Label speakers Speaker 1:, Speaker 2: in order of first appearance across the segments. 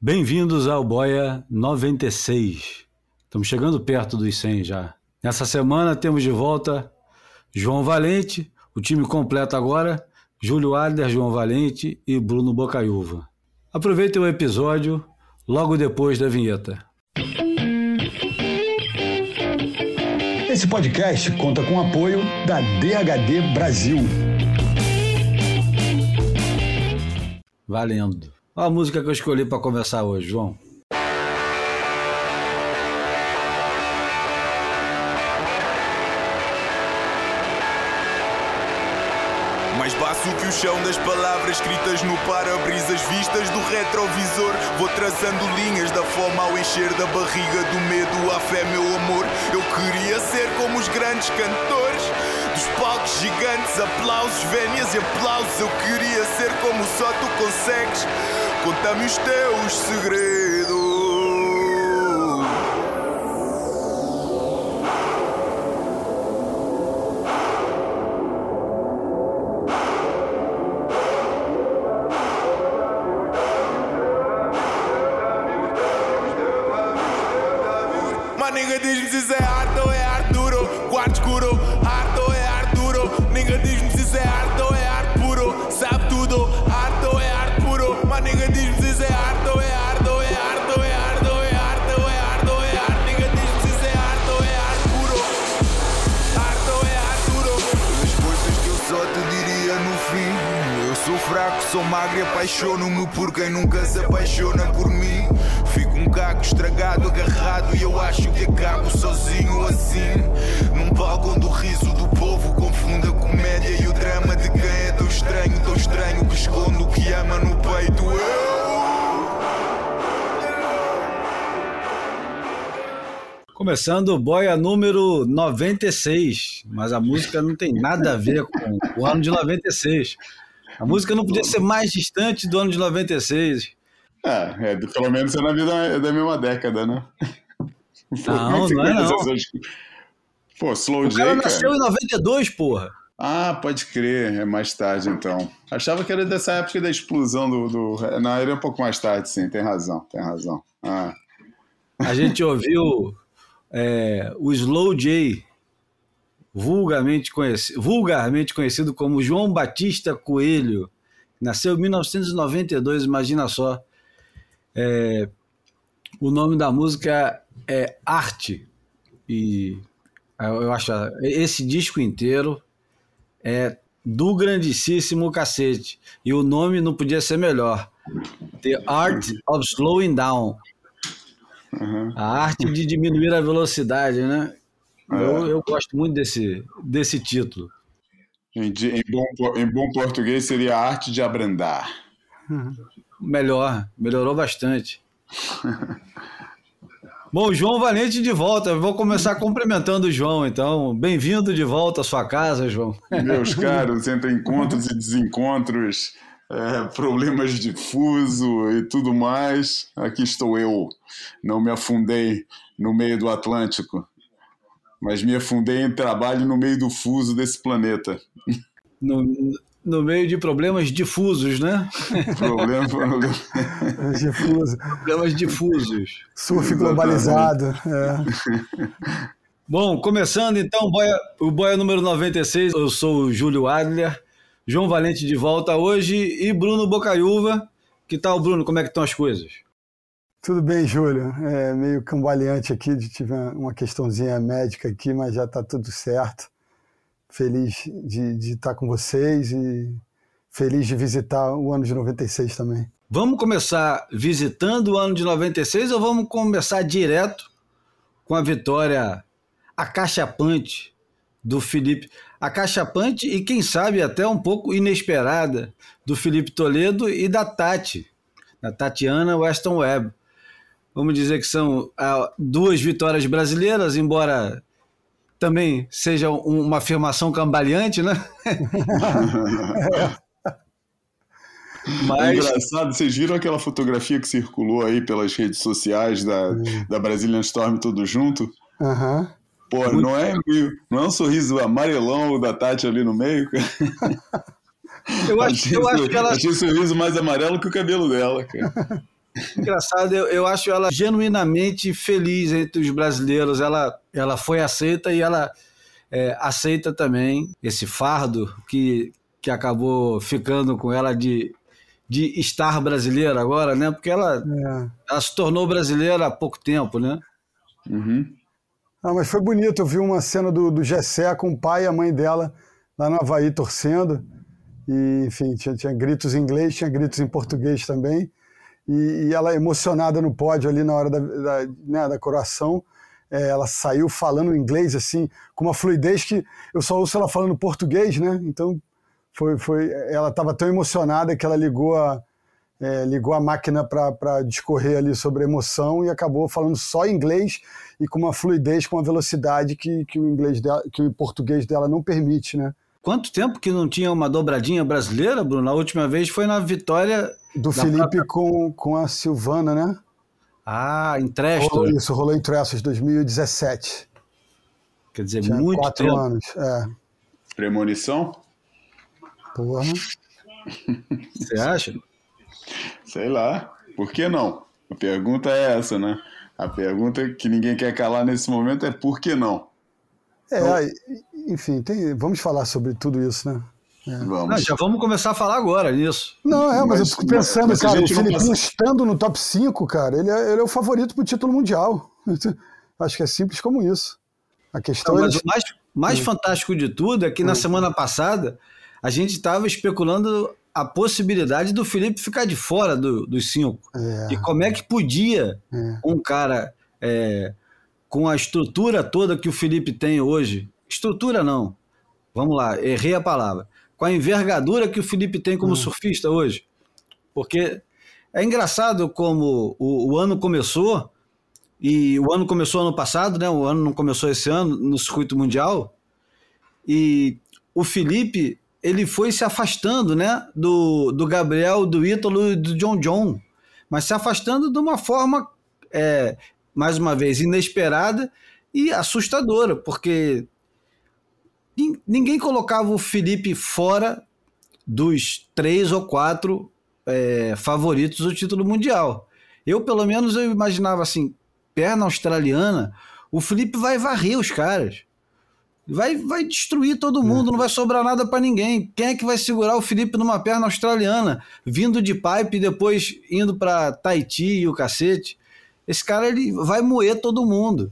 Speaker 1: Bem-vindos ao Boia 96. Estamos chegando perto dos 100 já. Nessa semana temos de volta João Valente, o time completo agora, Júlio Adler, João Valente e Bruno Bocaiúva. Aproveitem o episódio logo depois da vinheta.
Speaker 2: Esse podcast conta com o apoio da DHD Brasil.
Speaker 1: Valendo. Olha a música que eu escolhi para conversar hoje, João.
Speaker 3: Mais baço que o chão das palavras escritas no para-brisas vistas do retrovisor. Vou traçando linhas da fome ao encher da barriga do medo à fé, meu amor. Eu queria ser como os grandes cantores. Dos palcos gigantes, aplausos, vénias e aplausos. Eu queria ser como só tu consegues. Conta-me os teus segredos. Apaixono-me por quem nunca se apaixona por mim. Fico um caco estragado, agarrado e eu acho que acabo sozinho assim. Num palco onde o riso do povo confunde a comédia e o drama de quem é tão estranho, tão estranho que esconde o que ama no peito. Eu.
Speaker 1: Começando Boia número 96, mas a música não tem nada a ver com o ano de 96. A música não podia ser mais distante do ano de 96.
Speaker 4: É, é pelo menos é na vida é da mesma década, né? Pô,
Speaker 1: Não, não é não.
Speaker 4: 56 Pô, Slow
Speaker 1: O
Speaker 4: J,
Speaker 1: cara
Speaker 4: cara.
Speaker 1: nasceu em 92, porra.
Speaker 4: Ah, pode crer, é mais tarde então. Achava que era dessa época da explosão do. do... Não, era um pouco mais tarde, sim, tem razão, tem razão. Ah,
Speaker 1: A gente ouviu é, o Slow J, vulgarmente conhecido, vulgarmente conhecido como João Batista Coelho. Nasceu em 1992, imagina só. É, o nome da música é Arte. E eu acho esse disco inteiro é do grandíssimo cacete. E o nome não podia ser melhor. The Art of Slowing Down.
Speaker 4: uhum.
Speaker 1: A arte de diminuir a velocidade, né? Eu, eu gosto muito desse, desse título.
Speaker 4: em, em bom, em bom português seria a arte de abrandar.
Speaker 1: Melhor, melhorou bastante. Bom, João Valente de volta. Eu vou começar cumprimentando o João, então. Bem-vindo de volta à sua casa, João.
Speaker 4: Meus caros, entre encontros e desencontros, é, problemas de fuso e tudo mais, aqui estou eu. Não me afundei no meio do Atlântico, mas me afundei em trabalho no meio do fuso desse planeta.
Speaker 1: No, no meio de problemas difusos, né?
Speaker 4: Problema, problema.
Speaker 5: Difuso.
Speaker 1: Problemas difusos.
Speaker 5: Surf globalizado. É.
Speaker 1: Bom, começando então, o boia, o Boia número 96, eu sou o Júlio Adler, João Valente de volta hoje e Bruno Bocaiúva. Que tal, Bruno? Como é que estão as coisas?
Speaker 5: Tudo bem, Júlio. É meio cambaleante aqui, tive uma questãozinha médica aqui, mas já está tudo certo. Feliz de, de estar com vocês e feliz de visitar o ano de 96 também.
Speaker 1: Vamos começar visitando o ano de 96 ou vamos começar direto com a vitória acachapante do Felipe? Acachapante e quem sabe até um pouco inesperada do Felipe Toledo e da Tati, da Tatiana Weston Webb. Vamos dizer que são ah, duas vitórias brasileiras, embora também seja um- uma afirmação cambaleante, né?
Speaker 4: É
Speaker 1: Mas
Speaker 4: engraçado, vocês viram aquela fotografia que circulou aí pelas redes sociais da, da Brazilian Storm tudo junto?
Speaker 5: Aham.
Speaker 4: Pô, não é, meio- não é um sorriso amarelão da Tati ali no meio?
Speaker 1: eu acho, eu acho que ela
Speaker 4: Achei o sorriso mais amarelo que o cabelo dela, cara.
Speaker 1: engraçado, eu, eu acho ela genuinamente feliz entre os brasileiros. Ela, ela foi aceita e ela é, aceita também esse fardo que, que acabou ficando com ela de, de estar brasileira agora, né? Porque ela, é. ela se tornou brasileira há pouco tempo, né?
Speaker 4: Uhum.
Speaker 5: Ah, mas foi bonito, eu vi uma cena do, do Gessé com o pai e a mãe dela lá no Havaí torcendo. E, enfim, tinha, tinha gritos em inglês, tinha gritos em português também. E, e ela emocionada no pódio ali na hora da, da, né, da coroação. É, ela saiu falando inglês assim, com uma fluidez que eu só ouço ela falando português, né? Então foi, foi ela estava tão emocionada que ela ligou a, é, ligou a máquina para discorrer ali sobre emoção e acabou falando só inglês e com uma fluidez, com uma velocidade que, que o inglês dela, que o português dela não permite, né?
Speaker 1: Quanto tempo que não tinha uma dobradinha brasileira, Bruno? A última vez foi na vitória
Speaker 5: do Felipe própria... com, com a Silvana, né?
Speaker 1: Ah, em Tresto.
Speaker 5: Rolou isso, rolou em Trestos, 2017.
Speaker 1: Quer dizer, Tinha muito quatro tempo.
Speaker 5: anos, é.
Speaker 4: Premonição?
Speaker 5: Porra.
Speaker 1: Você acha?
Speaker 4: Sei lá. Por que não? A pergunta é essa, né? A pergunta que ninguém quer calar nesse momento é por que não?
Speaker 5: É, então, enfim, tem, vamos falar sobre tudo isso, né?
Speaker 1: É. Vamos. Não, já vamos começar a falar agora nisso.
Speaker 5: Não, é, mas, mas eu fico pensando, mas cara, o Filipinho estando no top 5, cara, ele é, ele é o favorito pro título mundial. Acho que é simples como isso. A questão
Speaker 1: Não,
Speaker 5: é.
Speaker 1: Mas o mais, mais fantástico de tudo é que na semana passada a gente estava especulando a possibilidade do Felipe ficar de fora do, dos cinco. É. E como é que podia é. um cara é, com a estrutura toda que o Felipe tem hoje, estrutura não, vamos lá, errei a palavra, com a envergadura que o Felipe tem como hum. surfista hoje. Porque é engraçado como o, o, ano começou, e o ano começou ano passado, né? O ano não começou esse ano no circuito mundial. E o Felipe, ele foi se afastando, né? Do, do Gabriel, do Ítalo e do John John. Mas se afastando de uma forma, é, mais uma vez, inesperada e assustadora, porque ninguém colocava o Felipe fora dos três ou quatro é, favoritos do título mundial. Eu, pelo menos, eu imaginava assim, perna australiana, o Felipe vai varrer os caras. Vai, vai destruir todo mundo, é. não vai sobrar nada para ninguém. Quem é que vai segurar o Felipe numa perna australiana, vindo de pipe e depois indo para Tahiti e o cacete? Esse cara ele vai moer todo mundo.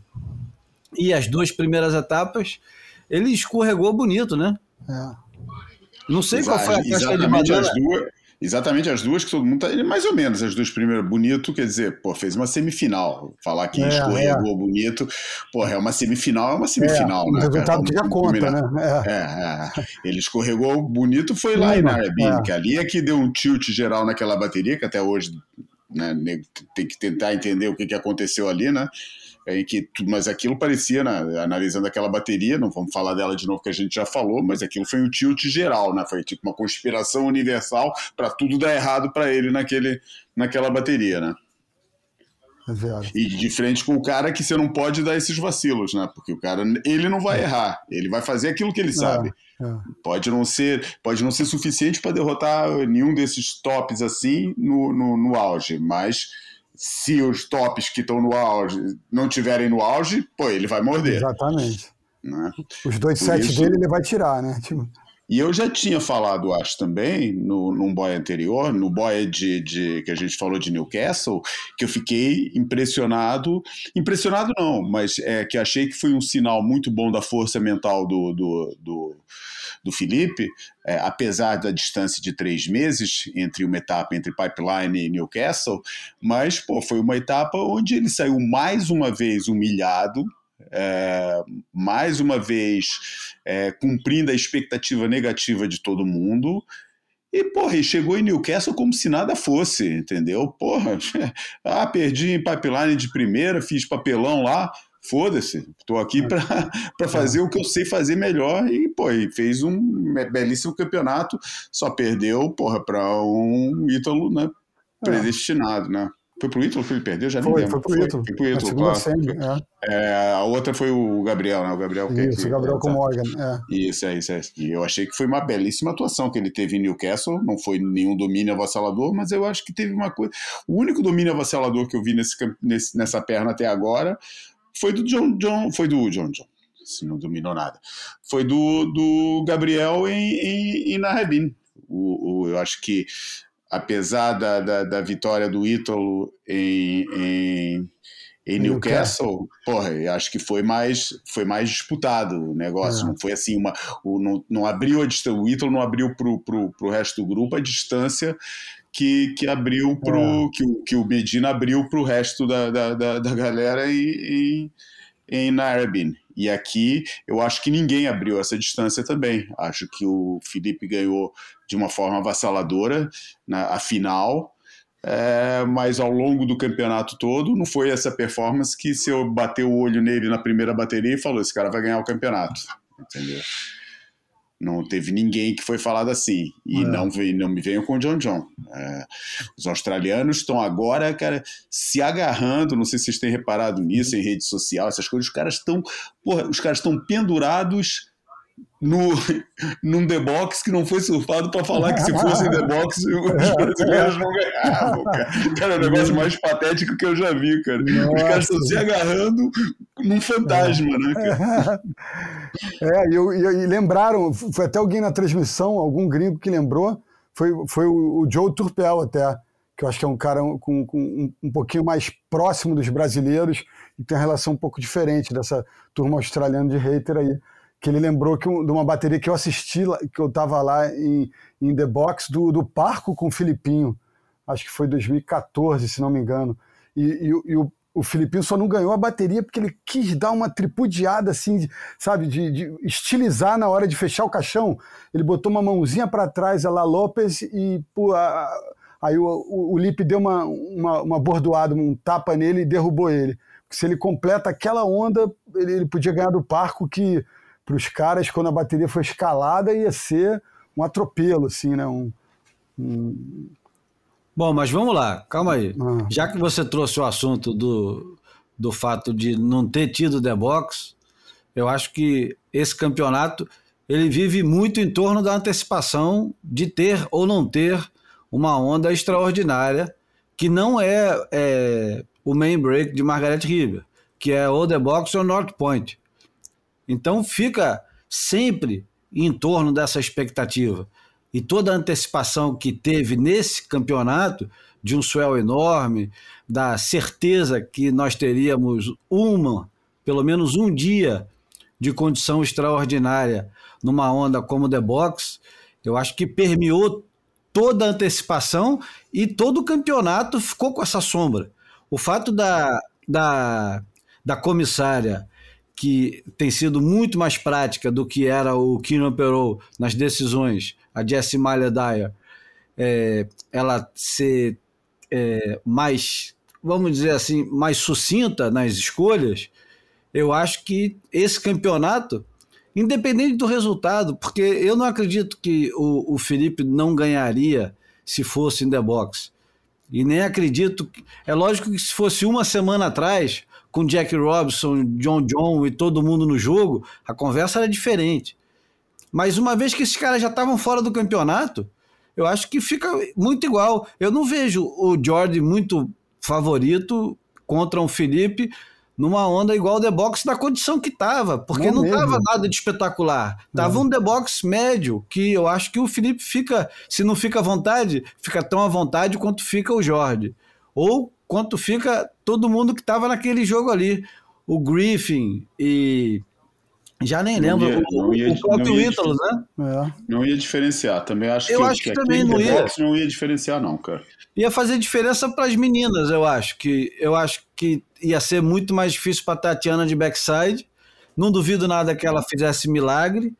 Speaker 1: E as duas primeiras etapas, ele escorregou bonito, né? É. Não sei qual foi a casca de banana.
Speaker 4: As duas, exatamente as duas que todo mundo tá. Mais ou menos as duas primeiras. Bonito, quer dizer, pô, fez uma semifinal. Falar que é, escorregou é. bonito, porra, é uma semifinal, é uma semifinal,
Speaker 5: é,
Speaker 4: né?
Speaker 5: O resultado que já conta, né?
Speaker 4: É. é. É, Ele escorregou bonito, foi lá em Arabim, é. que ali é que deu um tilt geral naquela bateria, que até hoje né, tem que tentar entender o que, que aconteceu ali, né? Em que, mas aquilo parecia, né, analisando aquela bateria, não vamos falar dela de novo que a gente já falou, mas aquilo foi um tilt geral, né? Foi tipo uma conspiração universal para tudo dar errado para ele naquele, naquela bateria, né?
Speaker 5: É
Speaker 4: e de frente com o cara que você não pode dar esses vacilos, né? Porque o cara, ele não vai é. errar, ele vai fazer aquilo que ele é, sabe. É. Pode não ser, pode não ser suficiente para derrotar nenhum desses tops assim no, no, no auge, mas se os tops que estão no auge não tiverem no auge, pô, ele vai morder.
Speaker 5: Exatamente. Né? Os dois Por sets isso... dele ele vai tirar, né? Tipo...
Speaker 4: E eu já tinha falado, acho também, no, num boy anterior, no boy de, de, que a gente falou de Newcastle, que eu fiquei impressionado. Impressionado não, mas é que achei que foi um sinal muito bom da força mental do, do, do do Felipe, é, apesar da distância de três meses entre uma etapa entre Pipeline e Newcastle, mas pô, foi uma etapa onde ele saiu mais uma vez humilhado, é, mais uma vez é, cumprindo a expectativa negativa de todo mundo. E, porra, e chegou em Newcastle como se nada fosse, entendeu? Porra, ah, perdi em pipeline de primeira, fiz papelão lá foda-se, estou aqui para é. fazer o que eu sei fazer melhor e, pô, e fez um belíssimo campeonato, só perdeu, porra, para um Ítalo, né, predestinado, né? Foi pro Ítalo que ele perdeu? Já
Speaker 5: foi,
Speaker 4: nem lembro.
Speaker 5: Foi pro Ítalo.
Speaker 4: Foi, pro Ítalo,
Speaker 5: claro.
Speaker 4: Semi, é. É, a outra foi o Gabriel, né? O Gabriel
Speaker 5: que, Isso, o Gabriel com Morgan. É.
Speaker 4: Isso, é isso, é. E eu achei que foi uma belíssima atuação que ele teve em Newcastle. Não foi nenhum domínio avassalador, mas eu acho que teve uma coisa. O único domínio avassalador que eu vi nesse, nesse, nessa perna até agora foi do John John. Foi do John John. Se não dominou nada. Foi do, do Gabriel em, em, em Narrabin. O, o, eu acho que apesar da, da, da vitória do Ítalo em, em, em Newcastle, porra, eu acho que foi mais, foi mais disputado o negócio. É. Não foi assim, uma, o, não, não abriu a distância, o Ítalo não abriu para o resto do grupo a distância que, que abriu pro, é. que, o, que o Medina abriu para o resto da, da, da, da galera em, em, em Narbin. E aqui eu acho que ninguém abriu essa distância também. Acho que o Felipe ganhou de uma forma avassaladora na a final, é, mas ao longo do campeonato todo não foi essa performance que se eu bater o olho nele na primeira bateria e falou: esse cara vai ganhar o campeonato. Entendeu? Não teve ninguém que foi falado assim. E é. não, não me venham com o John John. É, os australianos estão agora, cara, se agarrando. Não sei se vocês têm reparado nisso em rede social, essas coisas. Os caras estão. Os caras estão pendurados no, num The Box que não foi surfado para falar que se fosse The Box os brasileiros não ganhavam, cara. Cara, é o negócio mais patético que eu já vi, cara. Nossa. Os caras estão se agarrando num fantasma, né, cara?
Speaker 5: É, e, e, e, lembraram, foi até alguém na transmissão, algum gringo que lembrou, foi, foi o, o Joe Turpel até, que eu acho que é um cara com, com um, um pouquinho mais próximo dos brasileiros e tem uma relação um pouco diferente dessa turma australiana de hater aí que ele lembrou que, de uma bateria que eu assisti, que eu estava lá em, em The Box, do, do Parco com o Filipinho. Acho que foi 2014, se não me engano. E, e, e o, o Filipinho só não ganhou a bateria porque ele quis dar uma tripudiada, assim, de, sabe, de, de, estilizar na hora de fechar o caixão. Ele botou uma mãozinha para trás, a La Lopes, e pô, a, aí o, o, o Lipe deu uma, uma, uma bordoada, um tapa nele e derrubou ele. Se ele completa aquela onda, ele, ele podia ganhar do Parco, que para os caras, quando a bateria foi escalada, ia ser um atropelo, assim, né? Um, um...
Speaker 1: Bom, mas vamos lá, calma aí. Ah. Já que você trouxe o assunto do, do fato de não ter tido The Box, eu acho que esse campeonato ele vive muito em torno da antecipação de ter ou não ter uma onda extraordinária que não é, é o main break de Margaret River, que é ou The Box ou North Point. Então fica sempre em torno dessa expectativa. E toda a antecipação que teve nesse campeonato, de um swell enorme, da certeza que nós teríamos uma, pelo menos um dia de condição extraordinária numa onda como The Box, eu acho que permeou toda a antecipação e todo o campeonato ficou com essa sombra. O fato da, da, da comissária que tem sido muito mais prática do que era o Keenan Perot nas decisões, a Jessie Malha Dyer, é, ela ser é, mais, vamos dizer assim, mais sucinta nas escolhas, eu acho que esse campeonato, independente do resultado, porque eu não acredito que o, o Felipe não ganharia se fosse em The Box. E nem acredito. É lógico que se fosse uma semana atrás, com Jack Robinson, John John e todo mundo no jogo, a conversa era diferente. Mas uma vez que esses caras já estavam fora do campeonato, eu acho que fica muito igual. Eu não vejo o Jordan muito favorito contra um Felipe numa onda igual o The Box da condição que estava, porque não, estava nada de espetacular. Tava um The Box médio, que eu acho que o Felipe fica, se não fica à vontade, fica tão à vontade quanto fica o Jorge. Ou quanto fica todo mundo que estava naquele jogo ali. O Griffin e. Já nem lembro. Ia, o, ia, o próprio Ítalo, né?
Speaker 4: É. Não ia diferenciar. Também acho
Speaker 1: eu
Speaker 4: que,
Speaker 1: acho que, que também não ia.
Speaker 4: não ia diferenciar, não, cara.
Speaker 1: Ia fazer diferença para as meninas, eu acho. que Eu acho que ia ser muito mais difícil para Tatiana de backside. Não duvido nada que ela fizesse milagre,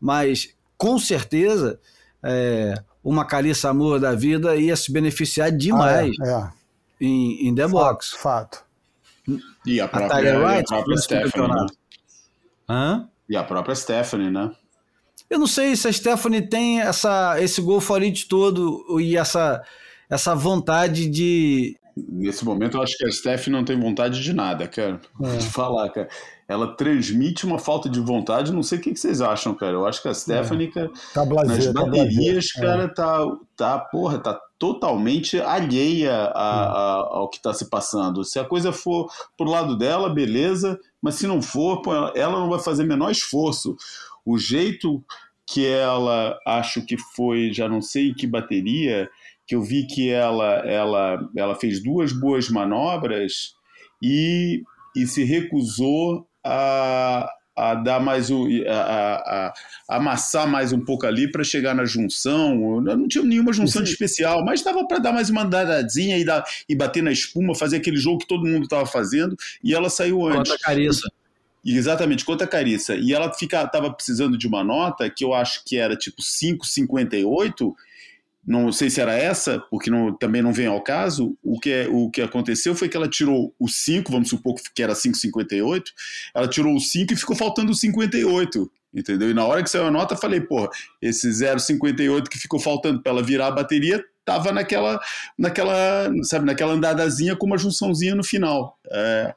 Speaker 1: mas com certeza é, uma Calissa Amor da vida ia se beneficiar demais. Ah, é, é em, em The Box.
Speaker 5: Fato.
Speaker 4: E a própria, a Wright, a própria Stephanie. Né? Hã? E a própria Stephanie, né?
Speaker 1: Eu não sei se a Stephanie tem essa, esse gol for todo e essa, essa vontade de,
Speaker 4: Nesse momento, eu acho que a Steph não tem vontade de nada, cara. É. De falar, cara. Ela transmite uma falta de vontade, não sei o que vocês acham, cara. Eu acho que a Stephanie, é.
Speaker 5: tá blazer,
Speaker 4: nas tá baterias, tá cara, tá, tá, porra, tá totalmente alheia a, a, ao que está se passando. Se a coisa for pro lado dela, beleza, mas se não for, pô, ela não vai fazer menor esforço. O jeito que ela, acho que foi, já não sei em que bateria, que eu vi que ela, ela, ela fez duas boas manobras e, e se recusou a, a dar mais o a, a, a, amassar mais um pouco ali para chegar na junção. Eu não tinha nenhuma junção de especial, mas dava para dar mais uma andadinha e, dar, e bater na espuma, fazer aquele jogo que todo mundo estava fazendo, e ela saiu antes.
Speaker 1: Conta a Carissa.
Speaker 4: Exatamente, conta a Carissa. E ela estava precisando de uma nota que eu acho que era tipo 5,58 não sei se era essa, porque não, também não vem ao caso, o que, é, o que aconteceu foi que ela tirou o 5, vamos supor que era 5,58, ela tirou o 5 e ficou faltando o 58, entendeu? E na hora que saiu a nota, falei, porra, esse 0,58 que ficou faltando para ela virar a bateria, tava naquela, naquela, sabe, naquela andadazinha com uma junçãozinha no final. É,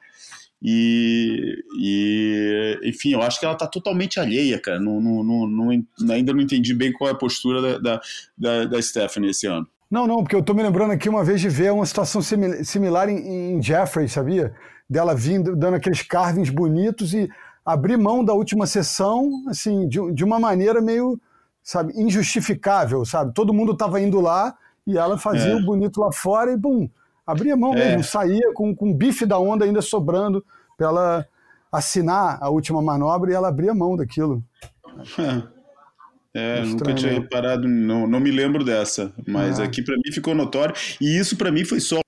Speaker 4: e, e, enfim, eu acho que ela está totalmente alheia, cara. Não, não, não, ainda não entendi bem qual é a postura da, da, da Stephanie esse ano.
Speaker 5: Não, não, porque eu estou me lembrando aqui uma vez de ver uma situação similar em, em Jeffrey, sabia? Dela vindo, dando aqueles carvings bonitos e abrir mão da última sessão, assim, de, de uma maneira meio, sabe, injustificável, sabe? Todo mundo estava indo lá e ela fazia é. o bonito lá fora e, bum, Abria mão é. mesmo, saía com, com o bife da onda ainda sobrando para ela assinar a última manobra e ela abria mão daquilo.
Speaker 4: É, nunca tinha né? reparado, não, não me lembro dessa, mas ah. aqui para mim ficou notório e isso para mim foi só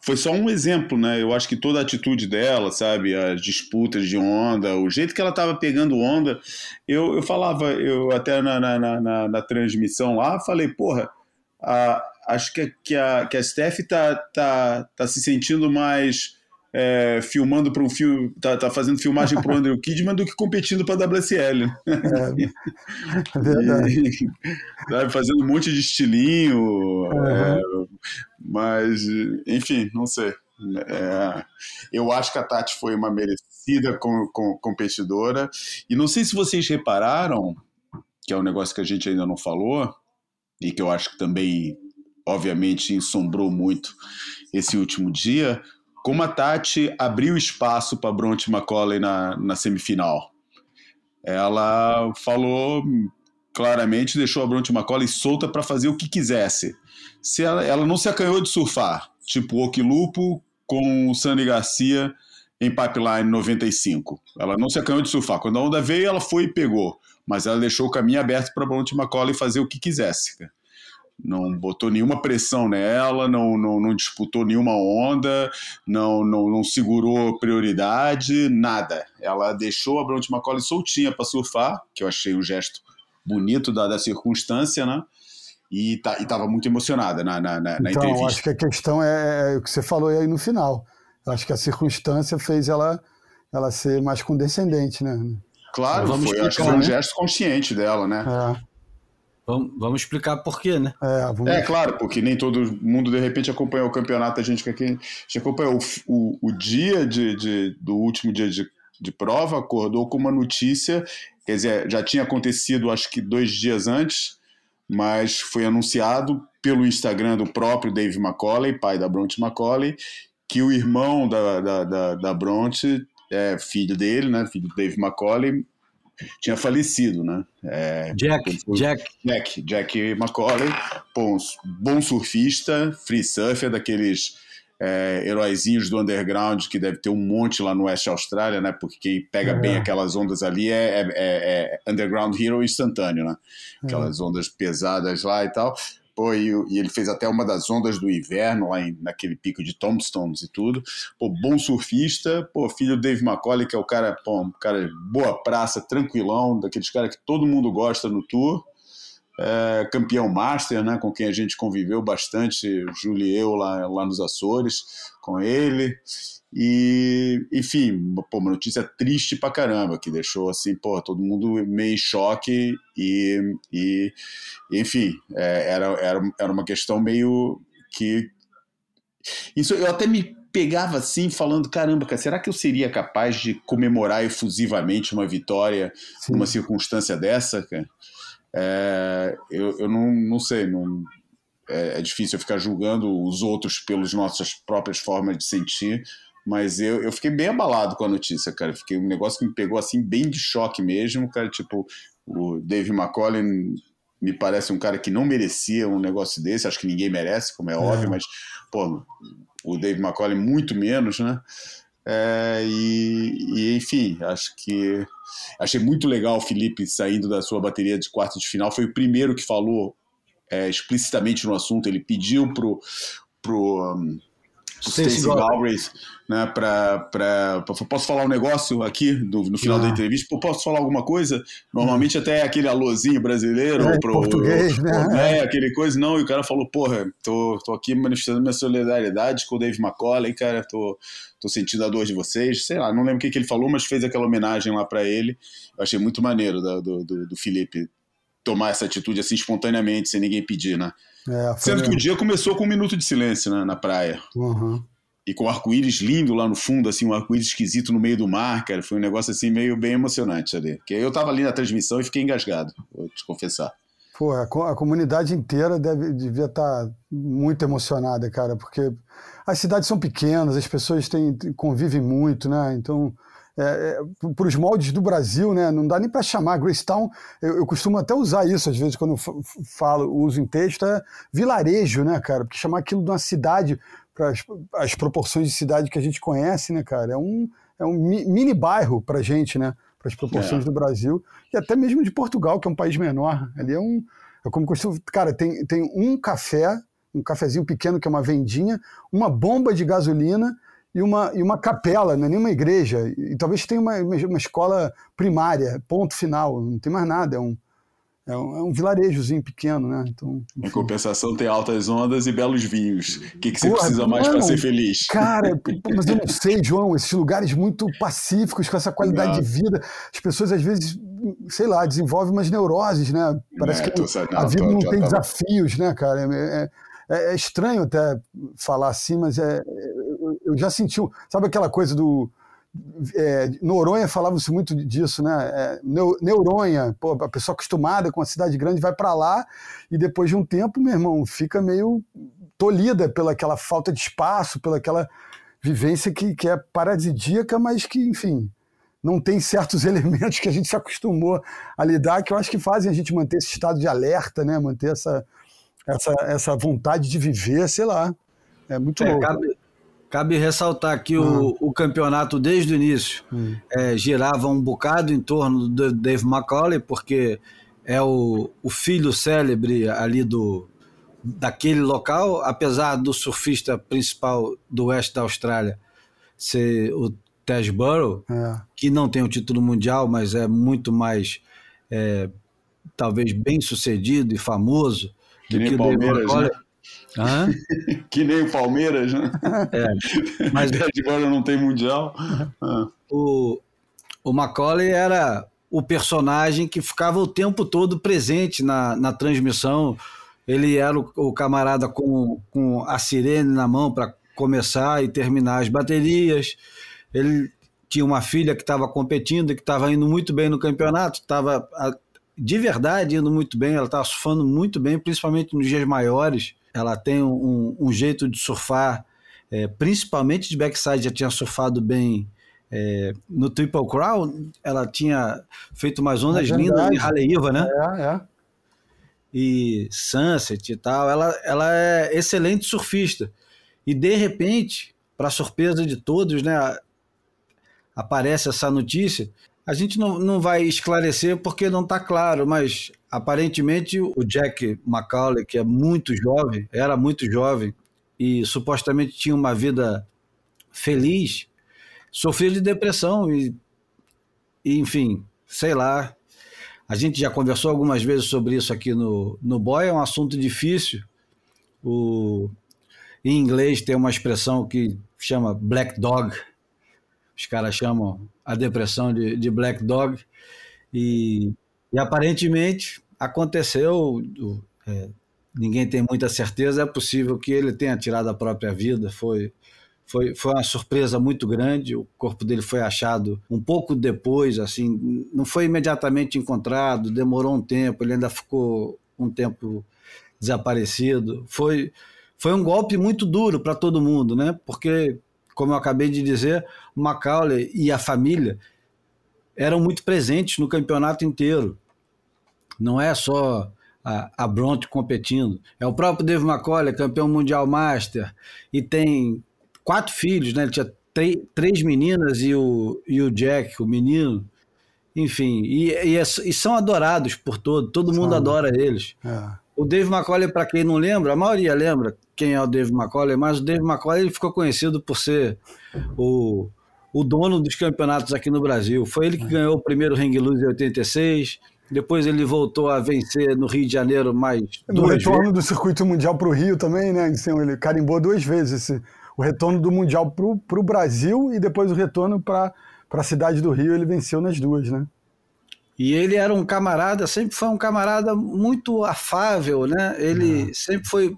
Speaker 4: foi só um exemplo, né? Eu acho que toda a atitude dela, sabe, as disputas de onda, o jeito que ela estava pegando onda, eu, eu falava, eu até na, na, na, na transmissão lá, falei, porra, a, acho que, que, a, que a Steph tá, tá, tá se sentindo mais é, filmando para um filme, tá, tá, fazendo filmagem para o Andrew Kidman do que competindo para a WSL. É, verdade. E, fazendo um monte de estilinho, uhum. é, mas, enfim, não sei. É, eu acho que a Tati foi uma merecida com, com, competidora. E não sei se vocês repararam, que é um negócio que a gente ainda não falou, e que eu acho que também obviamente ensombrou muito esse último dia, como a Tati abriu espaço para Bronte McCauley na, na semifinal. Ela falou claramente, deixou a Bronte McCauley solta para fazer o que quisesse. Se ela, ela não se acanhou de surfar, tipo o Okilupo com o Sandy Garcia em Pipeline 95. Ela não se acanhou de surfar. Quando a onda veio, ela foi e pegou. Mas ela deixou o caminho aberto para Bronte McCauley fazer o que quisesse não botou nenhuma pressão nela, não, não, não disputou nenhuma onda, não, não, não segurou prioridade, nada. Ela deixou a Bronte McCauley soltinha para surfar, que eu achei um gesto bonito da, da circunstância, né? E, tá, estava muito emocionada na, na, na,
Speaker 5: então,
Speaker 4: entrevista.
Speaker 5: acho que a questão é, é, o que você falou aí no final. acho que a circunstância fez ela, ela ser mais condescendente, né?
Speaker 4: Claro, Vamos foi, explicar, acho que foi um né? gesto consciente dela, né? É.
Speaker 1: Vamos, vamos explicar por quê, né?
Speaker 4: É, vamos... é, claro, porque nem todo mundo de repente acompanhou o campeonato, a gente que aqui já acompanhou. O, o, o dia de, de, do último dia de, de prova acordou com uma notícia, quer dizer, já tinha acontecido acho que dois dias antes, mas foi anunciado pelo Instagram do próprio Dave McCauley, pai da Bronte McCauley, que o irmão da, da, da, da Bronte, é, filho dele, né, filho do Dave McCauley, tinha falecido, né?
Speaker 1: É, Jack, Jack.
Speaker 4: Jack, Jack McCauley, bom, bom surfista, free surfer, daqueles é, heróizinhos do underground que deve ter um monte lá no Oeste Austrália, né? Porque quem pega é. bem aquelas ondas ali é, é, é, é underground hero instantâneo, né? Aquelas é. ondas pesadas lá e tal. Pô, e, e, ele fez até uma das ondas do inverno lá em, naquele pico de Tombstones e tudo. Pô, bom surfista, pô, filho do Dave McCauley, que é o cara, pô, um cara boa praça, tranquilão, daqueles caras que todo mundo gosta no tour. É, campeão master, né, com quem a gente conviveu bastante, Júlio e eu lá, lá nos Açores, com ele. E, enfim, pô, uma notícia triste pra caramba, que deixou assim, pô, todo mundo meio em choque e, e enfim, é, era, era, era uma questão meio que Isso eu até me pegava assim, falando: caramba, cara, será que eu seria capaz de comemorar efusivamente uma vitória Sim. numa circunstância dessa, cara? É, eu, eu não, não sei, não, é, é, difícil eu ficar julgando os outros pelas nossas próprias formas de sentir, mas eu, eu fiquei bem abalado com a notícia, cara. Fiquei um negócio que me pegou assim, bem de choque mesmo, cara. Tipo, o Dave McCollin me parece um cara que não merecia um negócio desse, acho que ninguém merece, como é, é. óbvio, mas, pô, o Dave McCollin muito menos, né? É, e, e, enfim, acho que achei muito legal o Felipe saindo da sua bateria de quarto de final. Foi o primeiro que falou é, explicitamente no assunto. Ele pediu pro, pro um, Stacey Galbraith, né, pra, pra, posso falar um negócio aqui no, no final ah. da entrevista? Posso falar alguma coisa? Normalmente hum. até aquele alôzinho brasileiro,
Speaker 5: é, pro, português, né?
Speaker 4: É, aquele coisa, não, e o cara falou, porra, tô, tô aqui manifestando minha solidariedade com o Dave McCollum, cara, tô, tô sentindo a dor de vocês, sei lá, não lembro o que, que ele falou, mas fez aquela homenagem lá para ele, eu achei muito maneiro do, do, do Felipe tomar essa atitude assim espontaneamente, sem ninguém pedir, né? É, Sendo que o dia começou com um minuto de silêncio né, na praia.
Speaker 5: Uhum.
Speaker 4: E com arco-íris lindo lá no fundo, assim, um arco-íris esquisito no meio do mar, cara. Foi um negócio assim meio bem emocionante ali. Porque eu tava ali na transmissão e fiquei engasgado, vou te confessar.
Speaker 5: Pô, a, a comunidade inteira deve, devia estar tá muito emocionada, cara, porque as cidades são pequenas, as pessoas têm, convivem muito, né? Então, é, é, para os moldes do Brasil, né? Não dá nem para chamar Gracetown. Eu, eu, costumo até usar isso às vezes quando falo, uso em texto, é vilarejo, né, cara? Porque chamar aquilo de uma cidade para as proporções de cidade que a gente conhece, né, cara? É um, é um mini bairro para gente, né? Para as proporções é. do Brasil e até mesmo de Portugal, que é um país menor. Ali é um, é como costumo, cara, tem, tem um café, um cafezinho pequeno que é uma vendinha, uma bomba de gasolina e uma, e uma capela, não é nenhuma igreja. E talvez tenha uma, uma escola primária, ponto final, não tem mais nada. É um, é um, é um vilarejozinho pequeno, né? Então,
Speaker 4: em compensação, tem altas ondas e belos vinhos. O que, que você Porra, precisa mais para ser feliz?
Speaker 5: Cara, mas eu não sei, João, esses lugares muito pacíficos, com essa qualidade não. de vida, as pessoas às vezes, sei lá, desenvolvem umas neuroses, né? Parece é, que não, a vida tô, não tem desafios, né, cara? É, é, é, estranho até falar assim, mas é, eu já senti, sabe aquela coisa do. É, Noronha falava-se muito disso, né? É, Neuronha, pô, a pessoa acostumada com a cidade grande vai para lá e depois de um tempo, meu irmão, fica meio tolhida pela aquela falta de espaço, pela aquela vivência que, que é paradisíaca, mas que, enfim, não tem certos elementos que a gente se acostumou a lidar que eu acho que fazem a gente manter esse estado de alerta, né? Manter essa, essa, essa vontade de viver, sei lá. É muito é, louco.
Speaker 1: Cabe ressaltar que o, ah. o campeonato, desde o início, hum. é, girava um bocado em torno do Dave McCauley, porque é o, o filho célebre ali do, daquele local, apesar do surfista principal do oeste da Austrália ser o Tej Burrow, é. que não tem o título mundial, mas é muito mais, é, talvez, bem sucedido e famoso
Speaker 4: que do que o Dave McCauley. Né? que nem o Palmeiras, né?
Speaker 1: É,
Speaker 4: mas agora não tem mundial. Ah.
Speaker 1: O, o Macaulay era o personagem que ficava o tempo todo presente na, na transmissão. Ele era o, o camarada com, com a sirene na mão para começar e terminar as baterias. Ele tinha uma filha que estava competindo, que estava indo muito bem no campeonato, estava de verdade indo muito bem, ela estava surfando muito bem, principalmente nos dias maiores ela tem um, um jeito de surfar, é, principalmente de backside, já tinha surfado bem é, no Triple Crown, ela tinha feito umas ondas é lindas em Haleiva, né?
Speaker 5: É, é.
Speaker 1: E Sunset e tal. Ela, ela é excelente surfista. E de repente, para surpresa de todos, né, aparece essa notícia a gente não, não vai esclarecer porque não está claro, mas aparentemente o Jack McCauley, que é muito jovem, era muito jovem e supostamente tinha uma vida feliz, sofreu de depressão e, e enfim, sei lá. A gente já conversou algumas vezes sobre isso aqui no, no Boy, é um assunto difícil. O, em inglês tem uma expressão que chama black dog, os caras chamam a depressão de, de Black Dog, e, e aparentemente aconteceu, é, ninguém tem muita certeza, é possível que ele tenha tirado a própria vida. Foi, foi, foi uma surpresa muito grande. O corpo dele foi achado um pouco depois, assim, não foi imediatamente encontrado, demorou um tempo, ele ainda ficou um tempo desaparecido. Foi, foi um golpe muito duro para todo mundo, né? Porque, como eu acabei de dizer, o Macaulay e a família eram muito presentes no campeonato inteiro. Não é só a, a Bronte competindo. É o próprio Dave McCauley, campeão mundial master, e tem quatro filhos, né? Ele tinha três meninas e o, e o Jack, o menino. Enfim, e, e, é, e são adorados por todo, todo mundo adora eles. É. O Dave McCauley, para quem não lembra, a maioria lembra quem é o Dave McCauley, mas o Dave McCauley ficou conhecido por ser o, o dono dos campeonatos aqui no Brasil. Foi ele que ganhou o primeiro Ring Loose em 86, depois ele voltou a vencer no Rio de Janeiro mais
Speaker 5: No retorno vezes. do circuito mundial para o Rio também, né? Ele carimbou duas vezes esse, o retorno do mundial para o Brasil e depois o retorno para a cidade do Rio. Ele venceu nas duas, né?
Speaker 1: E ele era um camarada, sempre foi um camarada muito afável, né? Ele uhum. sempre foi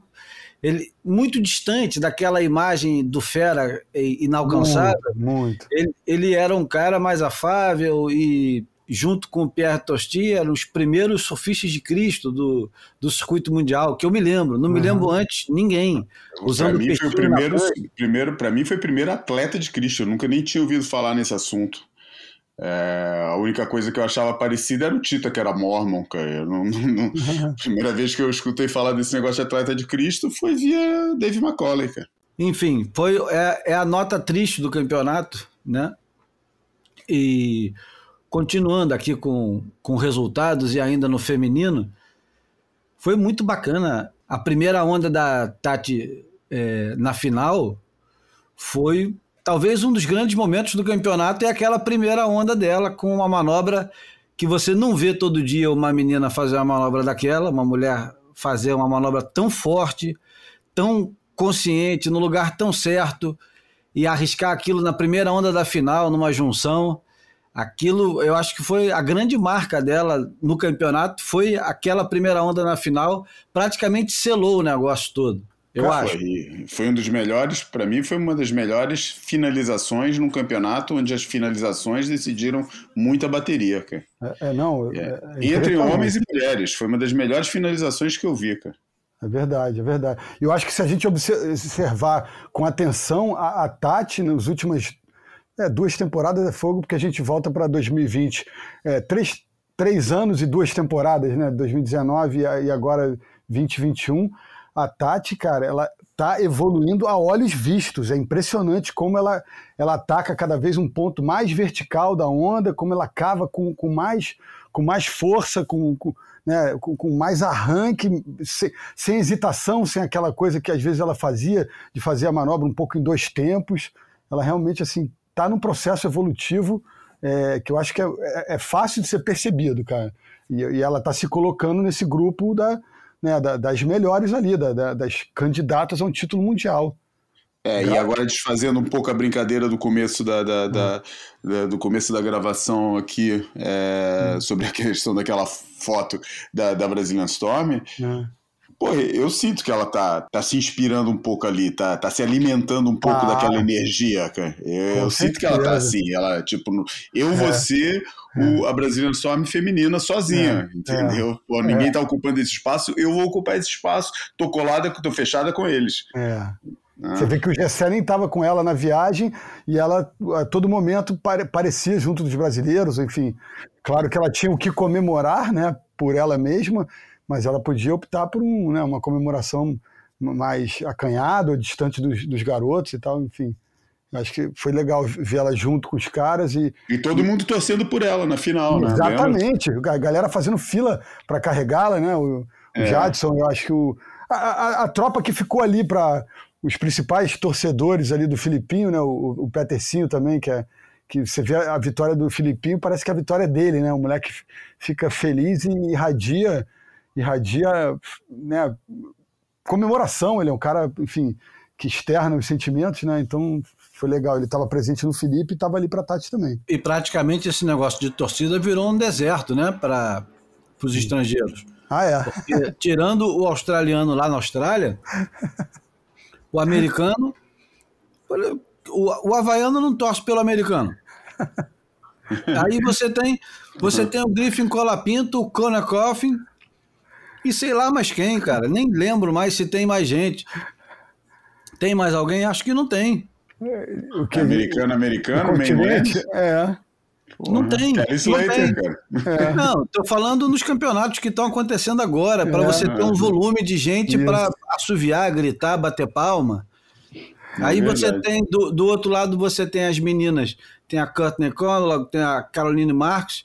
Speaker 1: ele muito distante daquela imagem do fera inalcançável.
Speaker 5: Muito. muito.
Speaker 1: Ele, ele era um cara mais afável e junto com o Pierre Tosti, eram os primeiros sofistas de Cristo do, do circuito mundial, que eu me lembro, não me lembro antes ninguém.
Speaker 4: Usando mim foi o primeiro, primeiro para mim foi o primeiro atleta de Cristo, eu nunca nem tinha ouvido falar nesse assunto. É, a única coisa que eu achava parecida era o Tita, que era Mormon, cara. Não, não, não, a primeira vez que eu escutei falar desse negócio de atleta de Cristo foi via Dave McCauley, cara.
Speaker 1: Enfim, foi, é, é a nota triste do campeonato, né? E continuando aqui com, com resultados e ainda no feminino, foi muito bacana. A primeira onda da Tati é, na final foi talvez um dos grandes momentos do campeonato é aquela primeira onda dela com uma manobra que você não vê todo dia uma menina fazer uma manobra daquela, uma mulher fazer uma manobra tão forte, tão consciente, no lugar tão certo e arriscar aquilo na primeira onda da final, numa junção. Aquilo, eu acho que foi a grande marca dela no campeonato, foi aquela primeira onda na final, praticamente selou o negócio todo. Eu Cara, acho.
Speaker 4: Foi, foi um dos melhores, para mim, foi uma das melhores finalizações num campeonato onde as finalizações decidiram muita bateria, cara.
Speaker 5: É, é não. É.
Speaker 4: É, Entre homens e mulheres, foi uma das melhores finalizações que eu vi, cara.
Speaker 5: É verdade, é verdade. Eu acho que se a gente observar com atenção a, a Tati nas últimas é, duas temporadas é fogo, porque a gente volta para 2020. É, três, três anos e duas temporadas, né? 2019 e agora 2021. A Tati, cara, ela tá evoluindo a olhos vistos. É impressionante como ela, ela ataca cada vez um ponto mais vertical da onda, como ela cava com, com, mais, com mais força, com, com né, com, com, mais arranque, sem, sem, hesitação, sem aquela coisa que às vezes ela fazia, de fazer a manobra um pouco em dois tempos. Ela realmente assim está num processo evolutivo é, que eu acho que é, é, é, fácil de ser percebido, cara. E, e ela está se colocando nesse grupo da, né, da, das melhores ali, da, das candidatas a um título mundial.
Speaker 4: É, e agora desfazendo um pouco a brincadeira do começo da, da, da, uhum. da do começo da gravação aqui é, uhum. sobre a questão daquela foto da, da Brazilian Storm, uhum. Pô, eu sinto que ela tá, tá se inspirando um pouco ali, tá, tá se alimentando um pouco ah, daquela energia, cara. Eu, eu sinto que ela tá assim, ela, tipo, eu, é. você, o, é. a Brazilian Storm feminina sozinha, é. entendeu? É. Pô, ninguém é. tá ocupando esse espaço, eu vou ocupar esse espaço, tô colada, tô fechada com eles.
Speaker 5: É. Ah. Você vê que o Gessé nem estava com ela na viagem e ela a todo momento parecia junto dos brasileiros, enfim. Claro que ela tinha o que comemorar, né, por ela mesma, mas ela podia optar por um, né, uma comemoração mais acanhada distante dos, dos garotos e tal, enfim. Acho que foi legal ver ela junto com os caras e.
Speaker 4: E todo mundo torcendo por ela na final,
Speaker 5: né? Exatamente. A galera fazendo fila para carregá-la, né? O, o é. Jadson, eu acho que o. A, a, a tropa que ficou ali para os principais torcedores ali do Filipinho, né? O, o Petercinho também, que é. Que você vê a vitória do Filipinho, parece que a vitória é dele, né? O moleque fica feliz e irradia irradia né, comemoração. Ele é um cara, enfim, que externa os sentimentos, né? Então foi legal. Ele estava presente no Felipe e estava ali para a Tati também.
Speaker 1: E praticamente esse negócio de torcida virou um deserto, né? Para os estrangeiros.
Speaker 5: Ah, é?
Speaker 1: Porque, tirando o australiano lá na Austrália, o americano. O, o havaiano não torce pelo americano. Aí você tem, você tem o Griffin Colapinto, o Connor Coffin e sei lá mais quem, cara. Nem lembro mais se tem mais gente. Tem mais alguém? Acho que não tem.
Speaker 4: O que americano, americano,
Speaker 5: continente? É.
Speaker 1: Porra, não tem.
Speaker 4: Slater, cara.
Speaker 1: É. Não, tô falando nos campeonatos que estão acontecendo agora, para é, você ter um volume de gente para assoviar, gritar, bater palma. É Aí você tem, do, do outro lado, você tem as meninas. Tem a Courtney Conlon, tem a Caroline Marques.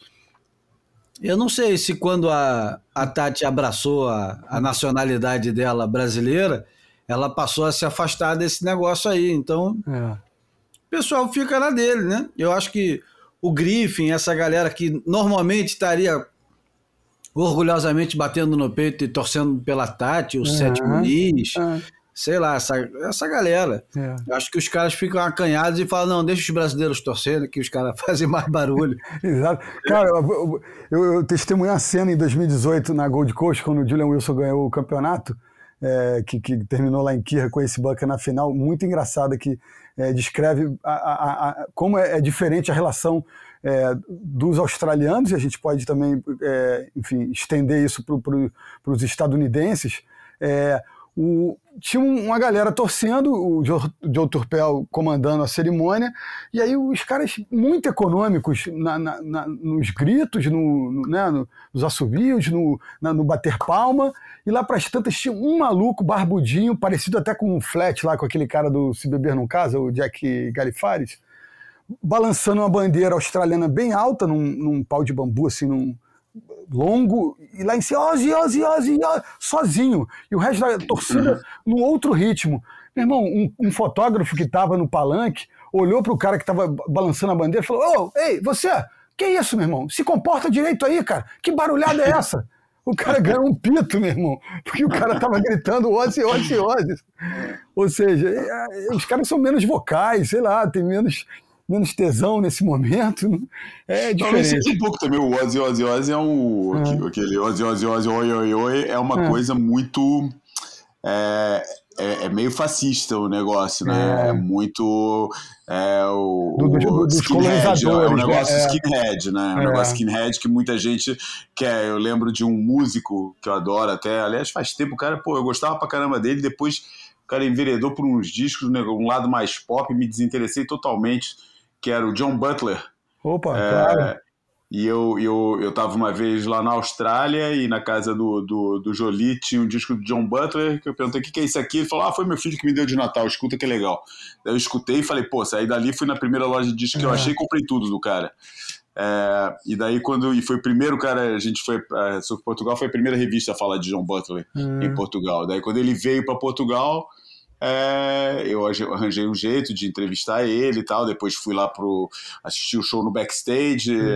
Speaker 1: Eu não sei se quando a, a Tati abraçou a, a nacionalidade dela brasileira, ela passou a se afastar desse negócio aí. Então, é. o pessoal fica na dele, né? Eu acho que o Griffin, essa galera que normalmente estaria orgulhosamente batendo no peito e torcendo pela Tati, o uhum. Sete Muniz, uhum. sei lá, essa, essa galera. É. Eu acho que os caras ficam acanhados e falam, não, deixa os brasileiros torcendo, que os caras fazem mais barulho.
Speaker 5: Exato. Cara, eu, eu, eu testemunhei a cena em 2018 na Gold Coast, quando o Julian Wilson ganhou o campeonato, é, que, que, terminou lá em Kirra com esse Bucker na final, muito engraçada, que é, descreve a, a, a, como é, é, diferente a relação é, dos australianos, e a gente pode também, é, enfim, estender isso para pro, os estadunidenses. É, o, tinha uma galera torcendo, o Joe, Turpel comandando a cerimônia, e aí os caras muito econômicos na, na, na, nos gritos, no, no, né, no, nos assobios, no, no bater palma, e lá para as tantas tinha um maluco barbudinho, parecido até com um flat lá, com aquele cara do Se Beber Não Casa, o Jack Galifares, balançando uma bandeira australiana bem alta, num, num pau de bambu, assim, num longo, e lá em cima, Ozzy, Ozzy, Ozzy, sozinho. E o resto da torcida no outro ritmo. Meu irmão, um, um fotógrafo que estava no palanque olhou para o cara que estava balançando a bandeira e falou: Ô, ei, você, que isso, meu irmão? Se comporta direito aí, cara. Que barulhada é essa? O cara ganhou um pito, meu irmão, porque o cara tava gritando Ozzy, Ozzy, Ozzy. Ou seja, é, é, os caras são menos vocais, sei lá, tem menos menos tesão nesse momento. É diferente. Seja
Speaker 4: um pouco também o Ozzy, Ozzy, Ozzy é um... É. Aquele Ozzy, Ozzy, Ozzy, oi, oi, oi, é uma é. coisa muito... É, é, é, meio fascista o negócio, né? É, é muito. É o, do, do, o skinhead, é um negócio né? skinhead, né? É um negócio skinhead que muita gente quer. Eu lembro de um músico que eu adoro até, aliás, faz tempo, o cara, pô, eu gostava pra caramba dele, depois o cara enveredou por uns discos, né, um lado mais pop, me desinteressei totalmente que era o John Butler.
Speaker 5: Opa, é, claro.
Speaker 4: E eu, eu, eu tava uma vez lá na Austrália e na casa do, do, do Jolie tinha um disco do John Butler, que eu perguntei o que, que é isso aqui. Ele falou: Ah, foi meu filho que me deu de Natal, escuta que é legal. Daí eu escutei e falei: Pô, saí dali, fui na primeira loja de disco que é. eu achei e comprei tudo do cara. É, e daí, quando. E foi o primeiro cara, a gente foi. Sobre Portugal, foi a primeira revista a falar de John Butler hum. em Portugal. Daí, quando ele veio para Portugal é, eu arranjei um jeito de entrevistar ele e tal. Depois fui lá pro assistir o show no backstage. Hum.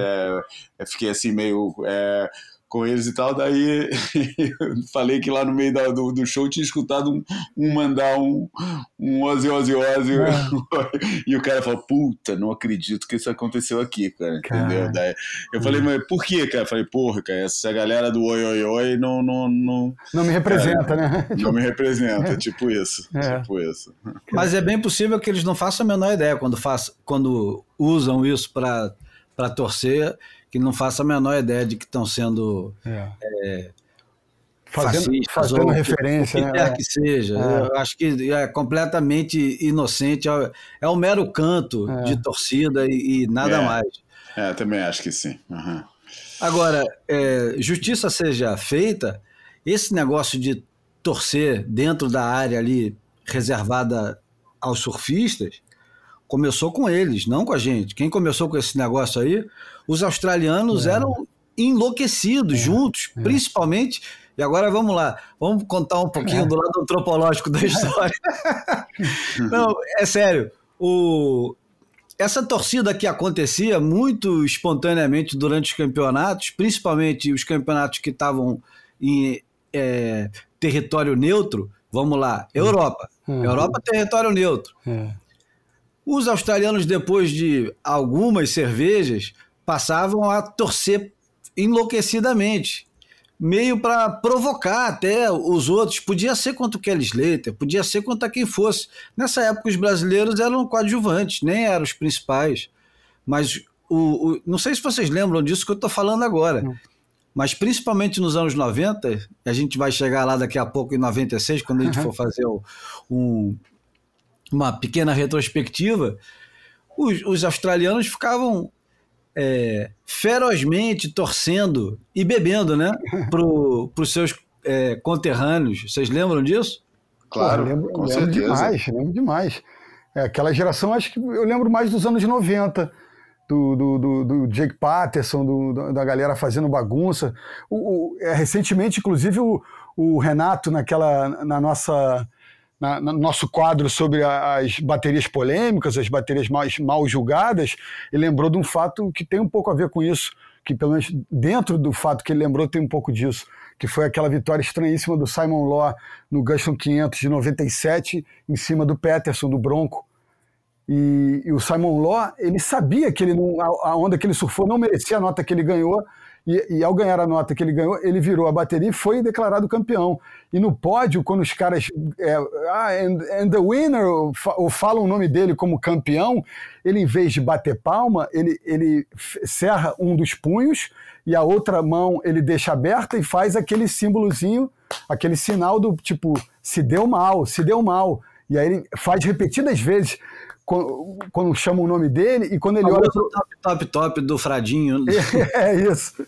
Speaker 4: É, fiquei assim meio é, com eles e tal. Daí falei que lá no meio da, do, do, show tinha escutado um, um mandar um, um Ozzy, Ozzy, Ozzy. É. e o cara falou: Puta, não acredito que isso aconteceu aqui, cara. cara. Entendeu? Daí eu falei: Mas por quê, cara? Eu falei: Porra, cara, essa galera do Oi, Oi, Oi não. Não, não,
Speaker 5: não me representa, né?
Speaker 4: Não me representa, tipo isso. É. Tipo isso.
Speaker 1: Mas é bem possível que eles não façam a menor ideia quando, faz, quando usam isso para torcer que não faça a menor ideia de que estão sendo é. É,
Speaker 5: fazendo, fazendo referência,
Speaker 1: o que
Speaker 5: né?
Speaker 1: quer que seja. É. Eu acho que é completamente inocente, é, é um mero canto é. de torcida e, e nada
Speaker 4: é.
Speaker 1: mais.
Speaker 4: É, também acho que sim. Uhum.
Speaker 1: Agora, justiça seja feita, esse negócio de torcer dentro da área ali reservada aos surfistas começou com eles, não com a gente. Quem começou com esse negócio aí os australianos é. eram enlouquecidos é. juntos, é. principalmente. E agora vamos lá, vamos contar um pouquinho é. do lado antropológico da história. Não, é sério. O, essa torcida que acontecia muito espontaneamente durante os campeonatos, principalmente os campeonatos que estavam em é, território neutro, vamos lá, Europa. Uhum. Europa, território neutro. É. Os australianos, depois de algumas cervejas, passavam a torcer enlouquecidamente. meio para provocar até os outros. Podia ser contra o Kelly Slater, podia ser contra quem fosse. Nessa época, os brasileiros eram coadjuvantes, nem eram os principais. Mas o, o não sei se vocês lembram disso que eu estou falando agora. Não. Mas principalmente nos anos 90, a gente vai chegar lá daqui a pouco em 96, quando a gente uhum. for fazer um, uma pequena retrospectiva, os, os australianos ficavam é, ferozmente torcendo e bebendo, né? Para os seus é, conterrâneos. Vocês lembram disso?
Speaker 5: Claro, Pô, lembro, com lembro certeza. demais, lembro demais. É, aquela geração, acho que eu lembro mais dos anos 90. Do, do, do, do Jake Patterson, do, da galera fazendo bagunça. O, o, é, recentemente, inclusive, o, o Renato, naquela, na nossa na, no nosso quadro sobre as baterias polêmicas, as baterias mais mal julgadas, ele lembrou de um fato que tem um pouco a ver com isso, que pelo menos dentro do fato que ele lembrou tem um pouco disso, que foi aquela vitória estranhíssima do Simon Law no Guston 500 de 97 em cima do Peterson do Bronco. E, e o Simon Law, ele sabia que ele não, a, a onda que ele surfou não merecia a nota que ele ganhou, e, e, ao ganhar a nota que ele ganhou, ele virou a bateria e foi declarado campeão. E no pódio, quando os caras. É, ah, and, and, the winner, ou falam o nome dele como campeão, ele, em vez de bater palma, ele, ele cerra um dos punhos e a outra mão ele deixa aberta e faz aquele símbolozinho, aquele sinal do tipo, se deu mal, se deu mal. E aí ele faz repetidas vezes quando, quando chama o nome dele e quando ele olha pro...
Speaker 1: top top top do Fradinho.
Speaker 5: É, é isso.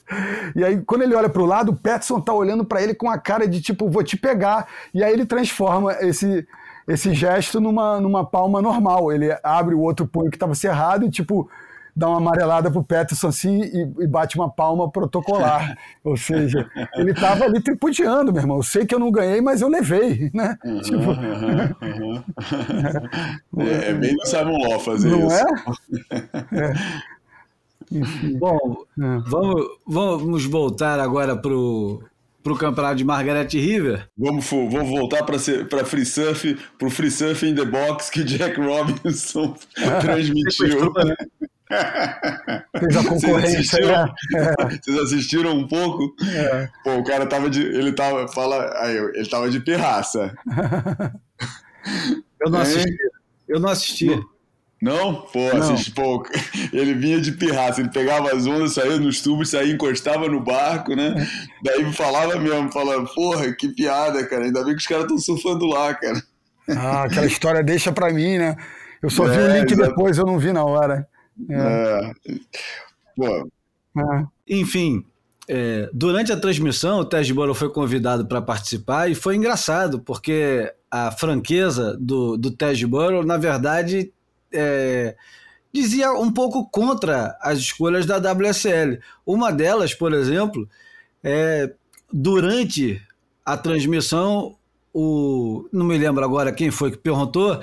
Speaker 5: E aí quando ele olha para o lado, o Petson tá olhando para ele com a cara de tipo vou te pegar. E aí ele transforma esse esse gesto numa numa palma normal. Ele abre o outro punho que estava cerrado e tipo dá uma amarelada pro Peterson assim e, e bate uma palma protocolar. Ou seja, ele estava ali tripudiando, meu irmão. Eu sei que eu não ganhei, mas eu levei, né?
Speaker 4: Uhum, tipo... uhum, uhum. É, é, bem do Simon Law fazer
Speaker 5: não
Speaker 4: isso.
Speaker 5: É? é.
Speaker 1: Bom, é. vamos, vamos voltar agora pro para o campeonato de Margaret River.
Speaker 4: Vamos, vamos voltar para Free Surf, para o Free Surf in the Box que Jack Robinson transmitiu.
Speaker 5: Fez a concorrência. Vocês assistiram,
Speaker 4: né? Vocês assistiram um pouco? É. Pô, o cara tava de. Ele tava. Fala, aí, ele tava de pirraça.
Speaker 1: Eu não assisti. Eu não assisti.
Speaker 4: Não? Pô, não. assisti pouco. Ele vinha de pirraça, ele pegava as ondas, saía nos tubos, saía, encostava no barco, né? Daí falava mesmo, falava, porra, que piada, cara. Ainda bem que os caras estão surfando lá, cara.
Speaker 5: Ah, aquela história deixa pra mim, né? Eu só é, vi o link exatamente. depois, eu não vi na hora. É.
Speaker 1: Pô. É. Enfim, é, durante a transmissão, o Ted Boro foi convidado para participar e foi engraçado, porque a franqueza do, do Ted Boro, na verdade, é, dizia um pouco contra as escolhas da WSL. Uma delas, por exemplo, é, durante a transmissão, o, não me lembro agora quem foi que perguntou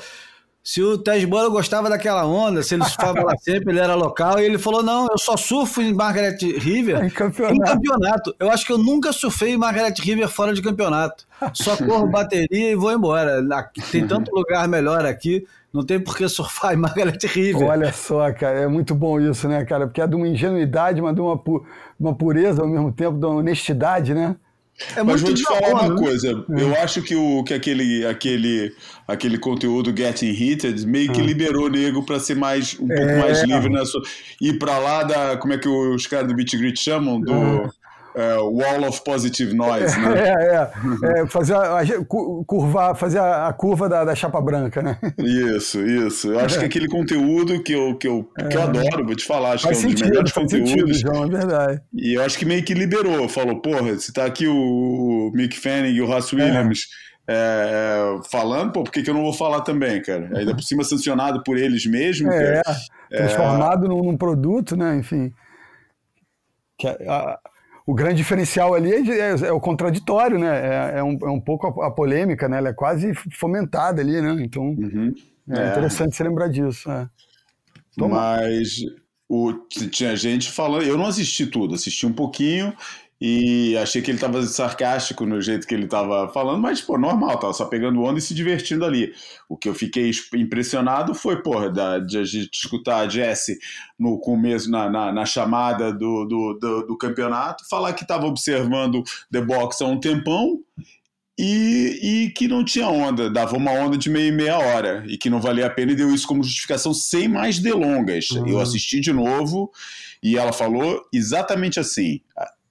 Speaker 1: se o Bola gostava daquela onda, se ele surfava lá sempre, ele era local, e ele falou: não, eu só surfo em Margaret River
Speaker 5: em campeonato. em
Speaker 1: campeonato. Eu acho que eu nunca surfei em Margaret River fora de campeonato. Só corro bateria e vou embora. Tem tanto lugar melhor aqui, não tem por que surfar em Margaret River.
Speaker 5: Olha só, cara, é muito bom isso, né, cara? Porque é de uma ingenuidade, mas de uma, uma pureza ao mesmo tempo, de uma honestidade, né?
Speaker 4: É Mas vou te falar uma né? coisa. É. Eu acho que, o, que aquele, aquele, aquele conteúdo Getting Heated meio que é. liberou o nego para ser mais um pouco é. mais livre na sua. Ir para lá da. Como é que os caras do Beat Grit chamam? Do. É é, wall of positive noise, né?
Speaker 5: É, é, é fazer a, a, curvar, fazer a, a curva da, da, chapa branca, né?
Speaker 4: Isso, isso. Eu acho que aquele conteúdo que eu, que eu, que eu adoro, vou te falar, acho faz que é um
Speaker 5: sentido, dos melhores conteúdos. Sentido, João, é verdade.
Speaker 4: E eu acho que meio que liberou, falou, porra, se tá aqui o Mick Fanning e o Ross Williams é, falando, pô, por que, que eu não vou falar também, cara? Ainda por cima sancionado por eles mesmos.
Speaker 5: É, transformado num, num, produto, né? Enfim. Que a, o grande diferencial ali é, é, é o contraditório, né? É, é, um, é um pouco a, a, polêmica, né? Ela é quase fomentada ali, né? Então uhum. é, é, interessante você lembrar disso. É.
Speaker 4: Mas o, tinha gente falando, eu não assisti tudo, assisti um pouquinho e achei que ele estava sarcástico no jeito que ele estava falando, mas, pô, normal, tava só pegando onda e se divertindo ali. O que eu fiquei impressionado foi, porra, da, de a gente escutar a Jesse no começo, na, na, na chamada do, do, do, do, campeonato, falar que estava observando The Box há um tempão e, e, que não tinha onda, dava uma onda de meia e meia hora, e que não valia a pena e deu isso como justificação sem mais delongas. Uhum. Eu assisti de novo e ela falou exatamente assim.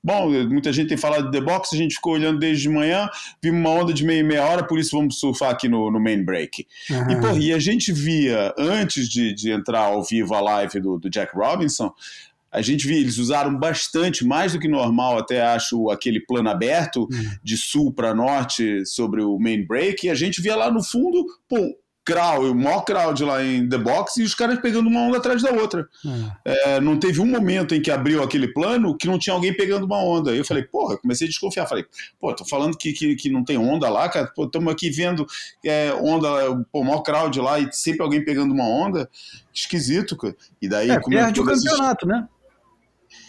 Speaker 4: Bom, muita gente tem falado de The Box, a gente ficou olhando desde de manhã, vimos uma onda de meia e meia hora, por isso vamos surfar aqui no, no main break. Uhum. E, porra, e a gente via, antes de, de entrar ao vivo a live do, do Jack Robinson, a gente via, eles usaram bastante, mais do que normal, até acho, aquele plano aberto uhum. de sul para norte sobre o main break, e a gente via lá no fundo, pô, crowd, o maior crowd lá em The Box e os caras pegando uma onda atrás da outra. É. É, não teve um momento em que abriu aquele plano que não tinha alguém pegando uma onda. Eu falei, porra, comecei a desconfiar. Falei, pô, tô falando que, que, que não tem onda lá, cara. Pô, estamos aqui vendo é, onda, pô, o maior crowd lá e sempre alguém pegando uma onda. Esquisito, cara. E daí.
Speaker 1: É, perde o campeonato, né?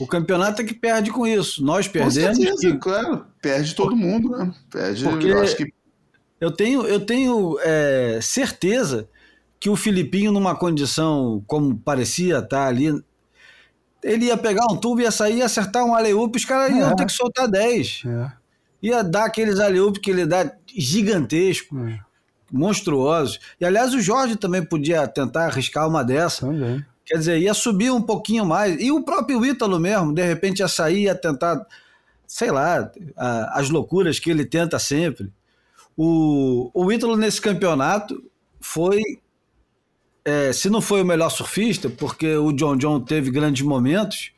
Speaker 1: O campeonato é que perde com isso. Nós perdemos. Com certeza,
Speaker 4: que... claro. Perde todo mundo, né? Perde. Porque... Eu acho que
Speaker 1: eu tenho, eu tenho é, certeza que o Filipinho, numa condição como parecia estar ali, ele ia pegar um tubo, ia sair, ia acertar um aleúpe, os caras é. iam ter que soltar 10. É. Ia dar aqueles aleúpes que ele dá gigantesco, é. monstruosos. E aliás, o Jorge também podia tentar arriscar uma dessa. Também. Quer dizer, ia subir um pouquinho mais. E o próprio Ítalo mesmo, de repente ia sair, ia tentar, sei lá, as loucuras que ele tenta sempre. O, o Ítalo nesse campeonato foi, é, se não foi o melhor surfista, porque o John John teve grandes momentos,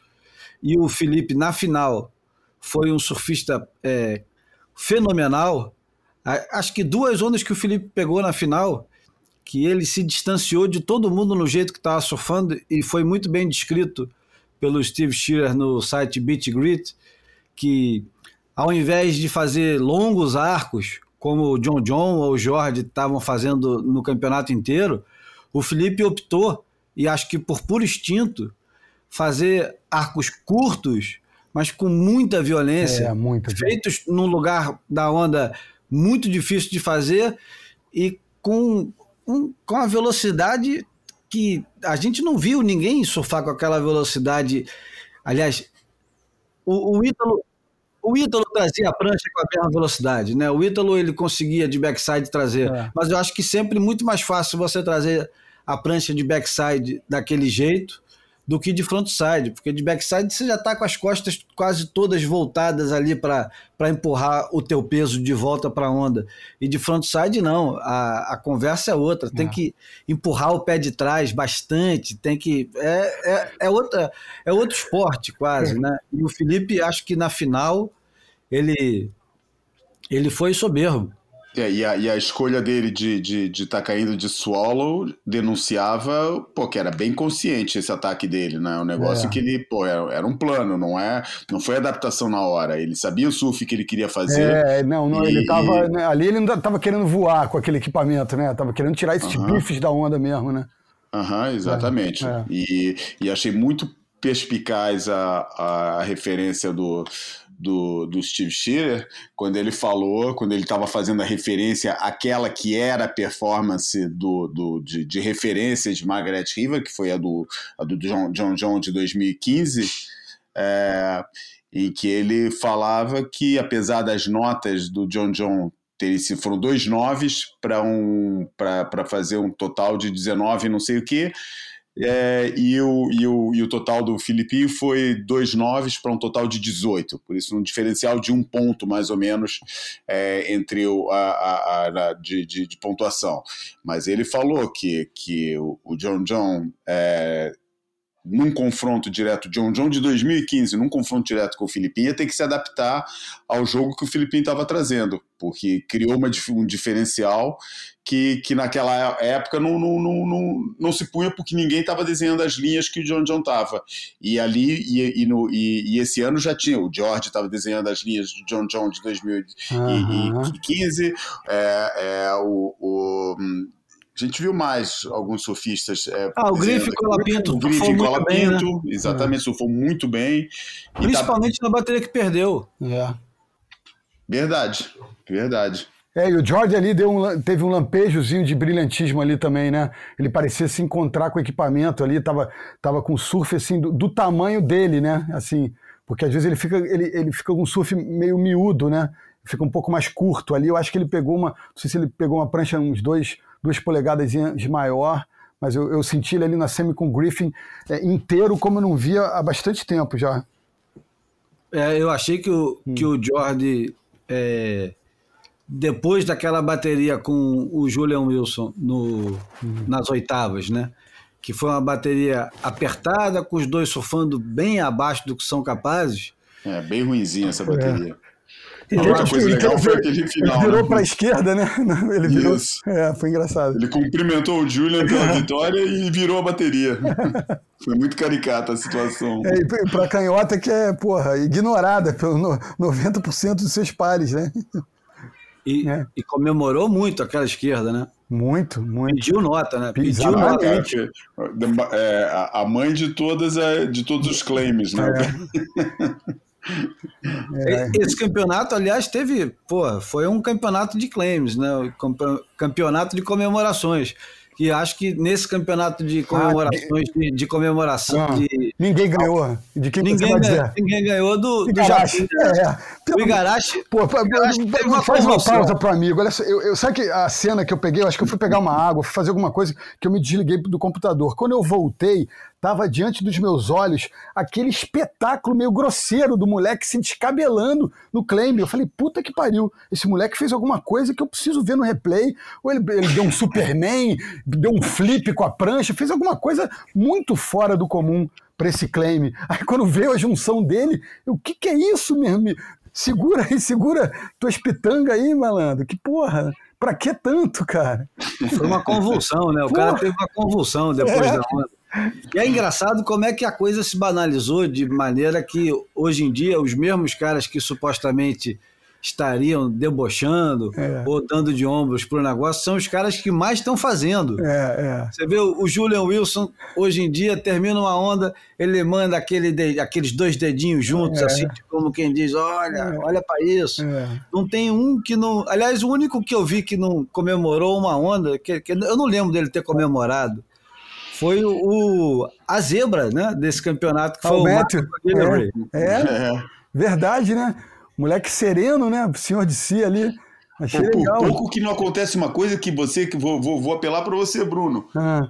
Speaker 1: e o Felipe na final foi um surfista é, fenomenal. Acho que duas ondas que o Felipe pegou na final, que ele se distanciou de todo mundo no jeito que estava surfando, e foi muito bem descrito pelo Steve Shearer no site Beach Grit, que ao invés de fazer longos arcos, como o John John ou o Jorge estavam fazendo no campeonato inteiro, o Felipe optou, e acho que por puro instinto, fazer arcos curtos, mas com muita violência,
Speaker 5: é,
Speaker 1: feitos num lugar da onda muito difícil de fazer e com, um, com a velocidade que a gente não viu ninguém surfar com aquela velocidade. Aliás, o, o Ítalo, o Ítalo trazia a prancha com a mesma velocidade, né? O Ítalo ele conseguia de backside trazer, é. mas eu acho que sempre muito mais fácil você trazer a prancha de backside daquele jeito do que de frontside, porque de backside você já está com as costas quase todas voltadas ali para empurrar o teu peso de volta para a onda. E de frontside não, a, a conversa é outra, tem é. que empurrar o pé de trás bastante, tem que é, é, é outra é outro esporte quase, né? E o Felipe acho que na final ele ele foi soberbo.
Speaker 4: É, e, a, e, a, escolha dele de estar de, de tá caindo de swallow denunciava pô, que era bem consciente esse ataque dele, né? Um negócio é. que ele, pô, era, era, um plano, não é? Não foi adaptação na hora. Ele sabia o surf que ele queria fazer.
Speaker 5: É, não, não e, ele tava. Né, ali ele não tava querendo voar com aquele equipamento, né? Tava querendo tirar esses uh -huh. bifes da onda mesmo, né?
Speaker 4: Aham, uh -huh, exatamente. É, é. E, e achei muito perspicaz a, a referência do do, do Steve Shearer, quando ele falou, quando ele estava fazendo a referência àquela que era a performance do, do, de, de referência de Margaret River, que foi a do, a do John, John John de 2015, é, em que ele falava que, apesar das notas do John John terem foram dois noves para um, fazer um total de 19 não sei o que, é, e, o, e, o, e o total do Filipinho foi dois noves para um total de 18, por isso um diferencial de um ponto mais ou menos é, entre o, a, a, a de, de, de, pontuação. Mas ele falou que, que o, o John John é, num confronto direto, John John de 2015, num confronto direto com o Filipinho, ia ter que se adaptar ao jogo que o Filipinho estava trazendo, porque criou uma, um diferencial que, que naquela época não, não, não, não, não se punha porque ninguém estava desenhando as linhas que o John John estava. E ali, e, e, no, e, e, esse ano já tinha, o George estava desenhando as linhas do John John de 2015, uhum. é, é, o, o A gente viu mais alguns surfistas. É,
Speaker 1: ah, o Griffin Colapinto.
Speaker 4: O Griffin Colapinto, né? exatamente, surfou muito bem.
Speaker 1: Principalmente tá... na bateria que perdeu.
Speaker 5: É.
Speaker 4: Verdade, verdade.
Speaker 5: É, e o George ali deu um, teve um lampejozinho de brilhantismo ali também, né? Ele parecia se encontrar com o equipamento ali, tava, tava com surf assim, do, do tamanho dele, né? Assim, porque às vezes ele fica, ele, ele fica com um surf meio miúdo, né? Fica um pouco mais curto ali. Eu acho que ele pegou uma. Não sei se ele pegou uma prancha uns dois, duas polegadas de maior, mas eu, eu senti ele ali na semi com o Griffin é, inteiro, como eu não via há bastante tempo já.
Speaker 1: É, eu achei que o, hum. que o Jordi, é, depois daquela bateria com o Julian Wilson no, hum. nas oitavas, né? que foi uma bateria apertada, com os dois surfando bem abaixo do que são capazes.
Speaker 4: É, bem ruimzinha essa bateria.
Speaker 5: É. E outra coisa legal foi aquele final. Ele virou né? para a esquerda, né? Ele virou. Isso. É, foi engraçado.
Speaker 4: Ele cumprimentou o Julian pela vitória e virou a bateria. foi muito caricata a situação.
Speaker 5: É, e para canhota que é, porra, ignorada pelo 90% dos seus pares, né?
Speaker 1: E, é. e comemorou muito aquela esquerda, né?
Speaker 5: Muito, muito.
Speaker 1: Pediu nota, né?
Speaker 5: Pediu nota.
Speaker 4: É, a mãe de todas é, de todos os claims, né?
Speaker 1: É. é. Esse campeonato, aliás, teve, pô, foi um campeonato de claims, né? Campeonato de comemorações que acho que nesse campeonato de ah, comemorações, ah, de, de, comemoração. Ah, de,
Speaker 5: ninguém ganhou. De quem
Speaker 1: ninguém,
Speaker 5: você
Speaker 1: ganhou, ninguém ganhou do, do Japão. É, é. O Igarashi.
Speaker 5: Pô, Igarashi uma faz uma pausa pro amigo. Olha só, eu, eu, sabe que a cena que eu peguei, eu acho que eu fui pegar uma água, fui fazer alguma coisa que eu me desliguei do computador. Quando eu voltei, estava diante dos meus olhos aquele espetáculo meio grosseiro do moleque se descabelando no claim. Eu falei, puta que pariu, esse moleque fez alguma coisa que eu preciso ver no replay. Ou ele, ele deu um Superman, deu um flip com a prancha, fez alguma coisa muito fora do comum para esse claim. Aí quando veio a junção dele, o que, que é isso mesmo? Segura aí, segura tuas pitangas aí, malandro. Que porra. Pra que tanto, cara?
Speaker 1: Foi uma convulsão, né? O cara teve uma convulsão depois é. da onda. E é engraçado como é que a coisa se banalizou de maneira que hoje em dia os mesmos caras que supostamente estariam debochando é. ou dando de ombros para o negócio são os caras que mais estão fazendo.
Speaker 5: É, é.
Speaker 1: Você vê o Julian Wilson hoje em dia termina uma onda, ele manda aquele de, aqueles dois dedinhos juntos, é. assim, como quem diz: olha, é. olha para isso. Não tem um que não. Aliás, o único que eu vi que não comemorou uma onda, que, que eu não lembro dele ter comemorado foi o, a zebra né, desse campeonato, que foi o.
Speaker 5: É, é, é, verdade, né? Moleque sereno, né? Senhor de si ali. Achei
Speaker 4: Pô,
Speaker 5: legal.
Speaker 4: Por pouco que não acontece uma coisa que você, que vou, vou, vou apelar para você, Bruno. Ah.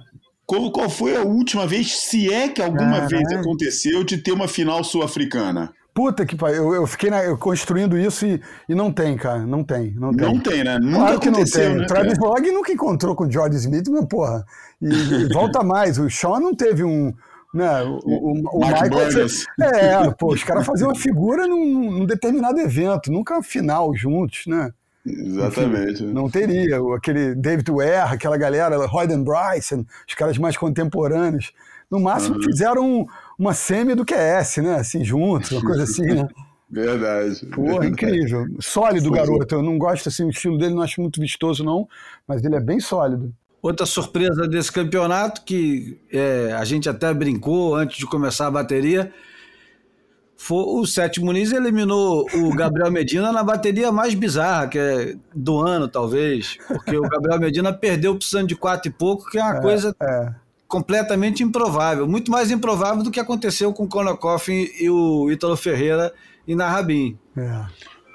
Speaker 4: Qual, qual foi a última vez, se é que alguma ah, vez é. aconteceu, de ter uma final sul-africana?
Speaker 5: Puta que pariu, eu, eu fiquei na, eu construindo isso e, e não tem, cara, não tem, não tem.
Speaker 4: Não tem, né?
Speaker 5: Nunca claro que não tem. Né, Travis Log nunca encontrou com o George Smith, meu porra. E, e volta mais, o Sean não teve um, né, o, o, o Michael. É, pô, os caras faziam uma figura num, num, determinado evento, nunca final juntos, né?
Speaker 4: Exatamente.
Speaker 5: Enfim, não teria. Aquele David Ware, aquela galera, Royden Bryson, os caras mais contemporâneos. No máximo uhum. fizeram uma semi do QS, né? Assim, juntos, uma coisa assim, né?
Speaker 4: Verdade.
Speaker 5: Porra,
Speaker 4: verdade.
Speaker 5: incrível. Sólido, Foi. garoto. Eu não gosto assim, o estilo dele não acho muito vistoso, não, mas ele é bem sólido.
Speaker 1: Outra surpresa desse campeonato, que é, a gente até brincou antes de começar a bateria, foi o Sete Muniz eliminou o Gabriel Medina na bateria mais bizarra, que é do ano, talvez. Porque o Gabriel Medina perdeu precisando de quatro e pouco, que é uma é, coisa é. Completamente improvável. Muito mais improvável do que aconteceu com o Conor Coffin e o Ítalo Ferreira e na Rabin.
Speaker 4: É.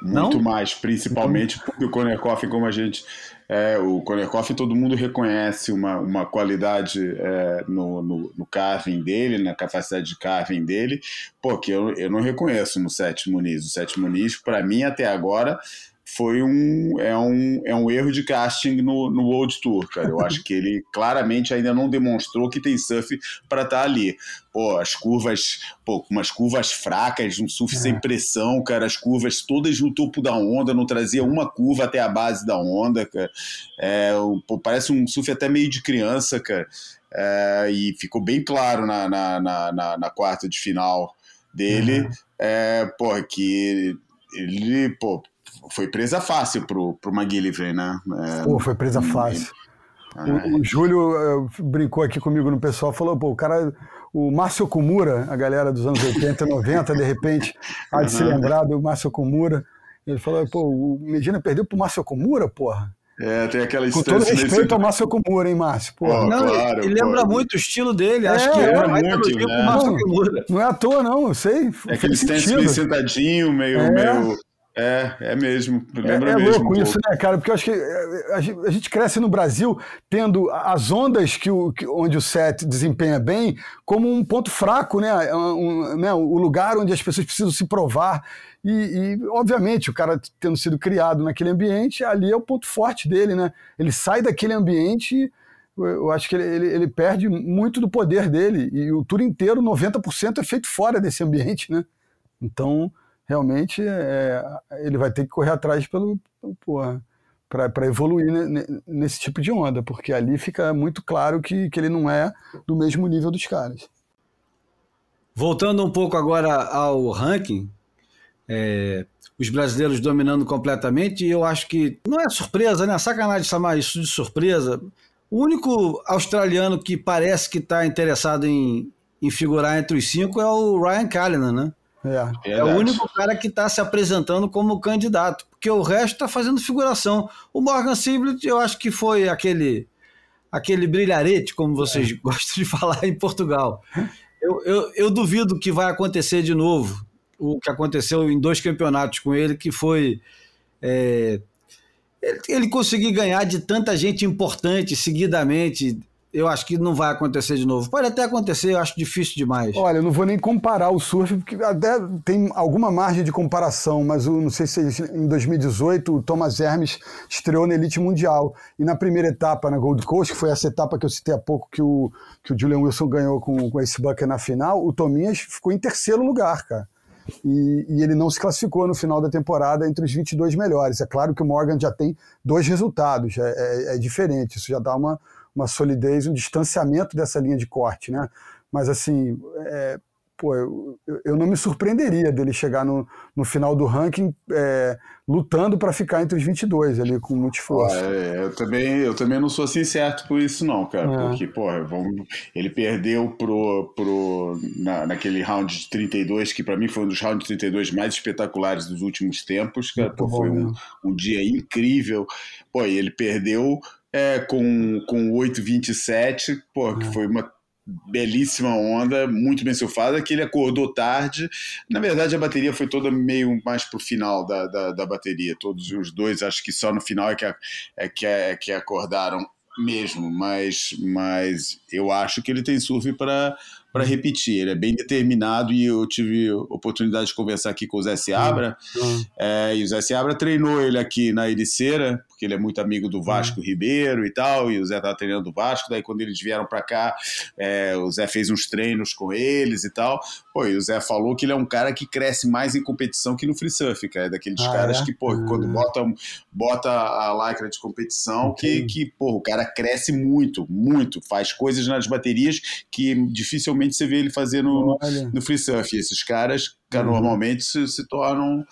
Speaker 4: Muito Não? mais, principalmente porque o Conor Coffin, como a gente é, o Konekoff todo mundo reconhece uma, uma qualidade é, no, no, no, carving dele, na capacidade de carving dele, porque eu, eu não reconheço no Sete Muniz. O Sete Muniz, para mim, até agora, foi um é, um é um erro de casting no, no World Tour, cara. Eu acho que ele claramente ainda não demonstrou que tem surf para estar tá ali. Pô, as curvas, pô, umas curvas fracas, um surf é. sem pressão, cara, as curvas todas no topo da onda, não trazia uma curva até a base da onda, cara. É, pô, parece um surf até meio de criança, cara. É, e ficou bem claro na, na, na, na quarta de final dele, uhum. é, pô, que ele, pô, foi presa fácil pro, pro McGillivray, né?
Speaker 5: É, Pô, foi presa fácil. O, o, Júlio uh, brincou aqui comigo no pessoal, falou, pô, o cara, o Márcio Kumura, a galera dos anos 80, 90, de repente, há de se lembrar do Márcio Kumura. Ele falou, pô, o Medina perdeu pro Márcio Kumura, porra.
Speaker 4: É, tem aquela
Speaker 5: Com todo respeito nesse... ao Márcio Kumura, hein, Márcio?
Speaker 1: Pô, oh, não, claro, ele pô. lembra muito o estilo dele. Acho é, que é, muito,
Speaker 5: né? Márcio Kumura. Não é à toa, não, eu sei.
Speaker 4: É aquele stance meio sentadinho, meio, é. meio é, é mesmo.
Speaker 5: Lembra é, é mesmo louco isso, né, cara? Porque eu acho que é, a gente cresce no Brasil tendo as ondas que o, que, onde o set desempenha bem como um ponto fraco, né? É um, né? O lugar onde as pessoas precisam se provar. E, e, obviamente, o cara tendo sido criado naquele ambiente, ali é o ponto forte dele, né? Ele sai daquele ambiente eu acho que ele, ele, ele, perde muito do poder dele. E o tour inteiro, 90% é feito fora desse ambiente, né? Então, realmente é, ele vai ter que correr atrás pelo para evoluir nesse tipo de onda, porque ali fica muito claro que, que ele não é do mesmo nível dos caras.
Speaker 1: Voltando um pouco agora ao ranking, é, os brasileiros dominando completamente, e eu acho que não é surpresa, né? Sacanagem chamar isso de surpresa. O único australiano que parece que está interessado em, em figurar entre os cinco é o Ryan Callanan, né? É, é o único cara que está se apresentando como candidato, porque o resto está fazendo figuração. O Morgan Siblet, eu acho que foi aquele aquele brilharete, como vocês é. gostam de falar em Portugal. Eu, eu, eu, duvido que vai acontecer de novo o que aconteceu em dois campeonatos com ele, que foi é, ele, ele conseguir ganhar de tanta gente importante seguidamente eu acho que não vai acontecer de novo. Pode até acontecer, eu acho difícil demais.
Speaker 5: Olha, eu não vou nem comparar o surf, porque até tem alguma margem de comparação, mas não sei se em 2018 o Thomas Hermes estreou na Elite Mundial. E na primeira etapa na Gold Coast, que foi essa etapa que eu citei há pouco, que o, que o Julian Wilson ganhou com, com esse bucket na final, o Tominhas ficou em terceiro lugar, cara. E, e, ele não se classificou no final da temporada entre os 22 melhores. É claro que o Morgan já tem dois resultados, é, é, é diferente, isso já dá uma uma solidez, um distanciamento dessa linha de corte, né? Mas assim, é, pô, eu, eu, não me surpreenderia dele chegar no, no final do ranking é, lutando para ficar entre os 22 ali com muito esforço.
Speaker 4: É, eu, também, eu também não sou assim certo por isso não, cara, é. porque, pô, vamos, ele perdeu pro, pro, na, naquele round de 32, que para mim foi um dos rounds de 32 mais espetaculares dos últimos tempos, cara, pô, foi um, um dia incrível, pô, e ele perdeu é, com, com 8,27, pô, que é. foi uma belíssima onda, muito bem surfada, que ele acordou tarde. Na verdade, a bateria foi toda meio mais pro final da, da, da bateria. Todos os dois, acho que só no final é que, é que, é que acordaram mesmo, mas, mas eu acho que ele tem surf para para repetir. Ele é bem determinado e eu tive oportunidade de conversar aqui com o Zé Seabra. Uhum. É, e o Zé Seabra treinou ele aqui na Ericeira, porque ele é muito amigo do Vasco uhum. Ribeiro e tal, e o Zé estava treinando o Vasco. Daí, quando eles vieram para cá, é, o Zé fez uns treinos com eles e tal. Pô, e o Zé falou que ele é um cara que cresce mais em competição que no free surf, cara. É daqueles ah, caras é? que, pô, uhum. quando bota, bota a lycra de competição, que, que, pô, o cara cresce muito, muito, faz coisas nas baterias que dificilmente você vê ele fazer no, no free surf. E esses caras, cara, uhum. normalmente se, se tornam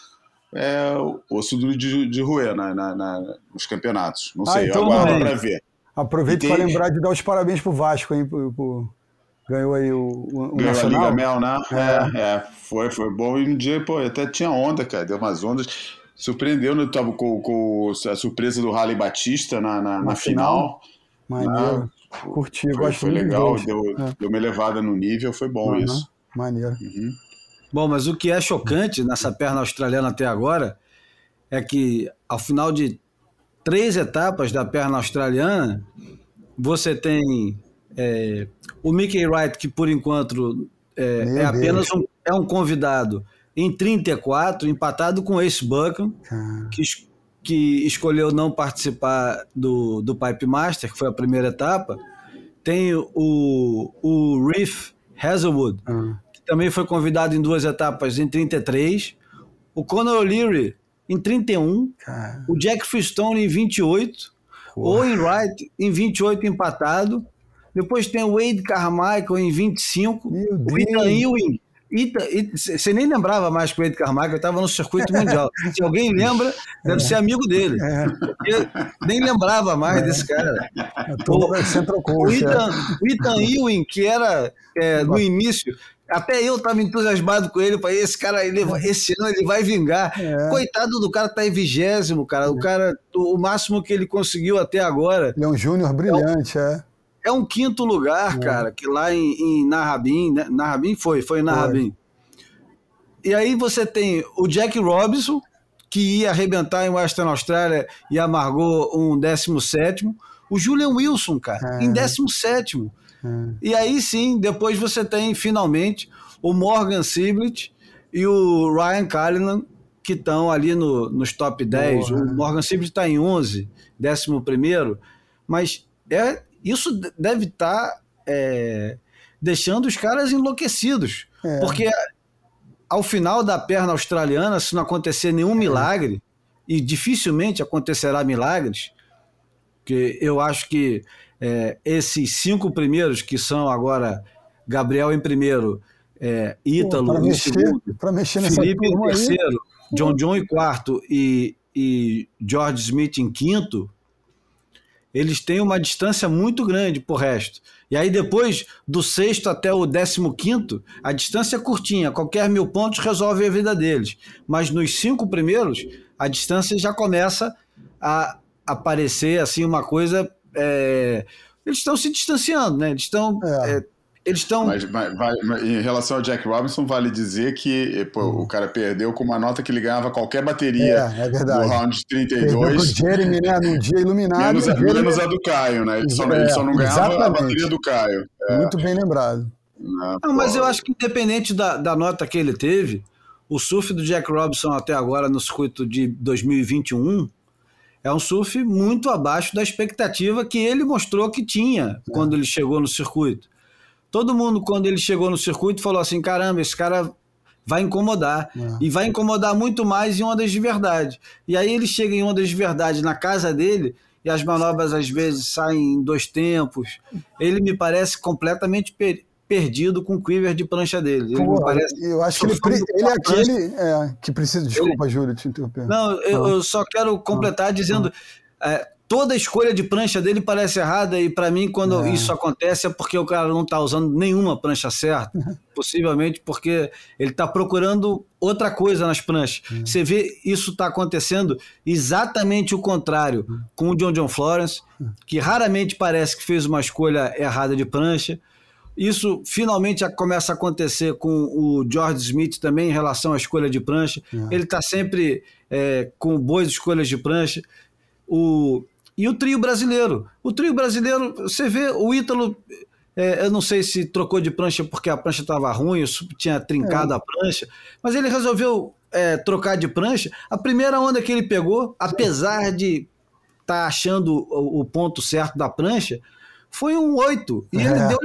Speaker 4: é, osso duro de, de roer na, na, na, nos campeonatos. Não ah, sei, então, eu aguardo para ver.
Speaker 5: Aproveito para lembrar de dar os parabéns pro Vasco, hein? Por, por... Ganhou aí o, o
Speaker 4: Ganhou Nacional. a Liga Mel, né? É. é. foi, foi bom. E um dia, pô, até tinha onda, cara. Deu umas ondas. Surpreendeu, né? Tava com, com a surpresa do Rally Batista na, na, na final.
Speaker 5: final. Maneiro. Curti, foi,
Speaker 4: gosto
Speaker 5: Foi
Speaker 4: legal, deu, é. deu uma elevada no nível, foi bom uhum, isso.
Speaker 5: Maneiro. Uhum.
Speaker 1: Bom, mas o que é chocante nessa perna australiana até agora é que ao final de três etapas da perna australiana, você tem é, o Mickey Wright, que por enquanto é, é apenas um, é um convidado, em 34, empatado com Ace Buckham, que que escolheu não participar do, do Pipe Master, que foi a primeira etapa. Tem o, o Reef Hazelwood, uhum. Também foi convidado em duas etapas em 33. O Conor O'Leary em 31. Cara. O Jack Freestone em 28. O Owen Wright em 28 empatado. Depois tem o Wade Carmichael em 25. o Ethan Ewing você nem lembrava mais que o Ed Carmichael estava no circuito mundial. Se alguém lembra, deve é. ser amigo dele. É. nem lembrava mais é. desse cara. O, o, Ethan, o Ethan Ewing, que era é, no início, até eu estava entusiasmado com ele, falei, esse cara, ele, esse ano ele vai vingar. É. Coitado do cara, tá em vigésimo, cara. O é. cara, o máximo que ele conseguiu até agora.
Speaker 5: Ele é um júnior brilhante, é.
Speaker 1: É um quinto lugar, é. cara, que lá em, em Narrabin, né? Narrabin foi, foi em Narrabin. E aí você tem o Jack Robinson, que ia arrebentar em Western Austrália e amargou um 17. O Julian Wilson, cara, é. em 17. É. E aí sim, depois você tem finalmente o Morgan Siblet e o Ryan Callinan, que estão ali no, nos top 10. Porra. O Morgan Siblet está em 11, 11. Mas é, isso deve estar tá, é, deixando os caras enlouquecidos. É. Porque ao final da perna australiana, se não acontecer nenhum milagre, e dificilmente acontecerá milagres, que eu acho que é, esses cinco primeiros, que são agora Gabriel em primeiro, é, Ítalo Pô, em mexer, segundo, Felipe em terceiro, aí. John John em quarto e, e George Smith em quinto, eles têm uma distância muito grande por resto. E aí depois, do sexto até o décimo quinto, a distância é curtinha, qualquer mil pontos resolve a vida deles. Mas nos cinco primeiros, a distância já começa a aparecer assim uma coisa... É... eles estão se distanciando, né? Eles estão... É. É, eles estão.
Speaker 4: Mas, mas, mas, em relação ao Jack Robinson, vale dizer que pô, o cara perdeu com uma nota que ele ganhava qualquer bateria
Speaker 5: é, é verdade.
Speaker 4: no round 32. Perdeu
Speaker 5: Jeremy, né? Num dia iluminado.
Speaker 4: Menos, a, Jeremy... menos a do Caio, né? Ele só, é, ele só não ganhava exatamente. a bateria do Caio.
Speaker 5: É. Muito bem lembrado.
Speaker 1: Não, não mas eu acho que, independente da, da nota que ele teve, o surf do Jack Robinson até agora no circuito de 2021 é um surf muito abaixo da expectativa que ele mostrou que tinha é. quando ele chegou no circuito. Todo mundo, quando ele chegou no circuito, falou assim: caramba, esse cara vai incomodar. É. E vai incomodar muito mais em ondas de verdade. E aí ele chega em ondas de verdade na casa dele e as manobras às vezes saem em dois tempos. Ele me parece completamente per perdido com o quiver de prancha dele. Pô,
Speaker 5: eu acho que ele, ele é aquele é, que precisa. Desculpa, ele... Júlio, te interromper.
Speaker 1: Não, eu, eu, só quero completar dizendo. É, toda escolha de prancha dele parece errada e para mim quando é. isso acontece é porque o cara não está usando nenhuma prancha certa, possivelmente porque ele está procurando outra coisa nas pranchas. É. Você vê isso está acontecendo exatamente o contrário com o John John Florence, que raramente parece que fez uma escolha errada de prancha. Isso finalmente começa a acontecer com o George Smith também em relação à escolha de prancha. É. Ele está sempre é, com boas escolhas de prancha. O, e o trio brasileiro. O trio brasileiro, você vê, o Ítalo, é, eu não sei se trocou de prancha porque a prancha estava ruim, tinha trincado é. a prancha, mas ele resolveu é, trocar de prancha. A primeira onda que ele pegou, apesar de estar tá achando o, o, ponto certo da prancha, foi um 8. E ele é. deu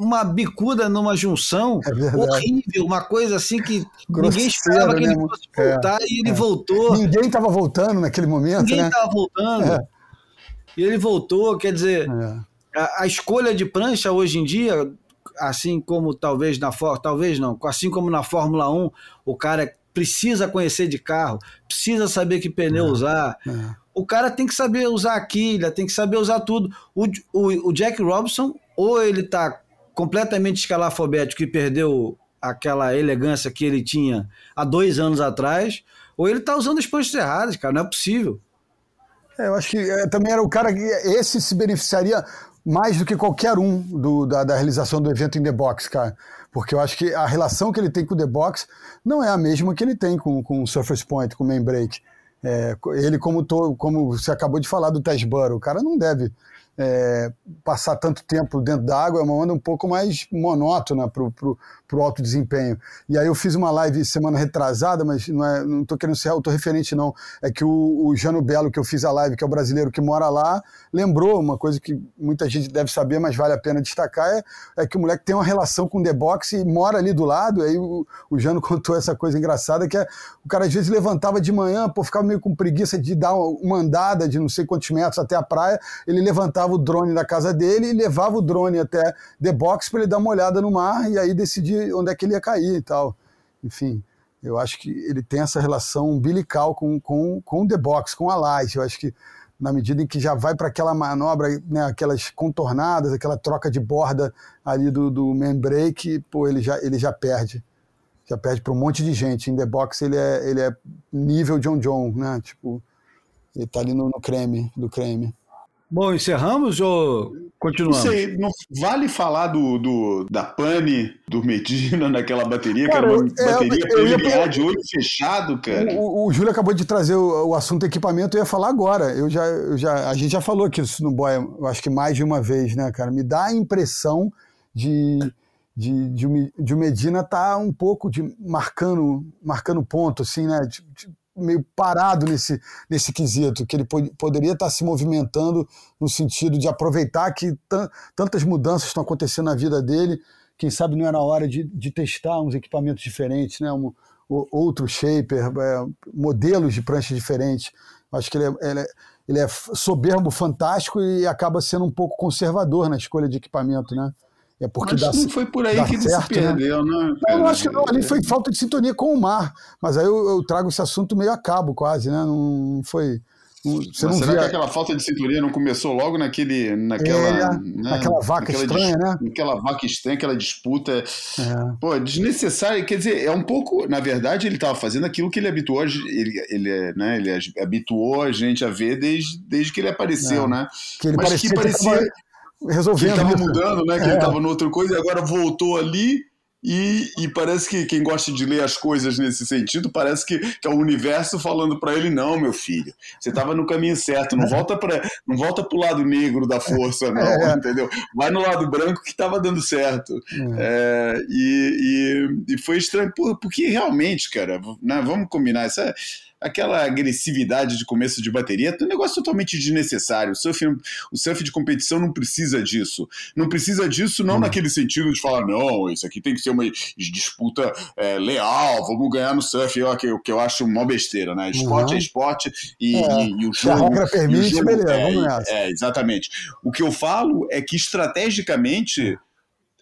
Speaker 1: uma bicuda numa junção é horrível, uma coisa assim que ninguém esperava que ele né? fosse voltar e ele voltou.
Speaker 5: Ninguém estava voltando naquele momento.
Speaker 1: Ninguém estava
Speaker 5: né?
Speaker 1: voltando e ele voltou. Quer dizer, é. a, a, escolha de prancha hoje em dia, assim como talvez na talvez não, assim como na Fórmula 1, o cara precisa conhecer de carro, precisa saber que pneu é. usar. É. O cara tem que saber usar a quilha, tem que saber usar tudo. O, o, o Jack Robson, ou ele está completamente escalafobético e perdeu aquela elegância que ele tinha há dois anos atrás, ou ele está usando as pranchas erradas, cara, não é possível.
Speaker 5: É, eu acho que é, também era o cara que esse se beneficiaria mais do que qualquer um do, da, da, realização do evento em The Box, cara. Porque eu acho que a relação que ele tem com o The Box não é a mesma que ele tem com, com o Surface Point, com o Main Break. É, ele, como, to, como você acabou de falar do Tess Burrow, o cara não deve é, passar tanto tempo dentro da água, é uma onda um pouco mais monótona para o alto desempenho. E aí eu fiz uma live semana retrasada, mas não é, não estou querendo ser autorreferente não, é que o, o Jano Belo, que eu fiz a live, que é o brasileiro que mora lá, lembrou uma coisa que muita gente deve saber, mas vale a pena destacar, é, é que o moleque tem uma relação com o The Box e mora ali do lado, aí o, o Jano contou essa coisa engraçada, que é, o cara às vezes levantava de manhã, pô, ficava meio com preguiça de dar uma andada de não sei quantos metros até a praia, ele levantava usava o drone da casa dele e levava o drone até The Box para ele dar uma olhada no mar e aí decidir onde é que ele ia cair e tal. Enfim, eu acho que ele tem essa relação umbilical com, com, com The Box, com a Light. Eu acho que na medida em que já vai para aquela manobra, né, aquelas contornadas, aquela troca de borda ali do, do break, pô, ele já, ele já perde. Já perde para um monte de gente. Em The Box ele é, ele é nível John John, né? Tipo, ele tá ali no, no creme, do creme.
Speaker 1: Bom, encerramos ou continuamos?
Speaker 4: Não sei, não vale falar do, do, da pane do Medina naquela bateria,
Speaker 5: Cara,
Speaker 4: que era uma
Speaker 5: é,
Speaker 4: bateria
Speaker 5: eu ia-
Speaker 4: preliminar de olho fechado, cara.
Speaker 5: O, o Júlio acabou de trazer o, o assunto equipamento, eu ia falar agora. Eu já, eu já, a gente já falou aqui isso no Boy, eu acho que mais de uma vez, né, cara? Me dá a impressão de, de, de, o de o Medina tá um pouco de marcando, marcando ponto, assim, né? De- de- meio parado nesse, nesse quesito, que ele pod- poderia estar se movimentando no sentido de aproveitar que tan- tantas mudanças estão acontecendo na vida dele, quem sabe não era a hora de, de testar uns equipamentos diferentes, né? Um, outro shaper, é, modelos de prancha diferentes. Acho que ele é, ele é- ele é soberbo, fantástico e acaba sendo um pouco conservador na escolha de equipamento, né? É porque
Speaker 4: Mas
Speaker 5: dá,
Speaker 4: não foi por aí que ele
Speaker 5: certo,
Speaker 4: se
Speaker 5: né?
Speaker 4: perdeu, né?
Speaker 5: não, eu acho que não, ali foi falta de sintonia com o mar. Mas aí eu, eu trago esse assunto meio a cabo, quase, né? Não foi. não-
Speaker 4: será
Speaker 5: via.
Speaker 4: que aquela falta de cinturinha não começou logo naquele, naquela,
Speaker 5: É,
Speaker 4: né,
Speaker 5: naquela vaca
Speaker 4: naquela
Speaker 5: estranha,
Speaker 4: dis-
Speaker 5: né?
Speaker 4: Naquela vaca estranha, aquela disputa,
Speaker 5: É.
Speaker 4: pô, desnecessária. Quer dizer, é um pouco, na verdade, ele estava fazendo aquilo que ele habituou, ele, ele, é, né, ele habituou a gente a ver desde, desde que ele apareceu,
Speaker 5: É.
Speaker 4: né?
Speaker 5: Que ele
Speaker 4: Mas
Speaker 5: parecia
Speaker 4: que
Speaker 5: que tava
Speaker 4: que ele
Speaker 5: resolvendo
Speaker 4: estava
Speaker 5: isso.
Speaker 4: mudando, né? Que ele
Speaker 5: É.
Speaker 4: estava noutra coisa e agora voltou ali. E, e parece que quem gosta de ler as coisas nesse sentido, parece que, que é o universo falando para ele: não, meu filho, você estava no caminho certo, não volta para não volta pro lado negro da força, não,
Speaker 5: É.
Speaker 4: entendeu? Vai no lado branco que estava dando certo. É, e, e, e foi estranho, por- porque realmente, cara, né, vamos combinar, essa, aquela agressividade de começo de bateria é um negócio totalmente desnecessário. O surf, o surf de competição não precisa disso. Não precisa disso, não naquele sentido de falar, não, isso aqui tem que ser uma disputa é, leal, vamos ganhar no surf, o que, eu- que eu acho uma besteira, né? Esporte
Speaker 5: Uhum.
Speaker 4: é esporte e,
Speaker 5: É,
Speaker 4: e- e o
Speaker 5: se a
Speaker 4: jogo.
Speaker 5: regra permite,
Speaker 4: jogo-
Speaker 5: beleza,
Speaker 4: é,
Speaker 5: vamos nessa.
Speaker 4: é, exatamente. O que eu falo é que estrategicamente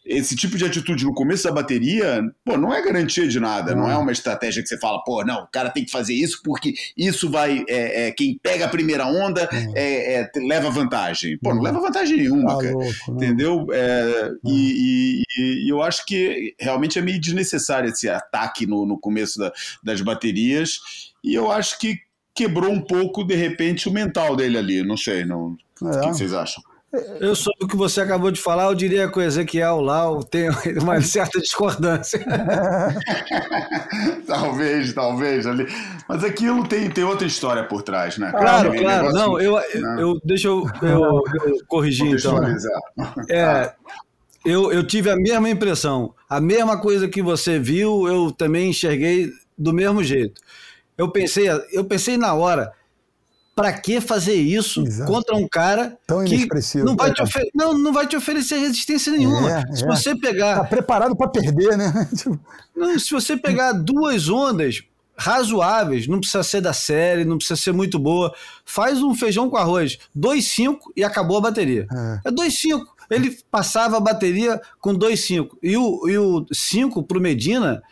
Speaker 4: esse tipo de atitude no começo da bateria, pô, não é garantia de nada, não é uma estratégia que você fala, pô, não, o cara tem que fazer isso porque isso vai, é, é, quem pega a primeira onda é, é, te- leva vantagem. Pô, não leva vantagem nenhuma,
Speaker 5: Tá
Speaker 4: cara.
Speaker 5: louco, né?
Speaker 4: Entendeu? É, e, e- e eu acho que realmente é meio desnecessário esse ataque no, no começo da- das baterias. E eu acho que quebrou um pouco, de repente, o mental dele ali. Não sei, não. O
Speaker 5: É.
Speaker 4: que vocês acham?
Speaker 1: Eu sobre o que você acabou de falar, eu diria que o Ezequiel lá tem uma certa discordância.
Speaker 4: talvez, talvez ali. Mas aquilo tem, tem outra história por trás, né?
Speaker 1: Claro, claro.
Speaker 4: negócio-
Speaker 1: Não, eu, eu, eu- deixa eu, eu- eu corrigir então. É, eu, eu tive a mesma impressão. A mesma coisa que você viu, eu também enxerguei do mesmo jeito. Eu pensei, eu pensei na hora, para que fazer isso
Speaker 5: Exato.
Speaker 1: contra um cara
Speaker 5: Tão
Speaker 1: que não vai,
Speaker 5: É.
Speaker 1: te ofe- não, não vai te oferecer resistência nenhuma.
Speaker 5: É,
Speaker 1: se
Speaker 5: é.
Speaker 1: você pegar
Speaker 5: Tá preparado para perder, né? Tipo,
Speaker 1: Não, se você pegar duas ondas razoáveis, não precisa ser da série, não precisa ser muito boa, faz um feijão com arroz, 2,5 e acabou a bateria. É 2,5. Ele passava a bateria com 2,5. E o, e o 5 pro Medina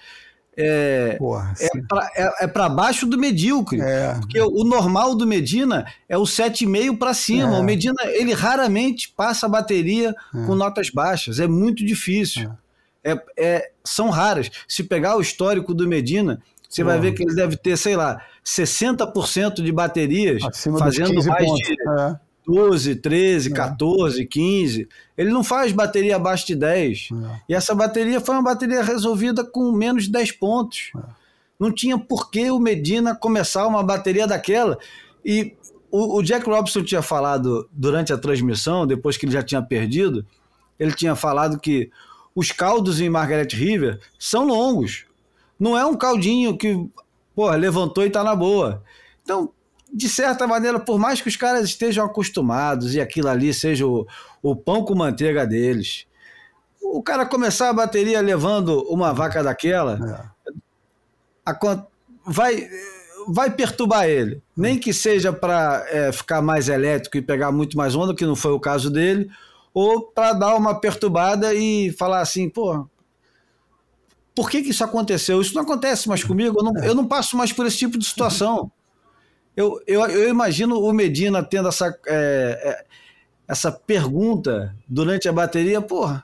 Speaker 1: é,
Speaker 5: porra.
Speaker 1: é pra- é, é para baixo do medíocre.
Speaker 5: É.
Speaker 1: Porque o normal do Medina é o 7,5 para cima.
Speaker 5: É.
Speaker 1: O Medina, ele raramente passa a bateria com notas baixas. É muito difícil. É, é- são raras. Se pegar o histórico do Medina, você vai ver que ele deve ter, sei lá, 60% de baterias
Speaker 5: acima
Speaker 1: fazendo
Speaker 5: dos 15
Speaker 1: mais
Speaker 5: pontos.
Speaker 1: de
Speaker 5: É.
Speaker 1: 12, 13, 14, 15. Ele não faz bateria abaixo de 10. E essa bateria foi uma bateria resolvida com menos de 10 pontos. Não tinha por que o Medina começar uma bateria daquela. E o, o Jack Robinson tinha falado durante a transmissão, depois que ele já tinha perdido, ele tinha falado que os caldos em Margaret River são longos. Não é um caldinho que porra, levantou e tá na boa. Então, de certa maneira, por mais que os caras estejam acostumados e aquilo ali seja o, o pão com manteiga deles, o cara começar a bateria levando uma vaca daquela, a quan- vai, vai perturbar ele. Nem que seja para é, ficar mais elétrico e pegar muito mais onda, que não foi o caso dele, ou para dar uma perturbada e falar assim, pô, por que, que isso aconteceu? Isso não acontece mais comigo, eu não, eu não passo mais por esse tipo de situação. Eu, eu, eu imagino o Medina tendo essa, é, é, essa pergunta durante a bateria, porra,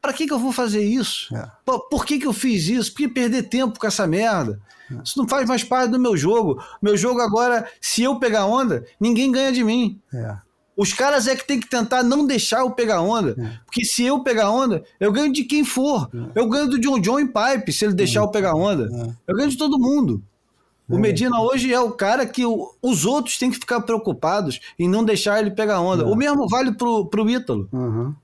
Speaker 1: para que, que eu vou fazer isso? É. Por, por, que, que eu fiz isso? Por que perder tempo com essa merda? É. Isso não faz mais parte do meu jogo. Meu jogo agora, se eu pegar onda, ninguém ganha de mim. É. Os caras é que tem que tentar não deixar eu pegar onda. É. Porque se eu pegar onda, eu ganho de quem for. É. Eu ganho do John John em pipe, se ele deixar eu pegar onda. Eu ganho de todo mundo. O Medina hoje é o cara que o, os outros têm que ficar preocupados em não deixar ele pegar onda. O mesmo vale pro, pro Ítalo. Uhum.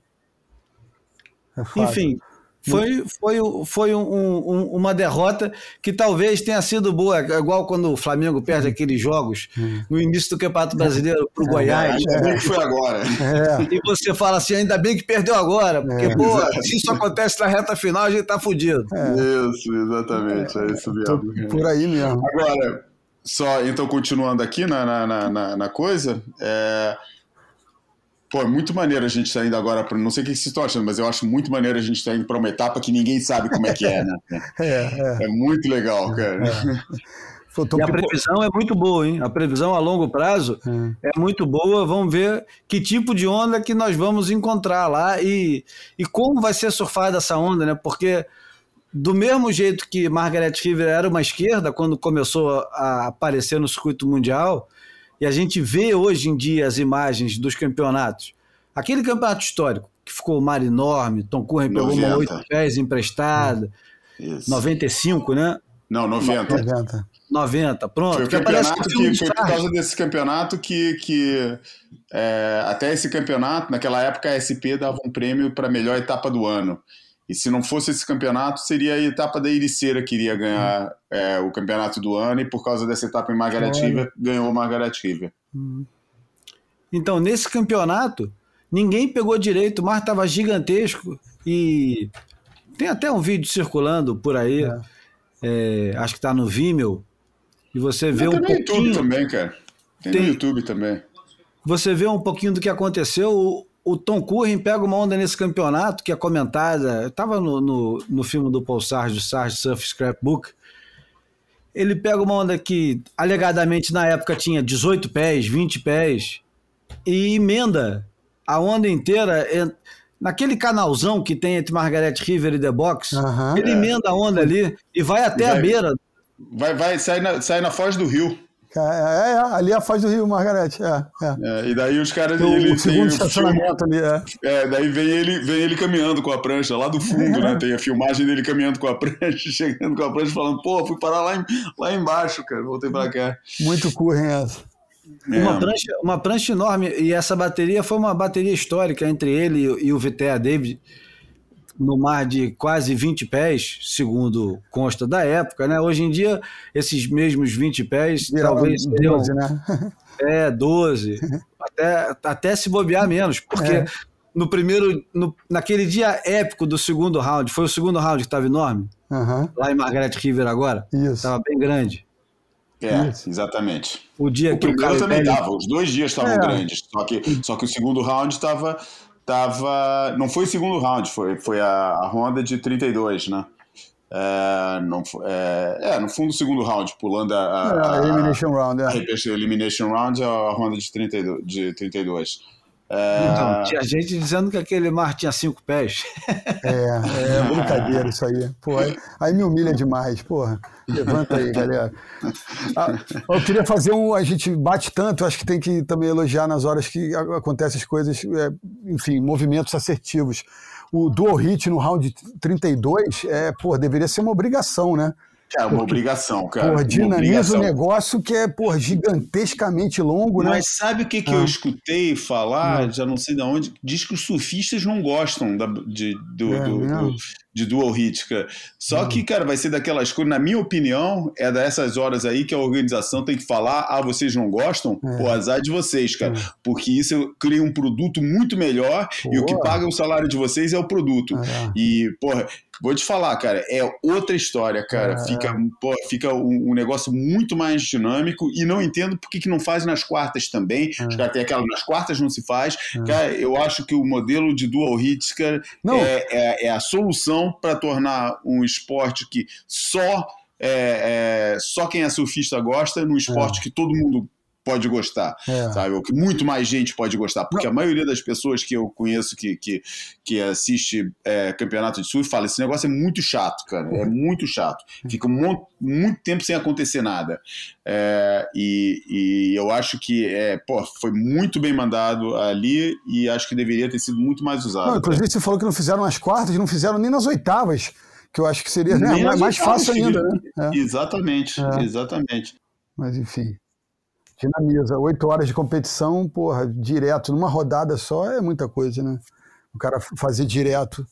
Speaker 1: Enfim, foi, foi, foi um, um, uma derrota que talvez tenha sido boa, igual quando o Flamengo perde aqueles jogos no início do Campeonato Brasileiro para o é, Goiás.
Speaker 4: Ainda bem que foi agora.
Speaker 1: É. E você fala assim, ainda bem que perdeu agora, porque, é. pô, se isso acontece na reta final, a gente tá fudido.
Speaker 4: É. Isso, exatamente, é isso mesmo.
Speaker 5: Por aí mesmo.
Speaker 4: Agora, só, então, continuando aqui na, na, na, na coisa, é Pô, é muito maneiro a gente estar tá indo agora para. Não sei o que vocês estão achando, mas eu acho muito maneiro a gente estar tá indo para uma etapa que ninguém sabe como é que é, né? é, é. é muito legal, cara.
Speaker 1: É. E a previsão é muito boa, hein? A previsão a longo prazo é. é muito boa. Vamos ver que tipo de onda que nós vamos encontrar lá e, e como vai ser surfada essa onda, né? Porque do mesmo jeito que Margaret River era uma esquerda quando começou a aparecer no circuito mundial, e a gente vê hoje em dia as imagens dos campeonatos, aquele campeonato histórico que ficou o mar enorme, Tom Curren pegou uma oito pés emprestada, Isso. 95, né?
Speaker 4: Não, 90.
Speaker 5: 90.
Speaker 1: 90, pronto.
Speaker 4: Foi, o campeonato que, que foi por causa desse campeonato que, que é, até esse campeonato, naquela época a SP dava um prêmio para a melhor etapa do ano. E se não fosse esse campeonato, seria a etapa da Ericeira que iria ganhar é, o campeonato do ano, e por causa dessa etapa em Margaret River, ganhou River. Uhum.
Speaker 1: Então, nesse campeonato, ninguém pegou direito, o mar estava gigantesco e tem até um vídeo circulando por aí, é. É, acho que está no Vimeo, e você vê Não, um tem pouquinho...
Speaker 4: no YouTube também, cara. Tem, tem, no YouTube também.
Speaker 1: Você vê um pouquinho do que aconteceu, o Tom Curren pega uma onda nesse campeonato que é comentada. Estava no, no, no, filme do Paul Sarge, Sarge Surf Scrapbook. Ele pega uma onda que alegadamente na época tinha 18 pés, 20 pés, e emenda a onda inteira naquele canalzão que tem entre Margaret River e The Box. Uhum, ele é. emenda a onda ali e vai até vai, a beira.
Speaker 4: Vai, vai, sai na, sai na foz do rio.
Speaker 5: É, é, é, ali é a Foz do Rio, Margarete. É,
Speaker 4: é. é, e daí os caras.
Speaker 5: O, ele, o segundo estacionamento ali, é.
Speaker 4: É, daí vem ele, vem ele caminhando com a prancha lá do fundo, né? Tem a filmagem dele caminhando com a prancha, chegando com a prancha, falando, pô, fui parar lá, em, lá embaixo, cara, voltei pra cá.
Speaker 5: Muito curra essa.
Speaker 1: É. Uma, prancha, uma prancha enorme, e essa bateria foi uma bateria histórica entre ele e o Vitea David no mar de quase 20 pés, segundo consta da época, né? Hoje em dia, esses mesmos 20 pés Viram talvez seriam 12, né? É, 12. até, até se bobear menos, porque é. no primeiro, no, naquele dia épico do segundo round, foi o segundo round que estava enorme? Uhum. Lá em Margaret River agora? Isso. Estava bem grande.
Speaker 4: É, Isso. exatamente.
Speaker 1: O dia
Speaker 4: o
Speaker 1: que
Speaker 4: primeiro o também estava, os dois dias estavam é. grandes, só que, só que o segundo round estava tava. Não foi o segundo round, foi, foi a, a ronda de 32, né? É, não, é, é, no fundo, o segundo round, pulando a. a,
Speaker 5: é, a Elimination Round, é. A
Speaker 4: Elimination Round, a ronda de 32. De 32.
Speaker 1: Então, tinha gente dizendo que aquele mar tinha cinco pés.
Speaker 5: É, é brincadeira isso aí. Pô, aí, aí me humilha demais, porra. Levanta aí, galera. Ah, eu queria fazer um. A gente bate tanto, acho que tem que também elogiar nas horas que acontecem as coisas, é, enfim, movimentos assertivos. O dual hit no round 32, é, pô, deveria ser uma obrigação, né?
Speaker 4: É uma obrigação, cara.
Speaker 5: Porra, dinamiza o negócio que é porra, gigantescamente longo,
Speaker 4: né? Mas sabe o que, que ah. eu escutei falar, já não sei de onde? Diz que os surfistas não gostam da, de, do, é, do, do, de dual cara. Só que, cara, vai ser daquelas coisas, na minha opinião, é dessas horas aí que a organização tem que falar, ah, vocês não gostam? É. Pô, azar de vocês, cara. É. Porque isso cria um produto muito melhor Pô. e o que paga o salário de vocês é o produto. É. E, porra, Vou te falar, cara, é outra história, cara. É. Fica, pô, fica um, um, negócio muito mais dinâmico e não entendo por que, que não faz nas quartas também. É. Já tem aquela, nas quartas não se faz. É. Cara, eu acho que o modelo de dual hits, cara, é, é, a solução para tornar um esporte que só, é, é, só quem é surfista gosta, num esporte que todo mundo pode gostar, é. sabe? O que muito mais gente pode gostar, porque Não. a maioria das pessoas que eu conheço que, que, que assiste é, campeonato de surf fala: esse negócio é muito chato, cara, é muito chato. Fica um muito tempo sem acontecer nada. É, e, e, eu acho que é, pô, foi muito bem mandado ali e acho que deveria ter sido muito mais usado.
Speaker 5: Não, inclusive, você falou que não fizeram nas quartas, não fizeram nem nas oitavas que eu acho que seria né, mais fácil ainda. Né?
Speaker 4: É. Exatamente, é. exatamente.
Speaker 5: Mas enfim. Dinamiza. Oito horas de competição, porra, direto, numa rodada só é muita coisa, né? O cara fazer direto.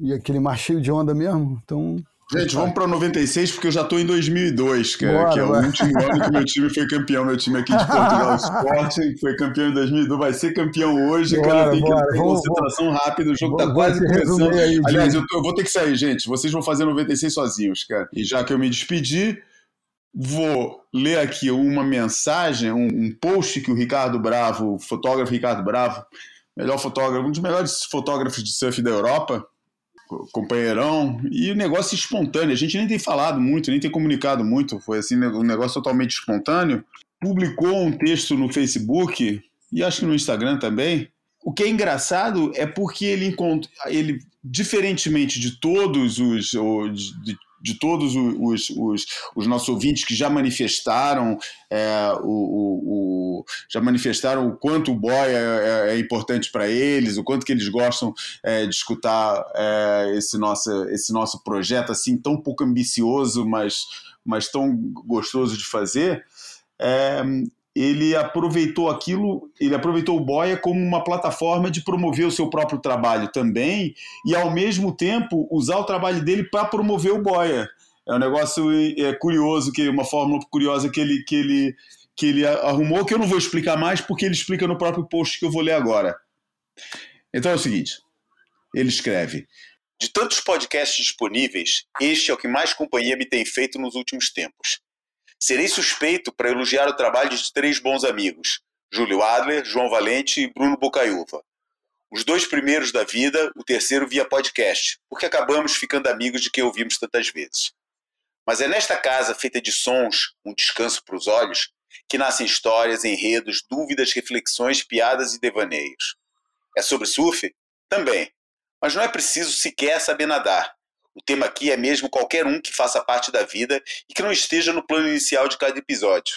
Speaker 5: E aquele mar cheio de onda mesmo, então...
Speaker 4: Gente, vamos para 96, porque eu já estou em 2002, cara, bora, que é bora. o último ano que meu time foi campeão. Meu time aqui de Portugal Sporting foi campeão em 2002, vai ser campeão hoje, bora, cara. Tem que ter concentração vamos, rápida, o jogo está quase começando. Aí, Aliás, eu, tô, eu, vou ter que sair, gente. Vocês vão fazer 96 sozinhos, cara. E já que eu me despedi, Vou ler aqui uma mensagem, um, um, post que o Ricardo Bravo, o fotógrafo Ricardo Bravo, melhor fotógrafo, um dos melhores fotógrafos de surf da Europa, companheirão, e o negócio espontâneo. A gente nem tem falado muito, nem tem comunicado muito, foi assim, um negócio totalmente espontâneo. Publicou um texto no Facebook e acho que no Instagram também. O que é engraçado é porque ele ele diferentemente de todos os, de, de todos os, os, os, nossos ouvintes que já manifestaram é, o, o, o, já manifestaram o quanto o boy é, é, é importante para eles, o quanto que eles gostam é, de escutar é, esse, nosso, esse nosso projeto assim tão pouco ambicioso, mas, mas tão gostoso de fazer. Ele aproveitou aquilo, ele aproveitou o Boia como uma plataforma de promover o seu próprio trabalho também e, ao mesmo tempo, usar o trabalho dele para promover o Boia. É um negócio é, curioso, que uma fórmula curiosa que ele, que, ele, que ele arrumou, que eu não vou explicar mais, porque ele explica no próprio post que eu vou ler agora. Então é o seguinte: ele escreve. De tantos podcasts disponíveis, este é o que mais companhia me tem feito nos últimos tempos. Serei suspeito para elogiar o trabalho de três bons amigos, Júlio Adler, João Valente e Bruno Bocaiúva. Os dois primeiros da vida, o terceiro via podcast, porque acabamos ficando amigos de quem ouvimos tantas vezes. Mas é nesta casa feita de sons, um descanso para os olhos, que nascem histórias, enredos, dúvidas, reflexões, piadas e devaneios. É sobre surf? Também. Mas não é preciso sequer saber nadar. O tema aqui é mesmo qualquer um que faça parte da vida e que não esteja no plano inicial de cada episódio.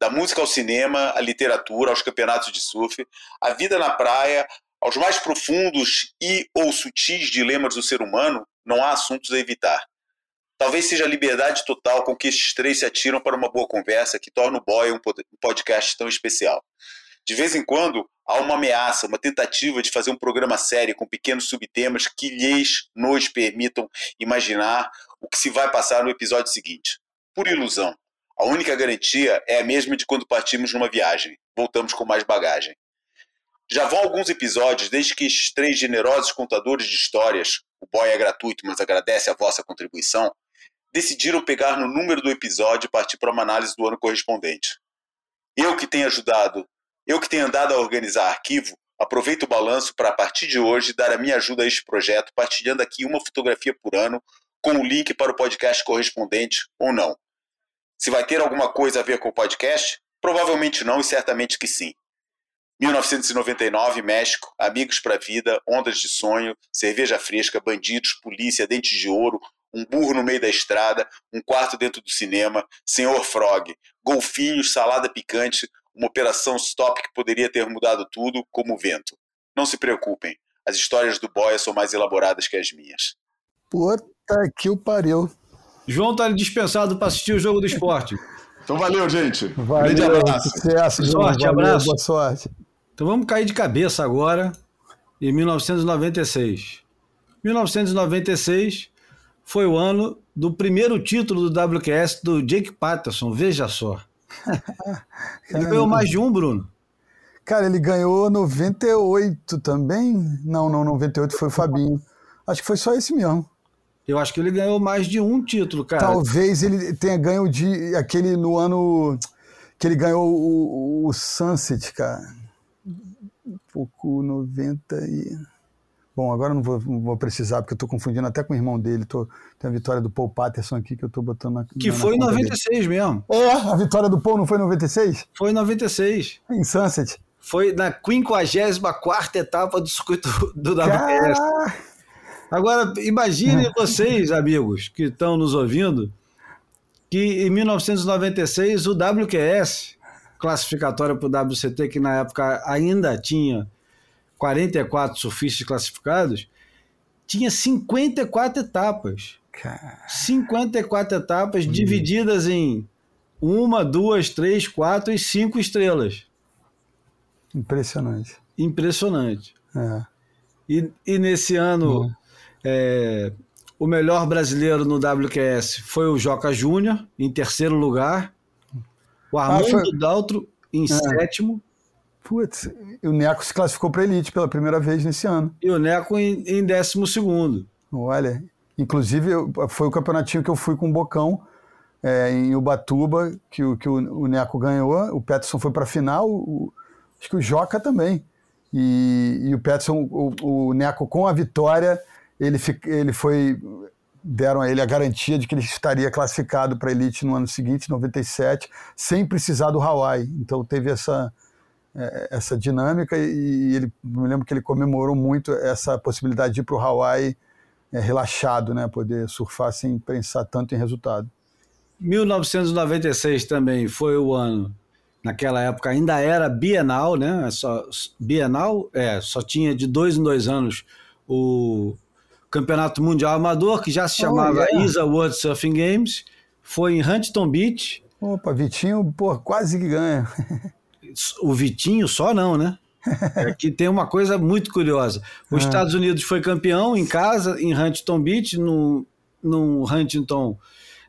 Speaker 4: Da música ao cinema, à literatura, aos campeonatos de surf, a vida na praia, aos mais profundos e ou sutis dilemas do ser humano, não há assuntos a evitar. Talvez seja a liberdade total com que estes três se atiram para uma boa conversa que torna o Boy um podcast tão especial. De vez em quando, há uma ameaça, uma tentativa de fazer um programa sério com pequenos subtemas que lhes nos permitam imaginar o que se vai passar no episódio seguinte. Por ilusão. A única garantia é a mesma de quando partimos numa viagem. Voltamos com mais bagagem. Já vão alguns episódios desde que estes três generosos contadores de histórias, o boy é gratuito, mas agradece a vossa contribuição, decidiram pegar no número do episódio e partir para uma análise do ano correspondente. Eu que tenho ajudado eu que tenho andado a organizar arquivo, aproveito o balanço para, a partir de hoje, dar a minha ajuda a este projeto, partilhando aqui uma fotografia por ano, com o link para o podcast correspondente ou não. Se vai ter alguma coisa a ver com o podcast? Provavelmente não e certamente que sim. 1999, México, Amigos para Vida, Ondas de Sonho, Cerveja Fresca, Bandidos, Polícia, Dentes de Ouro, Um Burro no Meio da Estrada, Um Quarto Dentro do Cinema, Senhor Frog, Golfinhos, Salada Picante, uma operação stop que poderia ter mudado tudo, como o vento. Não se preocupem, as histórias do Boia são mais elaboradas que as minhas.
Speaker 5: Puta que o pariu.
Speaker 1: João tá dispensado para assistir o jogo do esporte.
Speaker 4: então valeu, gente.
Speaker 5: Valeu, Grande abraço. Sucesso,
Speaker 1: sorte,
Speaker 5: valeu,
Speaker 1: abraço.
Speaker 5: Boa sorte.
Speaker 1: Então vamos cair de cabeça agora em 1996. 1996 foi o ano do primeiro título do WQS do Jake Patterson, veja só. ele ganhou mais de um, Bruno.
Speaker 5: Cara, ele ganhou 98 também? Não, não, 98 foi o Fabinho. Acho que foi só esse mesmo.
Speaker 1: Eu acho que ele ganhou mais de um título, cara.
Speaker 5: Talvez ele tenha ganho de aquele no ano que ele ganhou o, o Sunset, cara. Um pouco 90 e. Bom, agora não vou, vou precisar, porque eu estou confundindo até com o irmão dele. Tô, tem a vitória do Paul Patterson aqui que eu estou botando na.
Speaker 1: Que
Speaker 5: na,
Speaker 1: foi em
Speaker 5: na
Speaker 1: 96
Speaker 5: dele.
Speaker 1: mesmo.
Speaker 5: É, a vitória do Paul não foi em 96?
Speaker 1: Foi em 96.
Speaker 5: Em Sunset.
Speaker 1: Foi na 54 etapa do circuito do WQS. Car... Agora, imaginem vocês, amigos, que estão nos ouvindo, que em 1996 o WQS, classificatório para o WCT, que na época ainda tinha 44 surfistas classificados, tinha 54 etapas.
Speaker 5: Car...
Speaker 1: 54 etapas hum. divididas em uma, duas, três, quatro e cinco estrelas.
Speaker 5: Impressionante.
Speaker 1: Impressionante.
Speaker 5: É.
Speaker 1: E, e nesse ano, é, o melhor brasileiro no WQS foi o Joca Júnior, em terceiro lugar. O Armando ah, foi... Daltro, em é. sétimo.
Speaker 5: Putz, e o Neco se classificou para Elite pela primeira vez nesse ano.
Speaker 1: E o Neco em, em décimo segundo.
Speaker 5: Olha, inclusive foi o campeonatinho que eu fui com o Bocão é, em Ubatuba, que, o, que o, o Neco ganhou. O Peterson foi para a final, o, acho que o Joca também. E, e o Peterson, o, o, Neco com a vitória, ele, ele foi. Deram a ele a garantia de que ele estaria classificado para a Elite no ano seguinte, 97, sem precisar do Hawaii. Então teve essa, essa dinâmica e ele me lembro que ele comemorou muito essa possibilidade de ir para o Hawaii é, relaxado, né, poder surfar sem pensar tanto em resultado.
Speaker 1: 1996 também foi o ano naquela época ainda era bienal, né? Só, bienal, é, só tinha de dois em dois anos o Campeonato Mundial Amador, que já se chamava oh. ISA World Surfing Games, foi em Huntington Beach.
Speaker 5: Opa, Vitinho, pô, quase que ganha.
Speaker 1: o Vitinho só não, né? É que tem uma coisa muito curiosa. Os ah. Estados Unidos foi campeão em casa, em Huntington Beach, no, no Huntington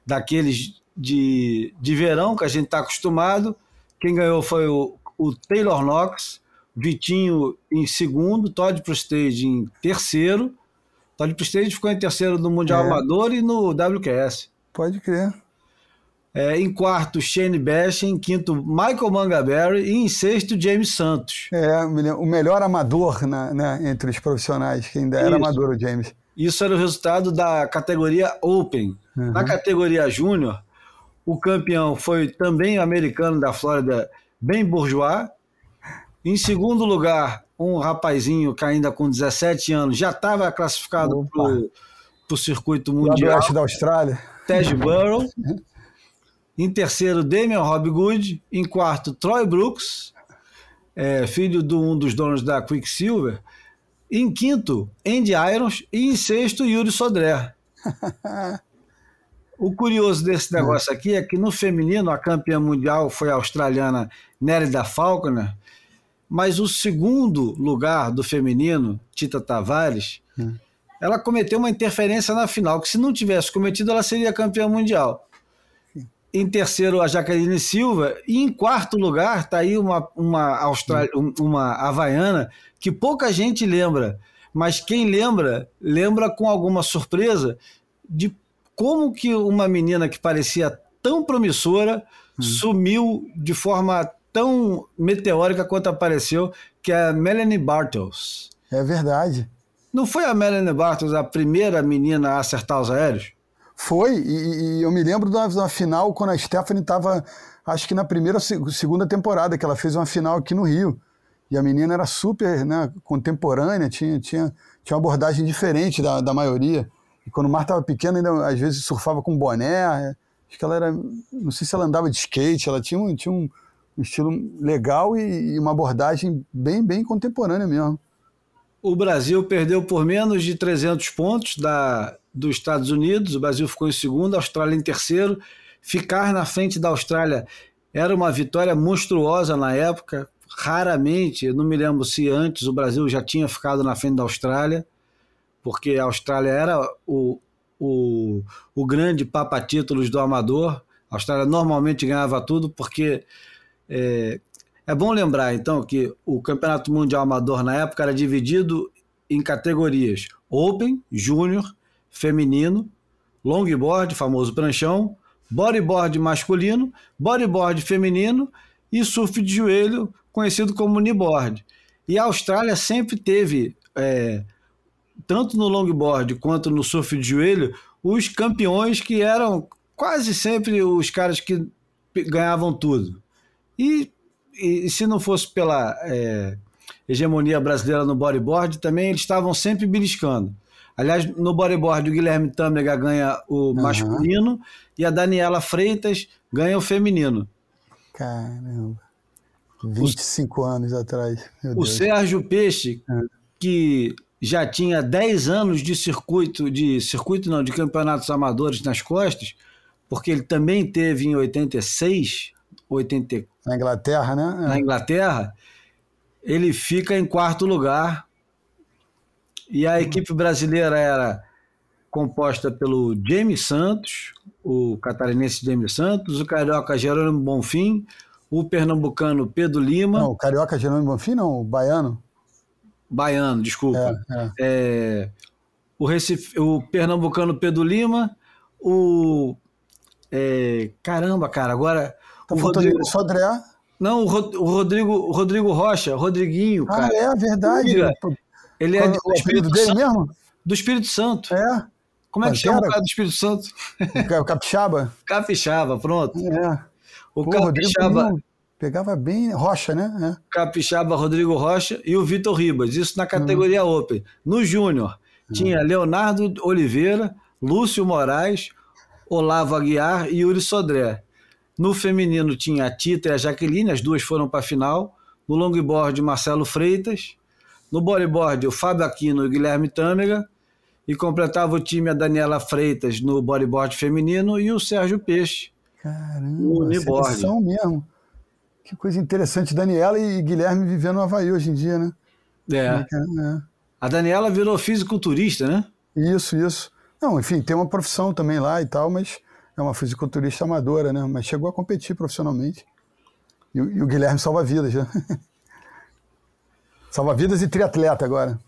Speaker 1: daqueles de, de verão que a gente está acostumado. Quem ganhou foi o, o Taylor Knox, Vitinho em segundo, Todd Prestige em terceiro. Todd Prestige ficou em terceiro no Mundial é. Amador e no WQS.
Speaker 5: Pode crer.
Speaker 1: É, em quarto, Shane Bash. Em quinto, Michael Mangaberry. E em sexto, James Santos.
Speaker 5: É, o melhor amador né, né, entre os profissionais, que ainda era Isso. amador o James.
Speaker 1: Isso era o resultado da categoria Open. Uhum. Na categoria Júnior, o campeão foi também americano da Flórida, Ben Bourgeois. Em segundo lugar, um rapazinho que ainda com 17 anos já estava classificado para o circuito mundial.
Speaker 5: Lá da Austrália.
Speaker 1: Ted Burrow. em terceiro, Damian Hobgood. Em quarto, Troy Brooks, é, filho de um dos donos da Quicksilver. Em quinto, Andy Irons. E em sexto, Yuri Sodré. O curioso desse negócio aqui é que no feminino a campeã mundial foi a australiana Nélida Falconer, mas o segundo lugar do feminino, Tita Tavares, hum. ela cometeu uma interferência na final, que se não tivesse cometido, ela seria campeã mundial. Em terceiro, a Jaqueline Silva. E em quarto lugar, está aí uma, uma, Austral... Uma havaiana que pouca gente lembra. Mas quem lembra, lembra com alguma surpresa de como que uma menina que parecia tão promissora hum. sumiu de forma tão meteórica quanto apareceu, que é a Melanie Bartels.
Speaker 5: É verdade.
Speaker 1: Não foi a Melanie Bartels a primeira menina a acertar os aéreos?
Speaker 5: Foi, e, e eu me lembro da, da final quando a Stephanie estava, acho que na primeira segunda temporada, que ela fez uma final aqui no Rio. E a menina era super né, contemporânea, tinha, tinha, tinha uma abordagem diferente da, da maioria. E quando o mar estava pequeno, ainda às vezes surfava com boné. É, acho que ela era. Não sei se ela andava de skate, ela tinha um, tinha um, um estilo legal e, e, uma abordagem bem, bem contemporânea mesmo.
Speaker 1: O Brasil perdeu por menos de 300 pontos da, dos Estados Unidos, o Brasil ficou em segundo, a Austrália em terceiro. Ficar na frente da Austrália era uma vitória monstruosa na época. Raramente, eu não me lembro se antes o Brasil já tinha ficado na frente da Austrália porque a Austrália era o, o, o grande papa-títulos do amador. A Austrália normalmente ganhava tudo, porque é, é bom lembrar, então, que o Campeonato Mundial Amador na época era dividido em categorias Open, Júnior, Feminino, Longboard, famoso pranchão, Bodyboard masculino, Bodyboard feminino e surf de joelho, conhecido como kneeboard. E a Austrália sempre teve, é, tanto no longboard quanto no surf de joelho, os campeões que eram quase sempre os caras que ganhavam tudo. E, e se não fosse pela é, hegemonia brasileira no bodyboard, também eles estavam sempre beliscando. Aliás, no bodyboard, o Guilherme Tâmega ganha o uhum. masculino e a Daniela Freitas ganha o feminino.
Speaker 5: Caramba. 25 o, anos atrás.
Speaker 1: o Deus. Sérgio Peixe, é. que já tinha 10 anos de circuito, de circuito não, de campeonatos amadores nas costas, porque ele também teve em 86, 80,
Speaker 5: na Inglaterra, né?
Speaker 1: É. Na Inglaterra, ele fica em quarto lugar. E a equipe brasileira era composta pelo James Santos, o catarinense James Santos, o carioca Jerônimo Bonfim, o pernambucano Pedro Lima.
Speaker 5: Não, o carioca Jerônimo Bonfim, não, o baiano.
Speaker 1: Baiano, desculpa. É, é. É, o, Recife, o pernambucano Pedro Lima, o. É, caramba, cara, agora.
Speaker 5: Tá o Rodrigo Sodré.
Speaker 1: Não, o, Rodrigo, o Rodrigo Rocha, Rodriguinho,
Speaker 5: ah, cara. é verdade.
Speaker 1: Ele é do
Speaker 5: Espírito dele Santo, mesmo?
Speaker 1: Do Espírito Santo.
Speaker 5: É.
Speaker 1: Como é que chama o cara do Espírito Santo?
Speaker 5: O Capixaba?
Speaker 1: Capixaba, pronto.
Speaker 5: É.
Speaker 1: O Pô, Capixaba.
Speaker 5: Pegava bem Rocha, né?
Speaker 1: É. Capixaba, Rodrigo Rocha e o Vitor Ribas. Isso na categoria hum. Open. No Júnior, hum. tinha Leonardo Oliveira, Lúcio Moraes, Olavo Aguiar e Yuri Sodré. No feminino tinha a Tita e a Jaqueline, as duas foram para a final. No longboard, Marcelo Freitas. No bodyboard, o Fábio Aquino e o Guilherme Tâmega e completava o time a Daniela Freitas no bodyboard feminino e o Sérgio Peixe
Speaker 5: Caramba, no seleção mesmo. Que coisa interessante. Daniela e Guilherme vivendo no Havaí hoje em dia, né?
Speaker 1: É. é. é. A Daniela virou fisiculturista, né?
Speaker 5: Isso, isso. Não, enfim, tem uma profissão também lá e tal, mas é uma fisiculturista amadora, né? Mas chegou a competir profissionalmente. E, e o Guilherme salva vidas, né? salva vidas e triatleta agora.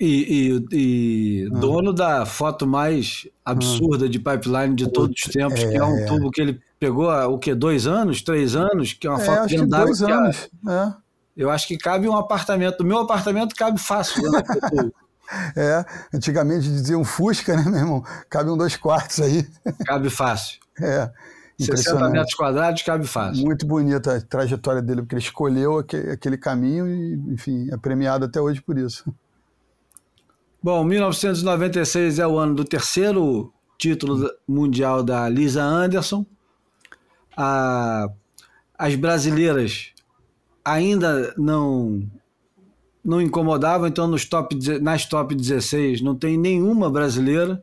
Speaker 1: E, e, e ah. dono da foto mais absurda ah. de pipeline de todos os tempos, é, que é um é. tubo que ele pegou há o que? Dois anos? Três anos? Que é uma
Speaker 5: é,
Speaker 1: foto
Speaker 5: que dois anos.
Speaker 1: É. Eu acho que cabe um apartamento. O meu apartamento cabe fácil. Né,
Speaker 5: é, antigamente dizia um Fusca, né, meu irmão? Cabe um dois quartos aí.
Speaker 1: Cabe fácil.
Speaker 5: É.
Speaker 1: 60 metros quadrados cabe fácil.
Speaker 5: Muito bonita a trajetória dele, porque ele escolheu aquele caminho e, enfim, é premiado até hoje por isso.
Speaker 1: Bom, 1996 é o ano do terceiro título mundial da Lisa Anderson. A, as brasileiras ainda não não incomodavam, então nos top, nas top 16 não tem nenhuma brasileira,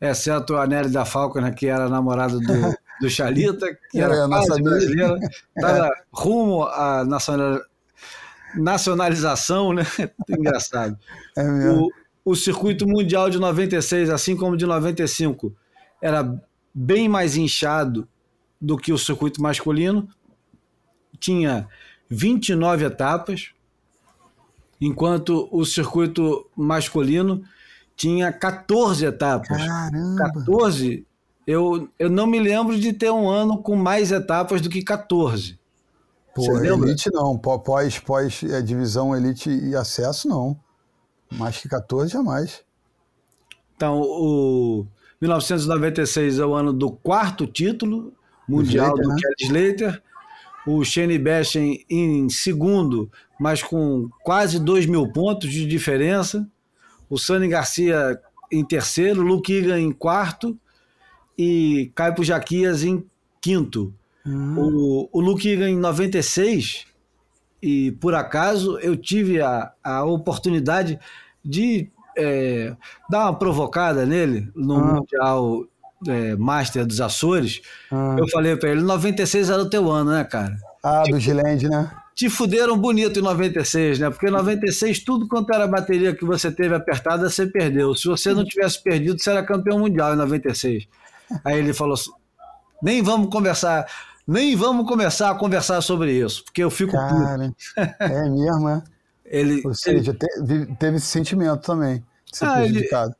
Speaker 1: exceto a Nelly da Falcona, que era namorada do, do Chalita, que era é, quase brasileira, estava é. rumo à nacionalização, né? Engraçado. É. O, o circuito mundial de 96, assim como de 95, era bem mais inchado do que o circuito masculino. Tinha 29 etapas, enquanto o circuito masculino tinha 14 etapas.
Speaker 5: Caramba.
Speaker 1: 14. Eu, eu não me lembro de ter um ano com mais etapas do que 14.
Speaker 5: Pô, elite não, pós, pós é, divisão elite e acesso não. Mais que 14 jamais.
Speaker 1: Então, o 1996 é o ano do quarto título mundial Slater, do né? Kelly Slater. O Shane Bashen em segundo, mas com quase 2 mil pontos de diferença. O Sani Garcia em terceiro, Luke Egan em quarto e Caipo Jaquias em quinto. Uhum. O, o Luke em 96, e por acaso eu tive a, a oportunidade de é, dar uma provocada nele no uhum. Mundial é, Master dos Açores. Uhum. Eu falei para ele: 96 era o teu ano, né, cara?
Speaker 5: Ah, tinha, do Giland, né?
Speaker 1: Te fuderam bonito em 96, né? Porque em 96, tudo quanto era bateria que você teve apertada, você perdeu. Se você não tivesse perdido, você era campeão mundial em 96. Aí ele falou assim: nem vamos conversar, nem vamos começar a conversar sobre isso, porque eu fico
Speaker 5: Cara, é mesmo, é?
Speaker 1: Ele,
Speaker 5: Ou seja, teve, teve esse sentimento também de ser
Speaker 1: Ah, ele-
Speaker 5: prejudicado.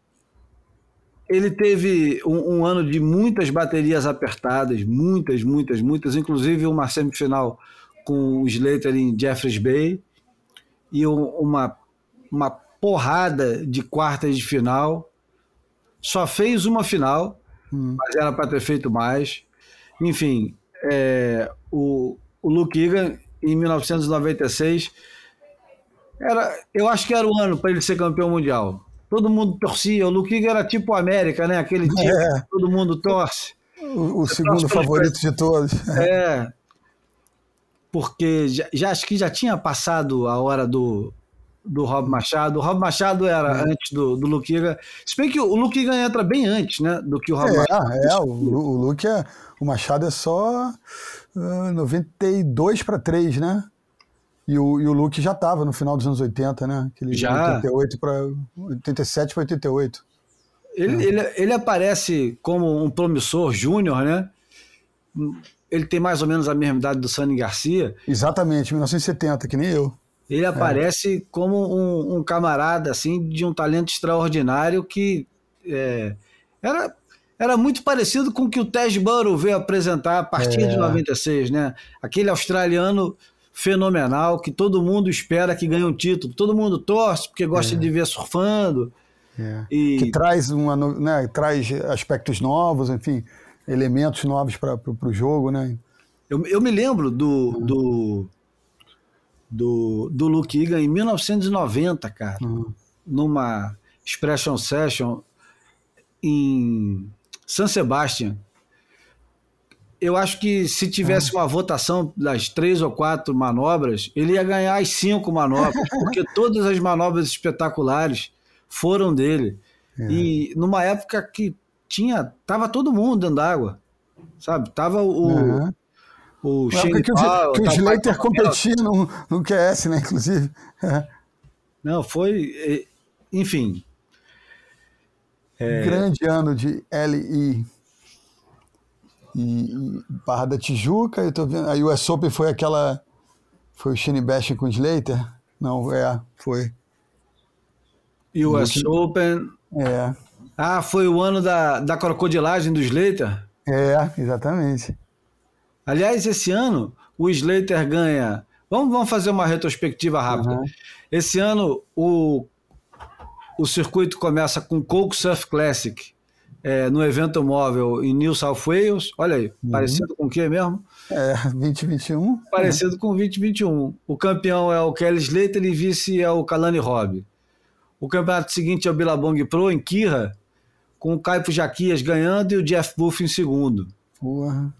Speaker 1: ele teve um, um ano de muitas baterias apertadas, muitas, muitas, muitas, inclusive uma semifinal com o Slater em Jeffreys Bay e um- uma, uma porrada de quartas de final. Só fez uma final,
Speaker 5: Hum.
Speaker 1: mas era para ter feito mais. Enfim, é, o, o Luke Egan, em 1996, era, eu acho que era o ano para ele ser campeão mundial. Todo mundo torcia. O Luke Egan era tipo o América, né? Aquele time
Speaker 5: É.
Speaker 1: que todo mundo torce.
Speaker 5: O, o segundo favorito de todos.
Speaker 1: É. Porque já, já- acho que já tinha passado a hora do, do Rob Machado. O Rob Machado era antes do, do Luke Egan. Se bem que o Luke Egan entra bem antes, né? Do que o Rob Machado.
Speaker 5: É, é, o, o Luke é. O Machado é só ah, 92 para 3, né? E o, e o Luke já estava no final dos anos 80, né? Aquele
Speaker 1: Já.
Speaker 5: 88 para 87 para 88.
Speaker 1: Ele, ele, ele aparece como um promissor júnior, né? Ele tem mais ou menos a mesma idade do Sani Garcia.
Speaker 5: Exatamente, 1970, que nem eu.
Speaker 1: Ele aparece como um, um camarada assim de um talento extraordinário que é, era, era muito parecido com o que o Tej Burrow veio apresentar a partir de
Speaker 5: É.
Speaker 1: 96, né? Aquele australiano fenomenal que todo mundo espera que ganhe um título, todo mundo torce porque gosta de ver surfando
Speaker 5: É.
Speaker 1: e
Speaker 5: Que traz, uma, né, traz aspectos novos, enfim, elementos novos para o jogo, né?
Speaker 1: Eu, eu me lembro do, do, do, do Luke Egan em 1990, cara,
Speaker 5: Uhum.
Speaker 1: numa Expression Session em San Sebastian. Eu acho que se tivesse uma votação das três ou quatro manobras, ele ia ganhar as cinco manobras, porque todas as manobras espetaculares foram dele. E numa época que tinha, tava todo mundo dentro d'água, sabe? Tava o,
Speaker 5: Uhum.
Speaker 1: o
Speaker 5: Na época
Speaker 1: Shane
Speaker 5: que o, que o
Speaker 1: tava
Speaker 5: Slater competia no, no QS, né? Inclusive. É.
Speaker 1: Não, foi. eh, Enfim, É.
Speaker 5: Grande ano de LI. E, Barra da Tijuca, eu tô vendo. A US Open foi aquela. Foi o Shane Bash com o Slater? Não, é, foi.
Speaker 1: US Open.
Speaker 5: É,
Speaker 1: Ah, foi o ano da, da crocodilagem do Slater.
Speaker 5: é, exatamente.
Speaker 1: Aliás, esse ano o Slater ganha. Vamos, vamos fazer uma retrospectiva rápida.
Speaker 5: Uhum.
Speaker 1: Esse ano o, o circuito começa com Coke Surf Classic é, no evento móvel em New South Wales. Olha aí, parecido com o que mesmo?
Speaker 5: É, 2021.
Speaker 1: Parecido com o 2021. O campeão é o Kelly Slater e vice é o Kalani Robb. O campeonato seguinte é o Billabong Pro em Kira, com o Caipo Jaquias ganhando e o Jeff Buff em segundo.
Speaker 5: Porra.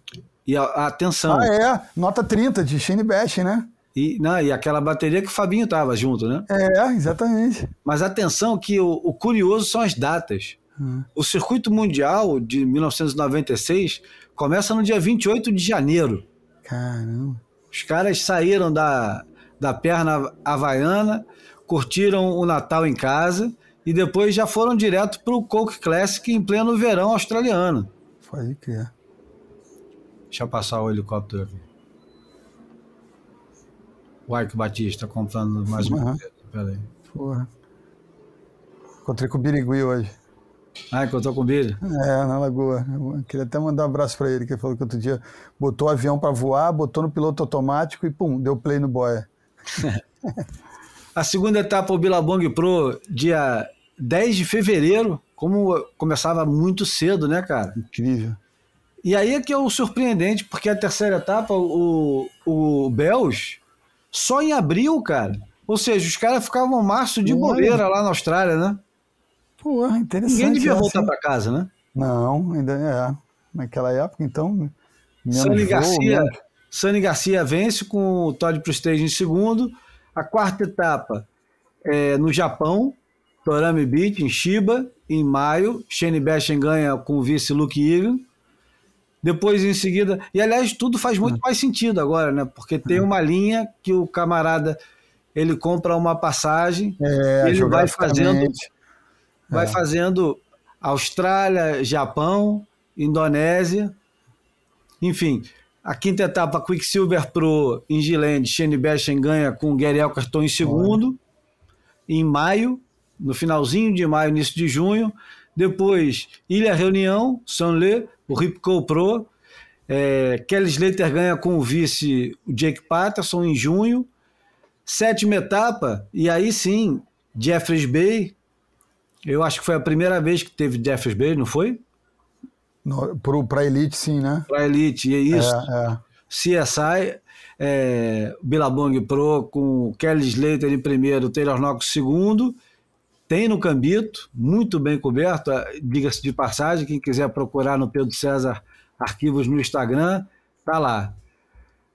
Speaker 1: E a, a atenção.
Speaker 5: Ah, é, nota 30 de Shane Bash, né?
Speaker 1: E, não, e aquela bateria que o Fabinho tava junto, né?
Speaker 5: É, exatamente.
Speaker 1: Mas atenção que o, o curioso são as datas.
Speaker 5: Hum.
Speaker 1: O circuito mundial de 1996 começa no dia 28 de janeiro.
Speaker 5: Caramba.
Speaker 1: Os caras saíram da, da perna havaiana, curtiram o Natal em casa e depois já foram direto para o Coke Classic em pleno verão australiano.
Speaker 5: Pode crer.
Speaker 1: Deixa eu passar o helicóptero aqui. O Ike Batista comprando mais uma coisa. Peraí.
Speaker 5: Porra. Encontrei com o Birigui hoje.
Speaker 1: Ah, encontrou com o Billy?
Speaker 5: É, na Lagoa. Eu queria até mandar um abraço pra ele, que ele falou que outro dia botou o avião pra voar, botou no piloto automático e pum, deu play no boia.
Speaker 1: A segunda etapa, o Billabong Pro, dia 10 de fevereiro, como começava muito cedo, né, cara?
Speaker 5: Incrível.
Speaker 1: E aí é que é o surpreendente, porque a terceira etapa, o, o Bells, só em abril, cara. Ou seja, os caras ficavam março de bobeira lá na Austrália, né?
Speaker 5: Porra, interessante.
Speaker 1: Ninguém devia
Speaker 5: é,
Speaker 1: voltar
Speaker 5: assim.
Speaker 1: para casa, né?
Speaker 5: Não, ainda é. Naquela época, então.
Speaker 1: Sani Garcia,
Speaker 5: menos-
Speaker 1: Sani Garcia vence com o Todd Prestige em segundo. A quarta etapa é no Japão, Torame Beach, em Shiba, em maio. Shane Bashen ganha com o vice Luke Egan. Depois, em seguida. E aliás, tudo faz muito mais sentido agora, né? Porque tem uma linha que o camarada ele compra uma passagem,
Speaker 5: É,
Speaker 1: ele vai fazendo, vai fazendo Austrália, Japão, Indonésia, enfim. A quinta etapa, Quicksilver Pro em Giland, Shane Bashen ganha com o Gary Elkerton em segundo, em maio, no finalzinho de maio, início de junho. Depois, Ilha Reunião, Sanlé, o Ripco Pro. É, Kelly Slater ganha com o vice o Jake Patterson em junho. Sétima etapa, e aí sim, Jeffries Bay. Eu acho que foi a primeira vez que teve Jeffries Bay, não foi?
Speaker 5: Pra Elite, sim, né?
Speaker 1: Para Elite, e é isso.
Speaker 5: É, é.
Speaker 1: CSI, é, Billabong Pro com Kelly Slater em primeiro, Taylor Knox em segundo. Tem no Cambito, muito bem coberto, diga-se de passagem, quem quiser procurar no Pedro César Arquivos no Instagram, tá lá.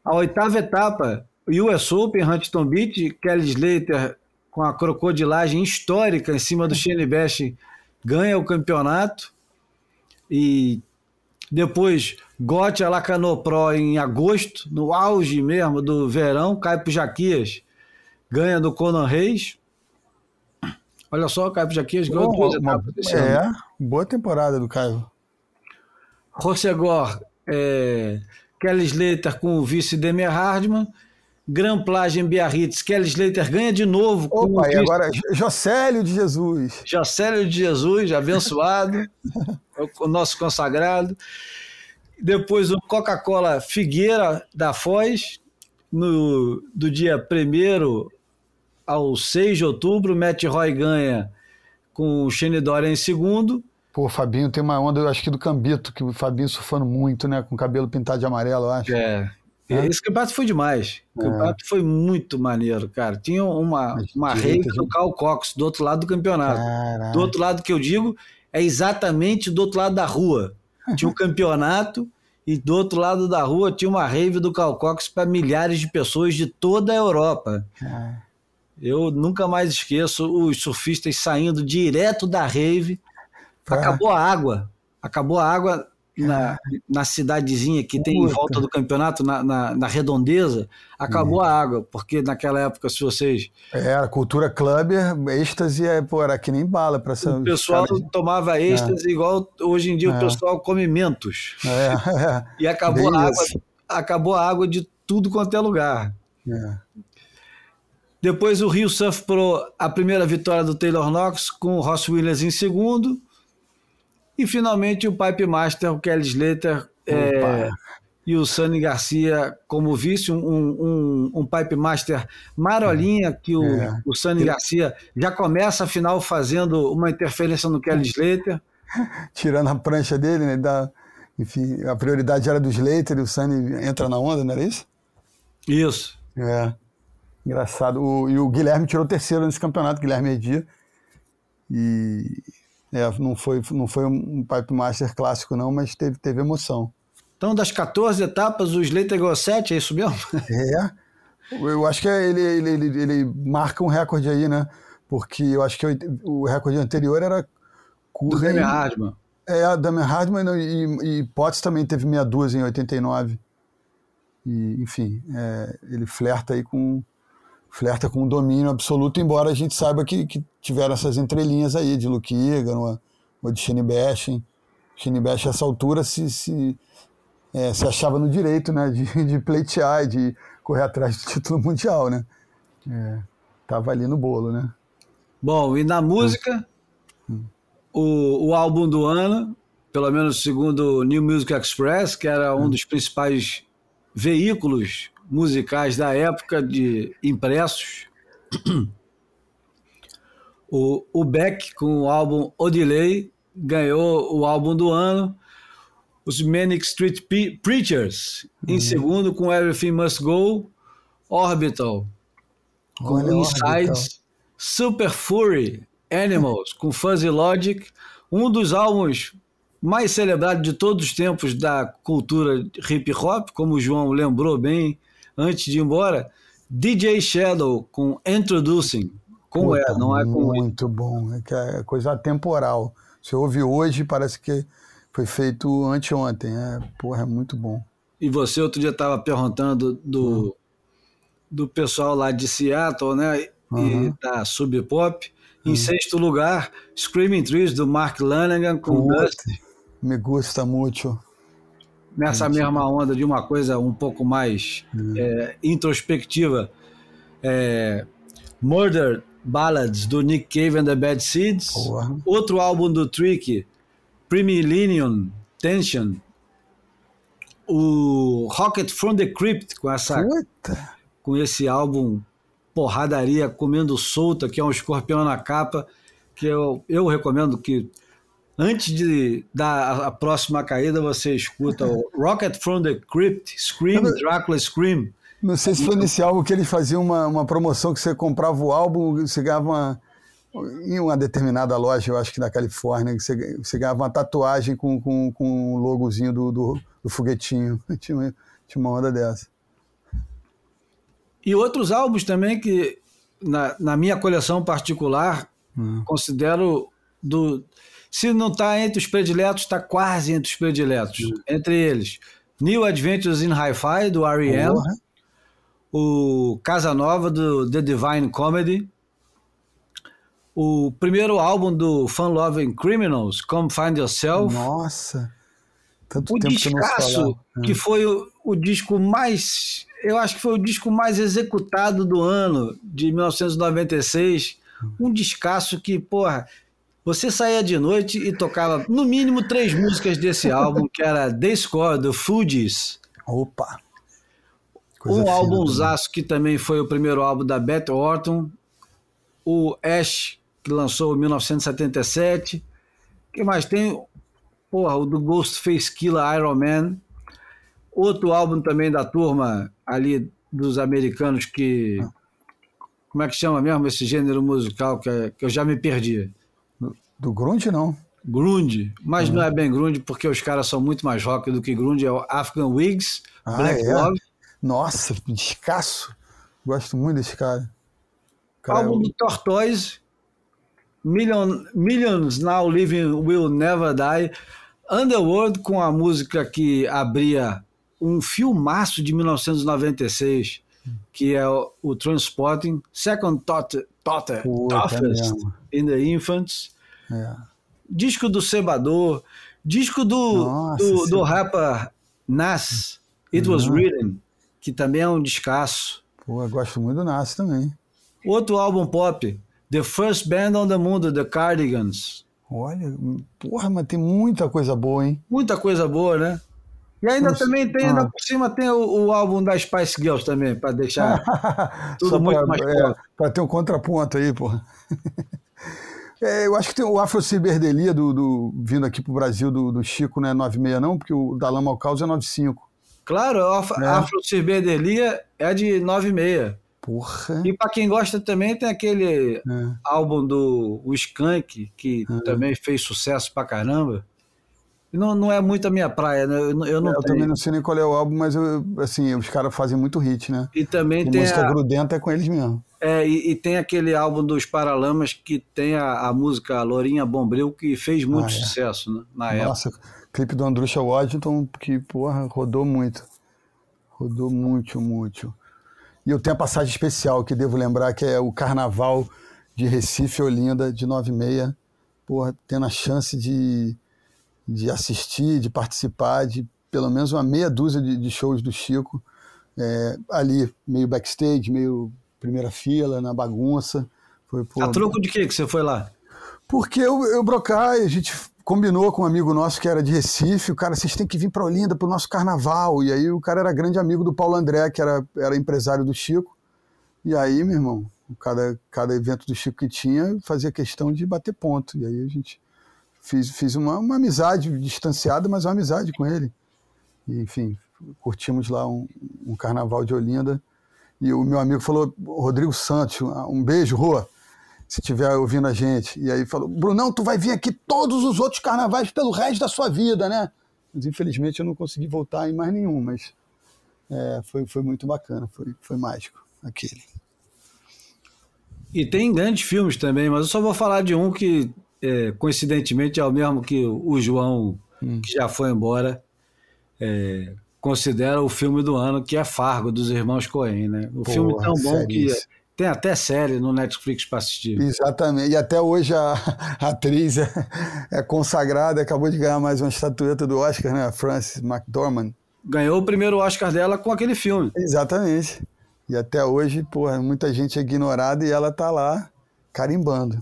Speaker 1: A oitava etapa, US Open, Huntington Beach, Kelly Slater com a crocodilagem histórica em cima do Shane Bash ganha o campeonato e depois Gotti Alacano Pro em agosto, no auge mesmo do verão, cai pro Jaquias, ganha do Conan Reis. Olha só, cai pro Jaquias, ganhou duas
Speaker 5: uma-
Speaker 1: etapas desse ano.
Speaker 5: é, boa temporada do Caio.
Speaker 1: Rossegor, é, Kelly Slater com o vice Demer Hardman. Grand Plage em Biarritz, Kelly Slater ganha de novo com
Speaker 5: Opa, e agora Jocélio de Jesus.
Speaker 1: Jacélio de Jesus, abençoado, o- o nosso consagrado. Depois o Coca-Cola Figueira da Foz, no, do dia 1 ao 6 de outubro, Matt Roy ganha com o Shane Dorian em segundo.
Speaker 5: Pô, o Fabinho tem uma onda, eu acho que do Cambito, que o Fabinho surfando muito, né? Com o cabelo pintado de amarelo, eu acho.
Speaker 1: É.
Speaker 5: É?
Speaker 1: Esse campeonato foi demais. O
Speaker 5: É.
Speaker 1: campeonato foi muito maneiro, cara. Tinha uma,
Speaker 5: Mas
Speaker 1: uma rave do Carl Cox do outro lado do campeonato.
Speaker 5: Caraca.
Speaker 1: Do outro lado que eu digo é exatamente do outro lado da rua. Tinha um campeonato e do outro lado da rua tinha uma rave do Carl Cox para milhares de pessoas de toda a Europa.
Speaker 5: Ah,
Speaker 1: Eu nunca mais esqueço os surfistas saindo direto da rave.
Speaker 5: Pra-
Speaker 1: Acabou a água. Acabou a água na, na cidadezinha que tem em volta do campeonato, na, na, na redondeza. Acabou a água, porque naquela época, se vocês.
Speaker 5: Era cultura clubber, êxtase, é, pô, era que nem bala pra essa.
Speaker 1: O pessoal
Speaker 5: cara-
Speaker 1: tomava êxtase igual hoje em dia o
Speaker 5: É.
Speaker 1: pessoal come mentos.
Speaker 5: É, é,
Speaker 1: E acabou
Speaker 5: Bem
Speaker 1: a água,
Speaker 5: isso.
Speaker 1: acabou a água de tudo quanto é lugar. Depois o Rio Surf Pro, a primeira vitória do Taylor Knox com o Ross Williams em segundo. E finalmente o Pipe Master, o Kelly Slater é, e o Sunny Garcia como vice, um, um, um Pipe Master marolinha que o,
Speaker 5: É.
Speaker 1: o Sunny Garcia já começa a final fazendo uma interferência no Kelly Slater.
Speaker 5: Tirando a prancha dele, né? Dá, enfim, a prioridade era do Slater e o Sunny entra na onda, não era isso?
Speaker 1: Isso.
Speaker 5: É. Engraçado. O- e o Guilherme tirou terceiro nesse campeonato, Guilherme Edia. E é, não foi, não foi um Pipe Master clássico, não, mas teve, teve emoção.
Speaker 1: Então, das 14 etapas, o Slater ganhou 7, é isso mesmo?
Speaker 5: É. Eu acho que ele, ele, ele, ele marca um recorde aí, né? Porque eu acho que o recorde anterior era
Speaker 1: Do
Speaker 5: curva.
Speaker 1: Demi
Speaker 5: em-
Speaker 1: Hardman.
Speaker 5: É, a Damian Hardman e, e Potts também teve meia dúzia em 89. E, enfim, é, ele flerta aí com flerta com um domínio absoluto, embora a gente saiba que, que tiveram essas entrelinhas aí de Luke Egan ou, ou de. Shane Bashin, a essa altura, se, se, é, se achava no direito né, de, de pleitear e de correr atrás do título mundial, né? É, tava ali no bolo, né?
Speaker 1: Bom, e na música, o, o álbum do ano, pelo menos segundo o New Music Express, que era um dos principais veículos musicais da época de impressos, o, o Beck, com o álbum Odilei, ganhou o álbum do ano. Os Manic Street Pe- Preachers, em segundo, com Everything Must Go. Orbital, com
Speaker 5: Olha,
Speaker 1: Insides, Super Fury, Animals, com Fuzzy Logic, um dos álbuns mais celebrados de todos os tempos da cultura hip hop, como o João lembrou bem antes de ir embora, DJ Shadow com Introducing, com
Speaker 5: Puta,
Speaker 1: E, não é com.
Speaker 5: Muito bom, é é coisa atemporal. Você ouve hoje, parece que Foi feito anteontem. É, porra, é muito bom.
Speaker 1: E você outro dia estava perguntando do, do pessoal lá de Seattle, né? Uhum. E da Sub Pop. Em uhum. sexto lugar, Screaming Trees do Mark Lanigan com Dust.
Speaker 5: Me gusta muito.
Speaker 1: Nessa Gente. mesma onda de uma coisa um pouco mais uhum. é, introspectiva. É, Murder Ballads do Nick Cave and the Bad Seeds. Porra. Outro álbum do Trick, Premillennium Tension. O Rocket from the Crypt com essa Puta. com esse álbum porradaria comendo solta, que é um escorpião na capa, que eu, eu recomendo que antes de dar a, próxima caída você escuta o Rocket from the Crypt, Scream, Dracula Scream.
Speaker 5: Não sei se foi nesse álbum que eles faziam uma, uma promoção que você comprava o álbum, você ganhava uma, em uma determinada loja, eu acho que na Califórnia, você, você ganhava uma tatuagem com, com, com o logozinho do, do, do foguetinho. Tinha uma, tinha uma onda dessa.
Speaker 1: E outros álbuns também que, na, na minha coleção particular, hum. considero do. Se não está entre os prediletos, está quase entre os prediletos. Hum. Entre eles, New Adventures in Hi-Fi, do R.E.M., o Casa Nova, do The Divine Comedy, o primeiro álbum do Fun Loving Criminals, Come Find Yourself.
Speaker 5: Nossa!
Speaker 1: Tanto o Descasso, que, que foi o, o disco mais eu acho que foi o disco mais executado do ano, de 1996. Um descasso que, porra, você saía de noite e tocava no mínimo três músicas desse álbum, que era The Score, do Fugees.
Speaker 5: Opa!
Speaker 1: Coisa um álbumzaço que também foi o primeiro álbum da Beth Orton. O Ash, que lançou em 1977. que mais tem? Porra, o do Ghostface Killer Iron Man. Outro álbum também da turma ali dos americanos que. Como é que chama mesmo esse gênero musical que, que eu já me perdi?
Speaker 5: Do grunge, não.
Speaker 1: Grunge, mas uhum. não é bem grunge porque os caras são muito mais rock do que grunge. É o African Wigs, ah, Black é? Love.
Speaker 5: Nossa, descasso. Gosto muito desse cara. cara
Speaker 1: Álbum é... do Tortoise, Million, Millions Now Living Will Never Die. Underworld com a música que abria um filmaço de 1996, que é o, o Transporting, Second Thought, Thought Toughest in the Infants, é. disco do Sebador, disco do, Nossa, do, do rapper Nas, It Was. Written, que também é um descasso.
Speaker 5: Pô, eu gosto muito do Nas também.
Speaker 1: Outro álbum pop, The First Band on the Mundo, The Cardigans.
Speaker 5: Olha, porra, mas tem muita coisa boa, hein?
Speaker 1: Muita coisa boa, né? E ainda Nossa. também tem, ainda ah. por cima tem o, o, álbum das Spice Girls também, para deixar tudo muito pra, mais é,
Speaker 5: Para ter um contraponto aí, porra. É, eu acho que tem o Afro Ciberdelia do, do, vindo aqui pro Brasil do, do Chico, não é 96 não, porque o da Lama ao Caos é 95.
Speaker 1: Claro, a Afro, é. Afro Ciberdelia é de 96.
Speaker 5: Porra.
Speaker 1: E para quem gosta também tem aquele é. álbum do o Skank, que é. também fez sucesso pra caramba. Não, não é muito a minha praia, né? Eu, eu não
Speaker 5: é, eu também não sei nem qual é o álbum, mas eu, assim, os caras fazem muito hit, né?
Speaker 1: E também e tem.
Speaker 5: música
Speaker 1: a...
Speaker 5: grudenta é com eles mesmo.
Speaker 1: É, e, e, tem aquele álbum dos Paralamas que tem a, a música Lourinha Bombril, que fez muito ah, é. sucesso né? na Nossa, época.
Speaker 5: Nossa, clipe do Andrusha Waddington, que, porra, rodou muito. Rodou muito, muito. E eu tenho a passagem especial que devo lembrar, que é o Carnaval de Recife, Olinda, de 96. Porra, tendo a chance de de assistir, de participar de pelo menos uma meia dúzia de, de shows do Chico, é, ali, meio backstage, meio primeira fila, na bagunça.
Speaker 1: Foi, pô, a troco de que que você foi lá?
Speaker 5: Porque eu, eu Brocai, a gente combinou com um amigo nosso que era de Recife, o cara, vocês têm que vir para Olinda para o nosso carnaval. E aí o cara era grande amigo do Paulo André, que era, era empresário do Chico. E aí, meu irmão, cada, cada evento do Chico que tinha, fazia questão de bater ponto. E aí a gente fiz, fiz uma, uma amizade distanciada, mas uma amizade com ele. E, enfim, curtimos lá um, um, carnaval de Olinda. E o meu amigo falou, Rodrigo Santos, um beijo, Rua, se estiver ouvindo a gente. E aí falou, Brunão, tu vai vir aqui todos os outros carnavais pelo resto da sua vida, né? Mas infelizmente eu não consegui voltar em mais nenhum, mas é, foi, foi muito bacana, foi, foi mágico aquele.
Speaker 1: E tem grandes filmes também, mas eu só vou falar de um que é, coincidentemente é o mesmo que o João hum. que já foi embora, é, considera o filme do ano, que é Fargo, dos irmãos Coen, né? O Porra, filme tão bom que tem até série no Netflix para assistir.
Speaker 5: Exatamente. E até hoje a, a atriz é, é, consagrada, acabou de ganhar mais uma estatueta do Oscar, né? A Frances McDormand.
Speaker 1: Ganhou o primeiro Oscar dela com aquele filme.
Speaker 5: Exatamente. E até hoje, porra, muita gente é ignorada e ela tá lá carimbando.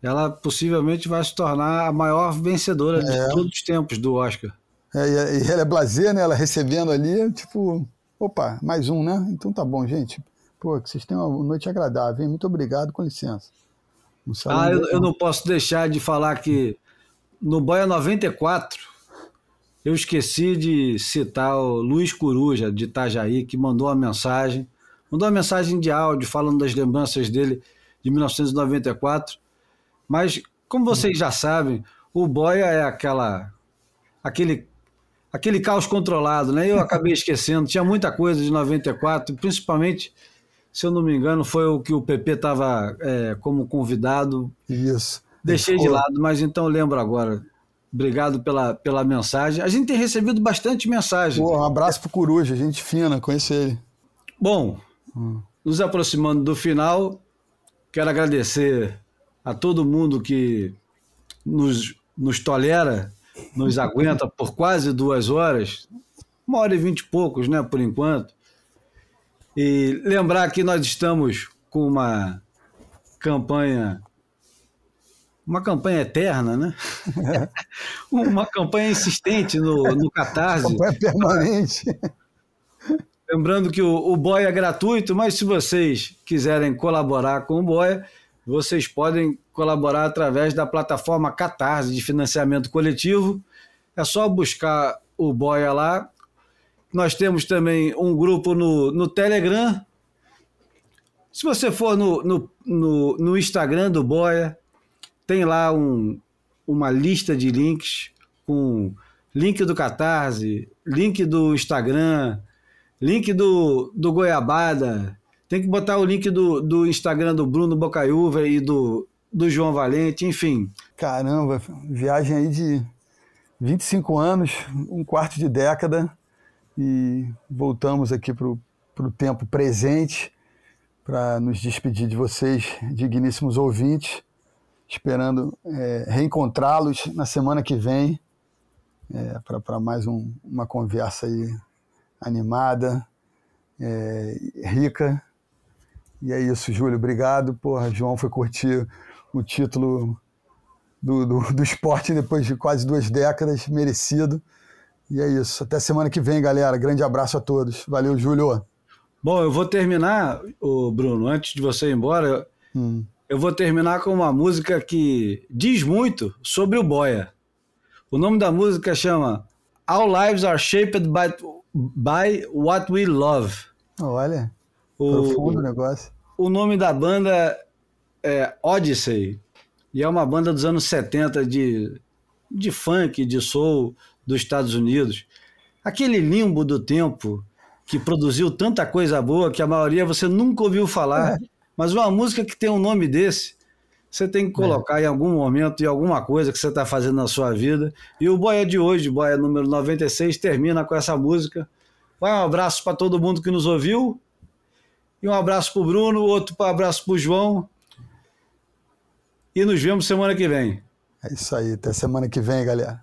Speaker 1: Ela possivelmente vai se tornar a maior vencedora é. de todos os tempos do Oscar.
Speaker 5: É, e ela é blazer, né? Ela recebendo ali, tipo, opa, mais um, né? Então tá bom, gente. Pô, que vocês tenham uma noite agradável, hein? Muito obrigado, com licença.
Speaker 1: ah, eu, eu, não posso deixar de falar que no Boia 94 eu esqueci de citar o Luiz Coruja, de Itajaí, que mandou uma mensagem, mandou uma mensagem de áudio falando das lembranças dele de 1994. Mas, como vocês já sabem, o Boia é aquela aquele aquele caos controlado, né? Eu acabei esquecendo, tinha muita coisa de 94, principalmente se eu não me engano, foi o que o PP estava é, como convidado.
Speaker 5: Isso.
Speaker 1: Deixei de lado, mas então lembro agora. Obrigado pela, pela mensagem. A gente tem recebido bastante mensagem.
Speaker 5: Pô, um abraço pro Coruja, gente fina, conhece ele.
Speaker 1: Bom, hum. nos aproximando do final, quero agradecer a todo mundo que nos, nos tolera, nos aguenta por quase duas horas, uma hora e vinte e poucos, né, por enquanto. E lembrar que nós estamos com uma campanha uma campanha eterna, né? Uma campanha insistente no, no Catarse.
Speaker 5: Campanha permanente.
Speaker 1: Lembrando que o, o Boia é gratuito, mas se vocês quiserem colaborar com o Boia, vocês podem colaborar através da plataforma Catarse de financiamento coletivo. É só buscar o Boia lá nós temos também um grupo no, no Telegram. Se você for no, no, no, no Instagram do Boia, tem lá um, uma lista de links com link do Catarse, link do Instagram, link do, do Goiabada. Tem que botar o link do, do Instagram do Bruno Bocaiúva e do, do João Valente, enfim.
Speaker 5: Caramba, viagem aí de 25 anos, um quarto de década e voltamos aqui para o tempo presente para nos despedir de vocês, digníssimos ouvintes, esperando é, reencontrá-los na semana que vem é, para mais um, uma conversa aí animada, é, rica. E é isso, Júlio. Obrigado. Porra, João foi curtir o título do, do, do esporte depois de quase duas décadas, merecido. E é isso. Até semana que vem, galera. Grande abraço a todos. Valeu, Júlio.
Speaker 1: Bom, eu vou terminar, o Bruno, antes de você ir embora, hum. eu vou terminar com uma música que diz muito sobre o Boia. O nome da música chama Our Lives Are Shaped by, by What We Love.
Speaker 5: Olha, o, profundo o negócio.
Speaker 1: O nome da banda é Odyssey, e é uma banda dos anos 70 de, de funk, de soul, dos Estados Unidos, aquele limbo do tempo que produziu tanta coisa boa que a maioria você nunca ouviu falar, é. mas uma música que tem um nome desse, você tem que colocar é. em algum momento, em alguma coisa que você está fazendo na sua vida. E o Boia de hoje, Boia número 96, termina com essa música. Vai um abraço para todo mundo que nos ouviu. E um abraço para o Bruno, outro abraço para o João. E nos vemos semana que vem.
Speaker 5: É isso aí, até semana que vem, galera.